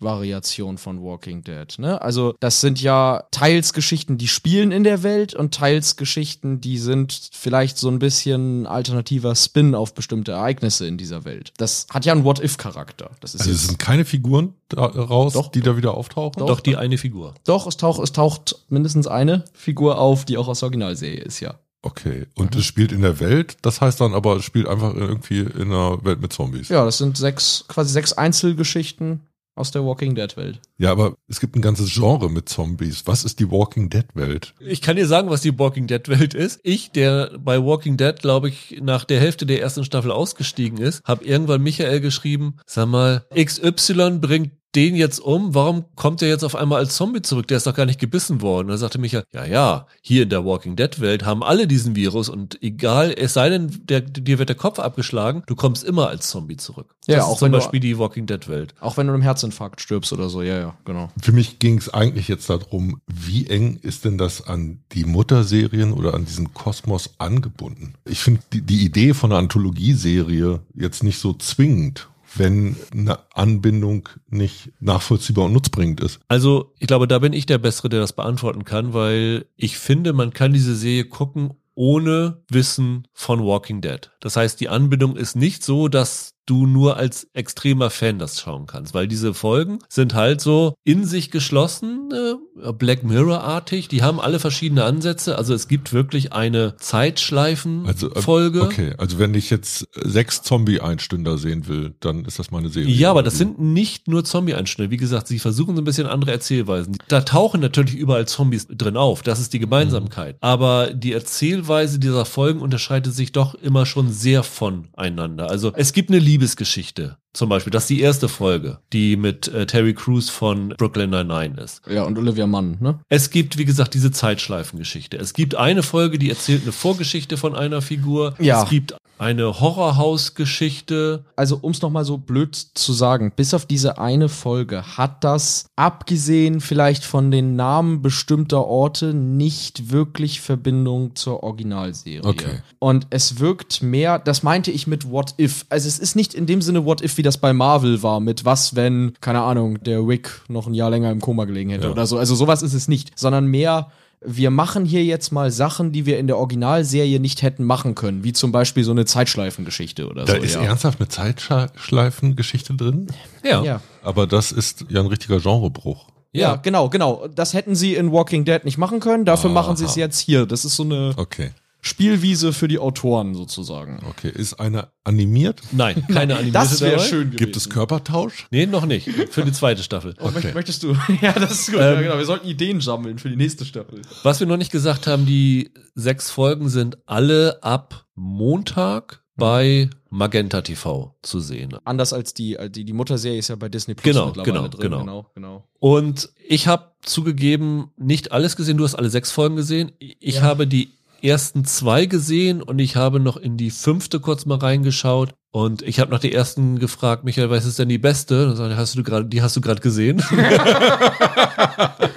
What-If-Variation von Walking Dead. Ne? Also das sind ja teils Geschichten, die spielen in der Welt und teils Geschichten, die sind vielleicht so ein bisschen alternativer Spin auf bestimmte Ereignisse in dieser Welt. Das hat ja einen What-If-Charakter. Das ist Also es sind keine Figuren da raus, Doch. die da wieder auftauchen. Doch, die eine Figur. doch, es taucht, es taucht mindestens eine Figur auf, die auch aus der Originalserie ist, ja. Okay. Und es spielt in der Welt, das heißt dann aber, es spielt einfach irgendwie in einer Welt mit Zombies. Ja, das sind sechs, quasi sechs Einzelgeschichten aus der Walking Dead-Welt. Ja, aber es gibt ein ganzes Genre mit Zombies. Was ist die Walking Dead Welt? Ich kann dir sagen, was die Walking Dead Welt ist. Ich, der bei Walking Dead, glaube ich, nach der Hälfte der ersten Staffel ausgestiegen ist, habe irgendwann Michael geschrieben, sag mal, XY bringt den jetzt um, warum kommt er jetzt auf einmal als Zombie zurück? Der ist doch gar nicht gebissen worden. Und da sagte Michael, ja, ja, hier in der Walking Dead Welt haben alle diesen Virus und egal, es sei denn, der, dir wird der Kopf abgeschlagen, du kommst immer als Zombie zurück. Ja, das auch ist zum wenn du- Beispiel die Walking Dead Welt. Auch wenn du einem Herzinfarkt stirbst oder so, ja, ja, genau. Für mich ging es eigentlich jetzt darum, wie eng ist denn das an die Mutterserien oder an diesen Kosmos angebunden? Ich finde die, die Idee von einer Anthologieserie jetzt nicht so zwingend, wenn eine Anbindung nicht nachvollziehbar und nutzbringend ist. Also, ich glaube, da bin ich der Bessere, der das beantworten kann, weil ich finde, man kann diese Serie gucken ohne Wissen von Walking Dead. Das heißt, die Anbindung ist nicht so, dass du nur als extremer Fan das schauen kannst, weil diese Folgen sind halt so in sich geschlossen, äh, Black Mirror-artig, die haben alle verschiedene Ansätze, also es gibt wirklich eine Zeitschleifen-Folge. Also, äh, okay, also wenn ich jetzt sechs Zombie-Einstünder sehen will, dann ist das meine Serie. Ja, aber das sind nicht nur Zombie-Einstellungen. Wie gesagt, sie versuchen so ein bisschen andere Erzählweisen. Da tauchen natürlich überall Zombies drin auf. Das ist die Gemeinsamkeit. Aber die Erzählweise dieser Folgen unterscheidet sich doch immer schon sehr voneinander. Also es gibt eine Liebesgeschichte. Zum Beispiel, das ist die erste Folge, die mit äh, Terry Crews von Brooklyn Nine-Nine ist. Ja, und Olivia Munn, ne? Es gibt, wie gesagt, diese Zeitschleifengeschichte. Es gibt eine Folge, die erzählt eine Vorgeschichte von einer Figur. Ja. Es gibt eine Horrorhaus-Geschichte. Also, um es nochmal so blöd zu sagen, bis auf diese eine Folge hat das, abgesehen vielleicht von den Namen bestimmter Orte, nicht wirklich Verbindung zur Originalserie. Okay. Und es wirkt mehr, das meinte ich mit What If. Also es ist nicht in dem Sinne What If, wie das bei Marvel war, mit was, wenn, keine Ahnung, der Wick noch ein Jahr länger im Koma gelegen hätte Ja. oder so. Also sowas ist es nicht, sondern mehr wir machen hier jetzt mal Sachen, die wir in der Originalserie nicht hätten machen können, wie zum Beispiel so eine Zeitschleifengeschichte oder Da so. ist ja. ernsthaft eine Zeitschleifengeschichte drin, Ja. ja. aber das ist ja ein richtiger Genrebruch. Ja, Ja. genau, genau. Das hätten sie in Walking Dead nicht machen können, dafür machen sie es Aha. jetzt hier. Das ist so eine Okay, Spielwiese für die Autoren sozusagen. okay. Ist eine animiert? Nein, keine animierte Das wäre schön Gibt es Körpertausch? Nee, noch nicht. Für die zweite Staffel. Oh, Okay. Möchtest du? Ja, das ist gut. Ähm, ja, genau. Wir sollten Ideen sammeln für die nächste Staffel. Was wir noch nicht gesagt haben, die sechs Folgen sind alle ab Montag bei Magenta TV zu sehen. Anders als die, äh, die, die Mutterserie ist ja bei Disney Plus Genau, mittlerweile genau, drin. genau. genau, genau. Und ich habe zugegeben nicht alles gesehen. Du hast alle sechs Folgen gesehen. Ich Ja. habe die ersten zwei gesehen und ich habe noch in die fünfte kurz mal reingeschaut. Und ich habe nach der ersten gefragt, Michael, was ist denn die beste? Dann sagte, hast du gerade, die hast du gerade gesehen.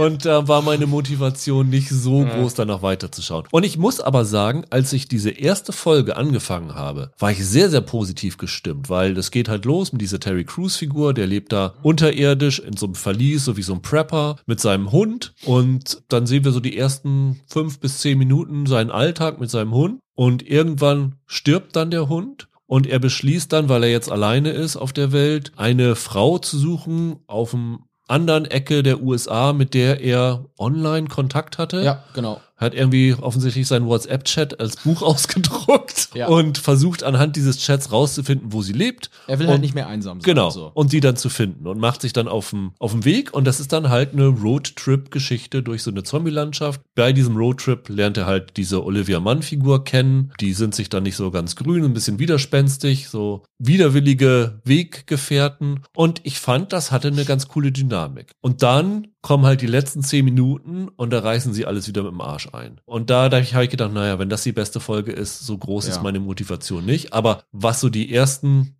und da war meine Motivation nicht so groß, da noch weiterzuschauen. Und ich muss aber sagen, als ich diese erste Folge angefangen habe, war ich sehr, sehr positiv gestimmt, weil das geht halt los mit dieser Terry Crews Figur, der lebt da unterirdisch in so einem Verlies, so wie so ein Prepper mit seinem Hund. Und dann sehen wir so die ersten fünf bis zehn Minuten seinen Alltag mit seinem Hund. Und irgendwann stirbt dann der Hund. Und er beschließt dann, weil er jetzt alleine ist auf der Welt, eine Frau zu suchen auf dem anderen Ecke der USA, mit der er online Kontakt hatte. Ja, genau. Hat irgendwie offensichtlich seinen WhatsApp-Chat als Buch ausgedruckt Ja. und versucht anhand dieses Chats rauszufinden, wo sie lebt. Er will Und- halt nicht mehr einsam sein. Genau. So. Und die dann zu finden und macht sich dann auf dem, auf dem Weg. Und das ist dann halt eine Roadtrip-Geschichte durch so eine Zombie-Landschaft. Bei diesem Roadtrip lernt er halt diese Olivia Mann-Figur kennen. Die sind sich dann nicht so ganz grün, ein bisschen widerspenstig, so widerwillige Weggefährten. Und ich fand, das hatte eine ganz coole Dynamik. Und dann kommen halt die letzten zehn Minuten und da reißen sie alles wieder mit dem Arsch ein. Und da, da habe ich gedacht, naja, wenn das die beste Folge ist, so groß Ja. ist meine Motivation nicht. Aber was so die ersten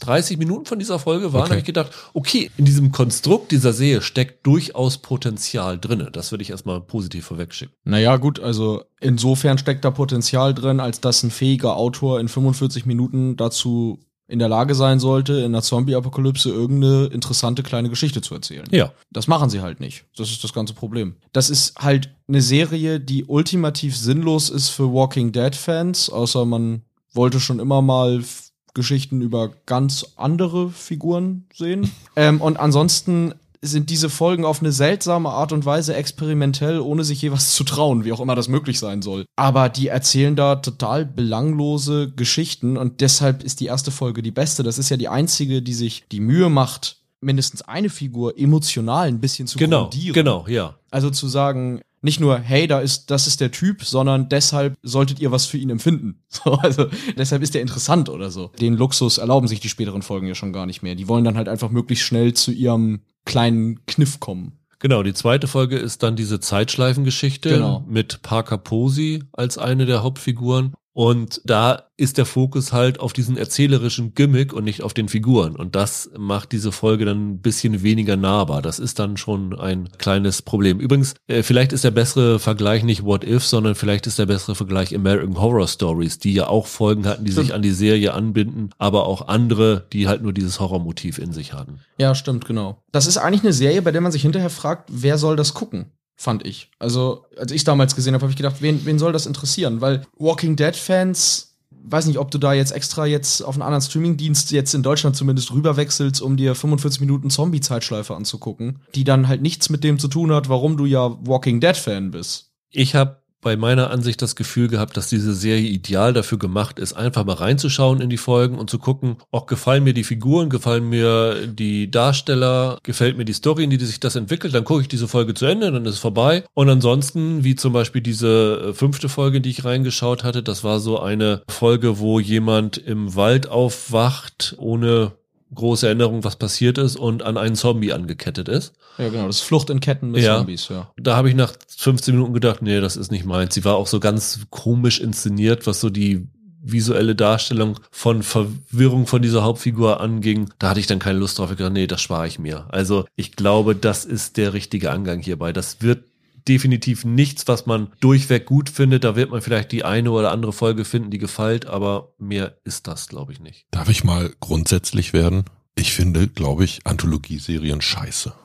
30 Minuten von dieser Folge waren, Okay. habe ich gedacht, okay, in diesem Konstrukt dieser Serie steckt durchaus Potenzial drinne. Das würde ich erstmal positiv vorwegschicken. Naja, gut, also insofern steckt da Potenzial drin, als dass ein fähiger Autor in 45 Minuten dazu in der Lage sein sollte, in einer Zombie-Apokalypse irgendeine interessante kleine Geschichte zu erzählen. Ja. Das machen sie halt nicht. Das ist das ganze Problem. Das ist halt eine Serie, die ultimativ sinnlos ist für Walking Dead-Fans, außer man wollte schon immer mal Geschichten über ganz andere Figuren sehen. ähm, und ansonsten sind diese Folgen auf eine seltsame Art und Weise experimentell, ohne sich je was zu trauen, wie auch immer das möglich sein soll. Aber die erzählen da total belanglose Geschichten und deshalb ist die erste Folge die beste. Das ist ja die einzige, die sich die Mühe macht, mindestens eine Figur emotional ein bisschen zu Genau, grundieren. genau, ja. Also zu sagen, nicht nur, hey, da ist, das ist der Typ, sondern deshalb solltet ihr was für ihn empfinden. So, also deshalb ist der interessant oder so. Den Luxus erlauben sich die späteren Folgen ja schon gar nicht mehr. Die wollen dann halt einfach möglichst schnell zu ihrem kleinen Kniff kommen. Genau, die zweite Folge ist dann diese Zeitschleifengeschichte Genau. mit Parker Posey als eine der Hauptfiguren. Und da ist der Fokus halt auf diesen erzählerischen Gimmick und nicht auf den Figuren. Und das macht diese Folge dann ein bisschen weniger nahbar. Das ist dann schon ein kleines Problem. Übrigens, äh, vielleicht ist der bessere Vergleich nicht What If, sondern vielleicht ist der bessere Vergleich American Horror Stories, die ja auch Folgen hatten, die sich an die Serie anbinden, aber auch andere, die halt nur dieses Horrormotiv in sich hatten. Ja, stimmt, genau. Das ist eigentlich eine Serie, bei der man sich hinterher fragt, wer soll das gucken? Fand ich. Also, als ich damals gesehen habe, habe ich gedacht, wen, wen soll das interessieren? Weil Walking Dead-Fans, weiß nicht, ob du da jetzt extra jetzt auf einen anderen Streamingdienst jetzt in Deutschland zumindest rüberwechselst, um dir 45 Minuten Zombie-Zeitschleife anzugucken, die dann halt nichts mit dem zu tun hat, warum du ja Walking Dead-Fan bist. Ich habe bei meiner Ansicht das Gefühl gehabt, dass diese Serie ideal dafür gemacht ist, einfach mal reinzuschauen in die Folgen und zu gucken, auch gefallen mir die Figuren, gefallen mir die Darsteller, gefällt mir die Story, in die sich das entwickelt, dann gucke ich diese Folge zu Ende, dann ist es vorbei. Und ansonsten, wie zum Beispiel diese äh, fünfte Folge, die ich reingeschaut hatte, das war so eine Folge, wo jemand im Wald aufwacht, ohne große Erinnerung, was passiert ist und an einen Zombie angekettet ist. Ja, genau, das Flucht in Ketten mit Ja. Zombies, ja. Da habe ich nach 15 Minuten gedacht, nee, das ist nicht meins. Sie war auch so ganz komisch inszeniert, was so die visuelle Darstellung von Verwirrung von dieser Hauptfigur anging. Da hatte ich dann keine Lust drauf. Ich gedacht, nee, das spare ich mir. Also ich glaube, das ist der richtige Angang hierbei. Das wird definitiv nichts, was man durchweg gut findet. Da wird man vielleicht die eine oder andere Folge finden, die gefällt, aber mehr ist das, glaube ich, nicht. Darf ich mal grundsätzlich werden? Ich finde, glaube ich, Anthologieserien scheiße.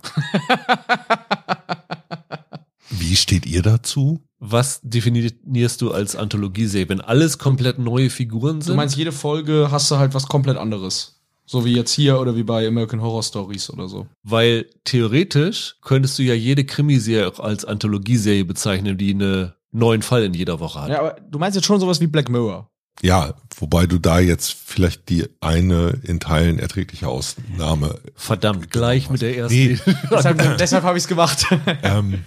Wie steht ihr dazu? Was definierst du als Anthologieserie, wenn alles komplett neue Figuren sind? Du meinst, jede Folge hast du halt was komplett anderes. So wie jetzt hier oder wie bei American Horror Stories oder so. Weil theoretisch könntest du ja jede Krimiserie auch als Anthologieserie bezeichnen, die einen neuen Fall in jeder Woche hat. Ja, aber du meinst jetzt schon sowas wie Black Mirror. Ja, wobei du da jetzt vielleicht die eine in Teilen erträgliche Ausnahme. Verdammt, gleich mit der ersten. Nee. deshalb deshalb habe ich es gemacht. ähm,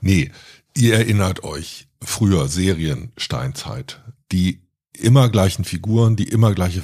nee, ihr erinnert euch früher Serien Steinzeit, die immer gleichen Figuren, die immer gleiche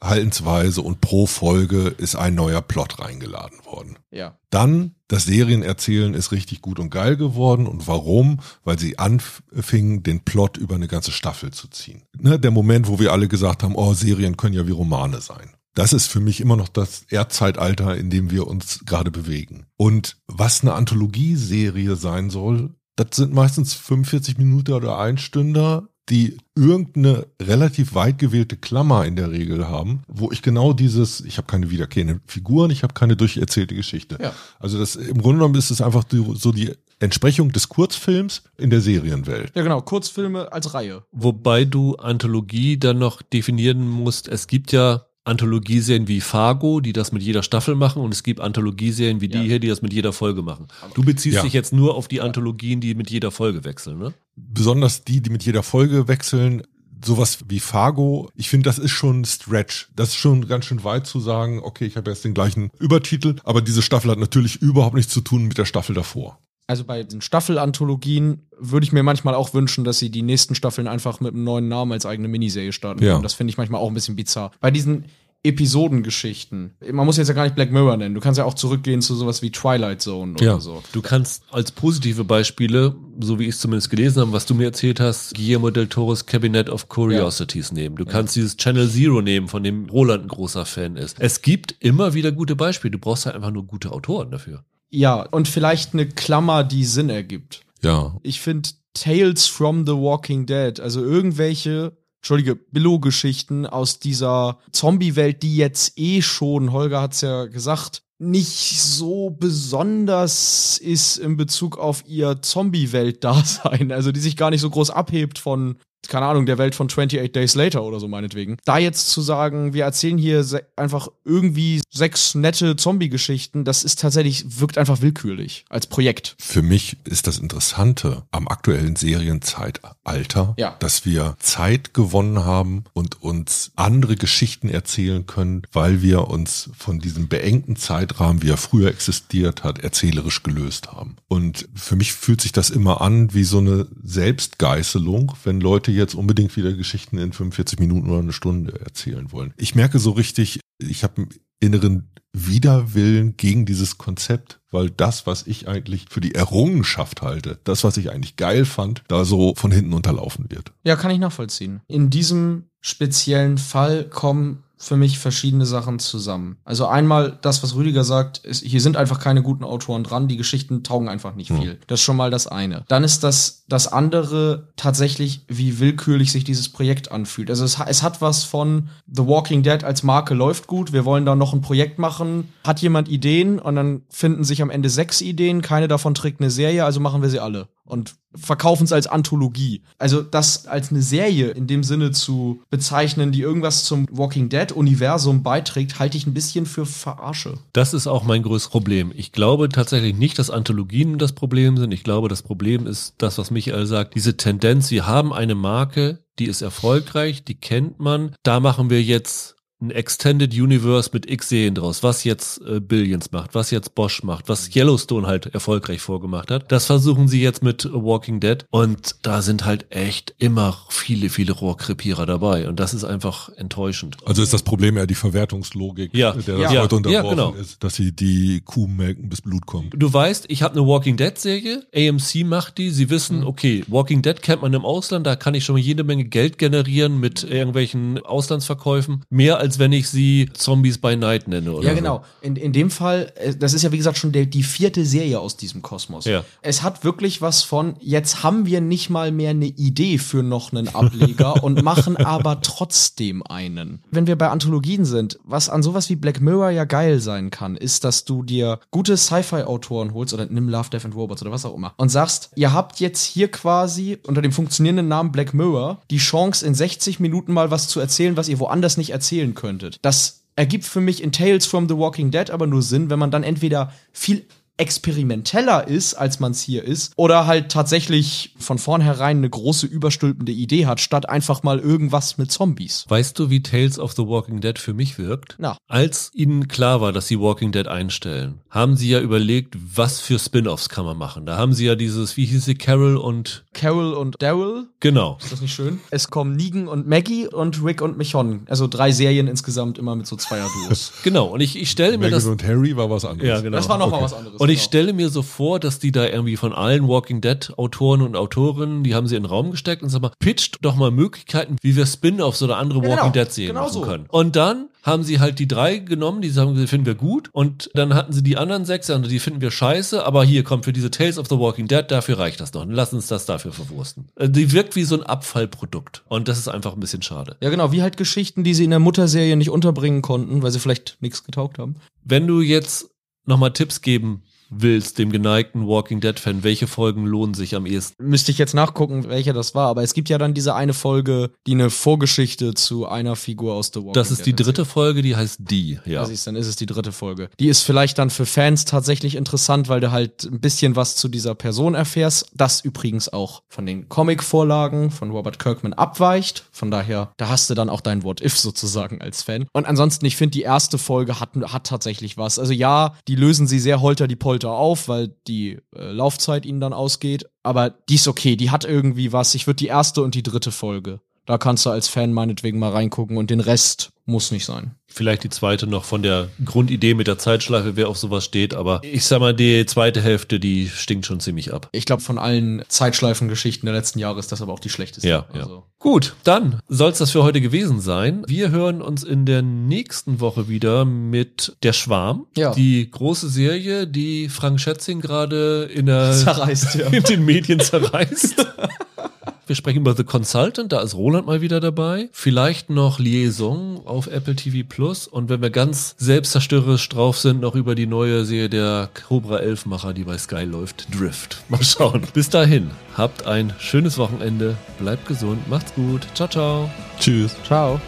Verhaltensweise und pro Folge ist ein neuer Plot reingeladen worden. Ja. Dann das Serienerzählen ist richtig gut und geil geworden. Und warum? Weil sie anfingen, den Plot über eine ganze Staffel zu ziehen. Ne, der Moment, wo wir alle gesagt haben, oh, Serien können ja wie Romane sein. Das ist für mich immer noch das Erdzeitalter, in dem wir uns gerade bewegen. Und was eine Anthologieserie sein soll, das sind meistens 45 Minuten oder ein Stünder die irgendeine relativ weit gewählte Klammer in der Regel haben, wo ich genau dieses, ich habe keine wiederkehrenden Figuren, ich habe keine durcherzählte Geschichte. Ja. Also das im Grunde genommen ist es einfach die, so die Entsprechung des Kurzfilms in der Serienwelt. Ja, genau, Kurzfilme als Reihe. Wobei du Anthologie dann noch definieren musst. Es gibt ja Anthologieserien wie Fargo, die das mit jeder Staffel machen, und es gibt Anthologieserien wie ja. die hier, die das mit jeder Folge machen. Du beziehst ja. dich jetzt nur auf die Anthologien, die mit jeder Folge wechseln, ne? Besonders die, die mit jeder Folge wechseln. Sowas wie Fargo, ich finde, das ist schon ein Stretch. Das ist schon ganz schön weit zu sagen, okay, ich habe jetzt den gleichen Übertitel, aber diese Staffel hat natürlich überhaupt nichts zu tun mit der Staffel davor. Also bei den Staffelanthologien würde ich mir manchmal auch wünschen, dass sie die nächsten Staffeln einfach mit einem neuen Namen als eigene Miniserie starten. Ja. Das finde ich manchmal auch ein bisschen bizarr. Bei diesen Episodengeschichten. Man muss jetzt ja gar nicht Black Mirror nennen. Du kannst ja auch zurückgehen zu sowas wie Twilight Zone oder ja. so. Du kannst als positive Beispiele, so wie ich es zumindest gelesen habe, was du mir erzählt hast, Guillermo del Toro's Cabinet of Curiosities ja. nehmen. Du ja. kannst dieses Channel Zero nehmen, von dem Roland ein großer Fan ist. Es gibt immer wieder gute Beispiele. Du brauchst halt einfach nur gute Autoren dafür. Ja, und vielleicht eine Klammer, die Sinn ergibt. Ja. Ich finde Tales from the Walking Dead, also irgendwelche, entschuldige, Billo-Geschichten aus dieser Zombie-Welt, die jetzt eh schon, Holger hat's ja gesagt, nicht so besonders ist in Bezug auf ihr Zombie-Welt-Dasein, also die sich gar nicht so groß abhebt von keine Ahnung, der Welt von 28 Days Later oder so meinetwegen. Da jetzt zu sagen, wir erzählen hier einfach irgendwie sechs nette Zombie-Geschichten, das ist tatsächlich, wirkt einfach willkürlich als Projekt. Für mich ist das Interessante am aktuellen Serienzeitalter, ja. dass wir Zeit gewonnen haben und uns andere Geschichten erzählen können, weil wir uns von diesem beengten Zeitrahmen, wie er früher existiert hat, erzählerisch gelöst haben. Und für mich fühlt sich das immer an wie so eine Selbstgeißelung, wenn Leute jetzt unbedingt wieder Geschichten in 45 Minuten oder eine Stunde erzählen wollen. Ich merke so richtig, ich habe einen inneren Widerwillen gegen dieses Konzept, weil das, was ich eigentlich für die Errungenschaft halte, das, was ich eigentlich geil fand, da so von hinten unterlaufen wird. Ja, kann ich nachvollziehen. In diesem speziellen Fall kommen für mich verschiedene Sachen zusammen. Also einmal das, was Rüdiger sagt, ist, hier sind einfach keine guten Autoren dran, die Geschichten taugen einfach nicht viel. Hm. Das ist schon mal das eine. Dann ist das das andere tatsächlich, wie willkürlich sich dieses Projekt anfühlt. Also es, es hat was von The Walking Dead als Marke läuft gut, wir wollen da noch ein Projekt machen. Hat jemand Ideen und dann finden sich am Ende sechs Ideen, keine davon trägt eine Serie, also machen wir sie alle und verkaufen es als Anthologie. Also das als eine Serie in dem Sinne zu bezeichnen, die irgendwas zum Walking Dead Universum beiträgt, halte ich ein bisschen für Verarsche. Das ist auch mein größtes Problem. Ich glaube tatsächlich nicht, dass Anthologien das Problem sind. Ich glaube, das Problem ist das, was Michael sagt, diese Tendenz, sie haben eine Marke, die ist erfolgreich, die kennt man. Da machen wir jetzt ein Extended Universe mit X Serien draus, was jetzt äh, Billions macht, was jetzt Bosch macht, was Yellowstone halt erfolgreich vorgemacht hat. Das versuchen sie jetzt mit Walking Dead und da sind halt echt immer viele, viele Rohrkrepierer dabei und das ist einfach enttäuschend. Also ist das Problem eher die Verwertungslogik, ja. der ja. das heute unterworfen ja, genau. ist, dass sie die Kuh melken bis Blut kommt. Du weißt, ich habe eine Walking Dead Serie, AMC macht die, sie wissen, mhm. okay, Walking Dead kennt man im Ausland, da kann ich schon jede Menge Geld generieren mit irgendwelchen Auslandsverkäufen, mehr als als wenn ich sie Zombies by Night nenne. Oder Ja, so. genau. In, in dem Fall, äh, das ist ja wie gesagt schon der, die vierte Serie aus diesem Kosmos. Ja. Es hat wirklich was von, jetzt haben wir nicht mal mehr eine Idee für noch einen Ableger und machen aber trotzdem einen. Wenn wir bei Anthologien sind, was an sowas wie Black Mirror ja geil sein kann, ist, dass du dir gute Sci-Fi-Autoren holst oder nimm Love, Death and Robots oder was auch immer und sagst, ihr habt jetzt hier quasi unter dem funktionierenden Namen Black Mirror die Chance, in 60 Minuten mal was zu erzählen, was ihr woanders nicht erzählen könntet. Das ergibt für mich in Tales from the Walking Dead aber nur Sinn, wenn man dann entweder viel experimenteller ist, als man es hier ist, oder halt tatsächlich von vornherein eine große überstülpende Idee hat, statt einfach mal irgendwas mit Zombies. Weißt du, wie Tales of the Walking Dead für mich wirkt? Na. Als ihnen klar war, dass sie Walking Dead einstellen, haben sie ja überlegt, was für Spin-offs kann man machen. Da haben sie ja dieses, wie hieß sie, Carol und Carol und Daryl, genau. ist das nicht schön? Es kommen Negan und Maggie und Rick und Michonne. Also drei Serien insgesamt immer mit so Zweier-Duos. Genau. Und ich, ich stelle mir Megan das. und Harry war was anderes. Ja, genau. Das war noch mal Okay. was anderes. Und ich genau. stelle mir so vor, dass die da irgendwie von allen Walking Dead Autoren und Autorinnen, die haben sie in den Raum gesteckt und sag mal, pitcht doch mal Möglichkeiten, wie wir Spin-offs oder andere Ja, Walking genau. Dead Serien Genau machen so. können. Und dann haben sie halt die drei genommen, die sagen, die finden wir gut. Und dann hatten sie die anderen sechs, also die finden wir scheiße, aber hier kommt für diese Tales of the Walking Dead, dafür reicht das noch. Lass uns das dafür verwursten. Äh, Die wirkt wie so ein Abfallprodukt. Und das ist einfach ein bisschen schade. Ja, genau, wie halt Geschichten, die sie in der Mutterserie nicht unterbringen konnten, weil sie vielleicht nichts getaugt haben. Wenn du jetzt nochmal Tipps geben willst, dem geneigten Walking Dead-Fan, welche Folgen lohnen sich am ehesten? Müsste ich jetzt nachgucken, welche das war, aber es gibt ja dann diese eine Folge, die eine Vorgeschichte zu einer Figur aus The Walking Das ist die Dead dritte Folge, die heißt Die, ja. Siehst, dann ist es die dritte Folge. Die ist vielleicht dann für Fans tatsächlich interessant, weil du halt ein bisschen was zu dieser Person erfährst. Das übrigens auch von den Comic-Vorlagen von Robert Kirkman abweicht. Von daher, da hast du dann auch dein What If sozusagen als Fan. Und ansonsten, ich finde, die erste Folge hat, hat tatsächlich was. Also ja, die lösen sie sehr holter die Polter auf, weil die äh, Laufzeit ihnen dann ausgeht. Aber die ist okay, die hat irgendwie was. Ich würde die erste und die dritte Folge. Da kannst du als Fan meinetwegen mal reingucken und den Rest muss nicht sein. Vielleicht die zweite noch von der Grundidee mit der Zeitschleife, wer auf sowas steht, aber ich sag mal, die zweite Hälfte, die stinkt schon ziemlich ab. Ich glaube, von allen Zeitschleifengeschichten der letzten Jahre ist das aber auch die schlechteste. Ja, ja. Also, Gut, dann soll's das für heute gewesen sein. Wir hören uns in der nächsten Woche wieder mit Der Schwarm. Ja. Die große Serie, die Frank Schätzing gerade in, der, Zerreißt, ja. in den Medien zerreißt. Wir sprechen über The Consultant, da ist Roland mal wieder dabei. Vielleicht noch Liaison auf Apple TV Plus. Und wenn wir ganz selbstzerstörerisch drauf sind, noch über die neue Serie der Cobra 11 Macher, die bei Sky läuft, Drift. Mal schauen. Bis dahin, habt ein schönes Wochenende, bleibt gesund, macht's gut. Ciao, ciao. Tschüss. Ciao.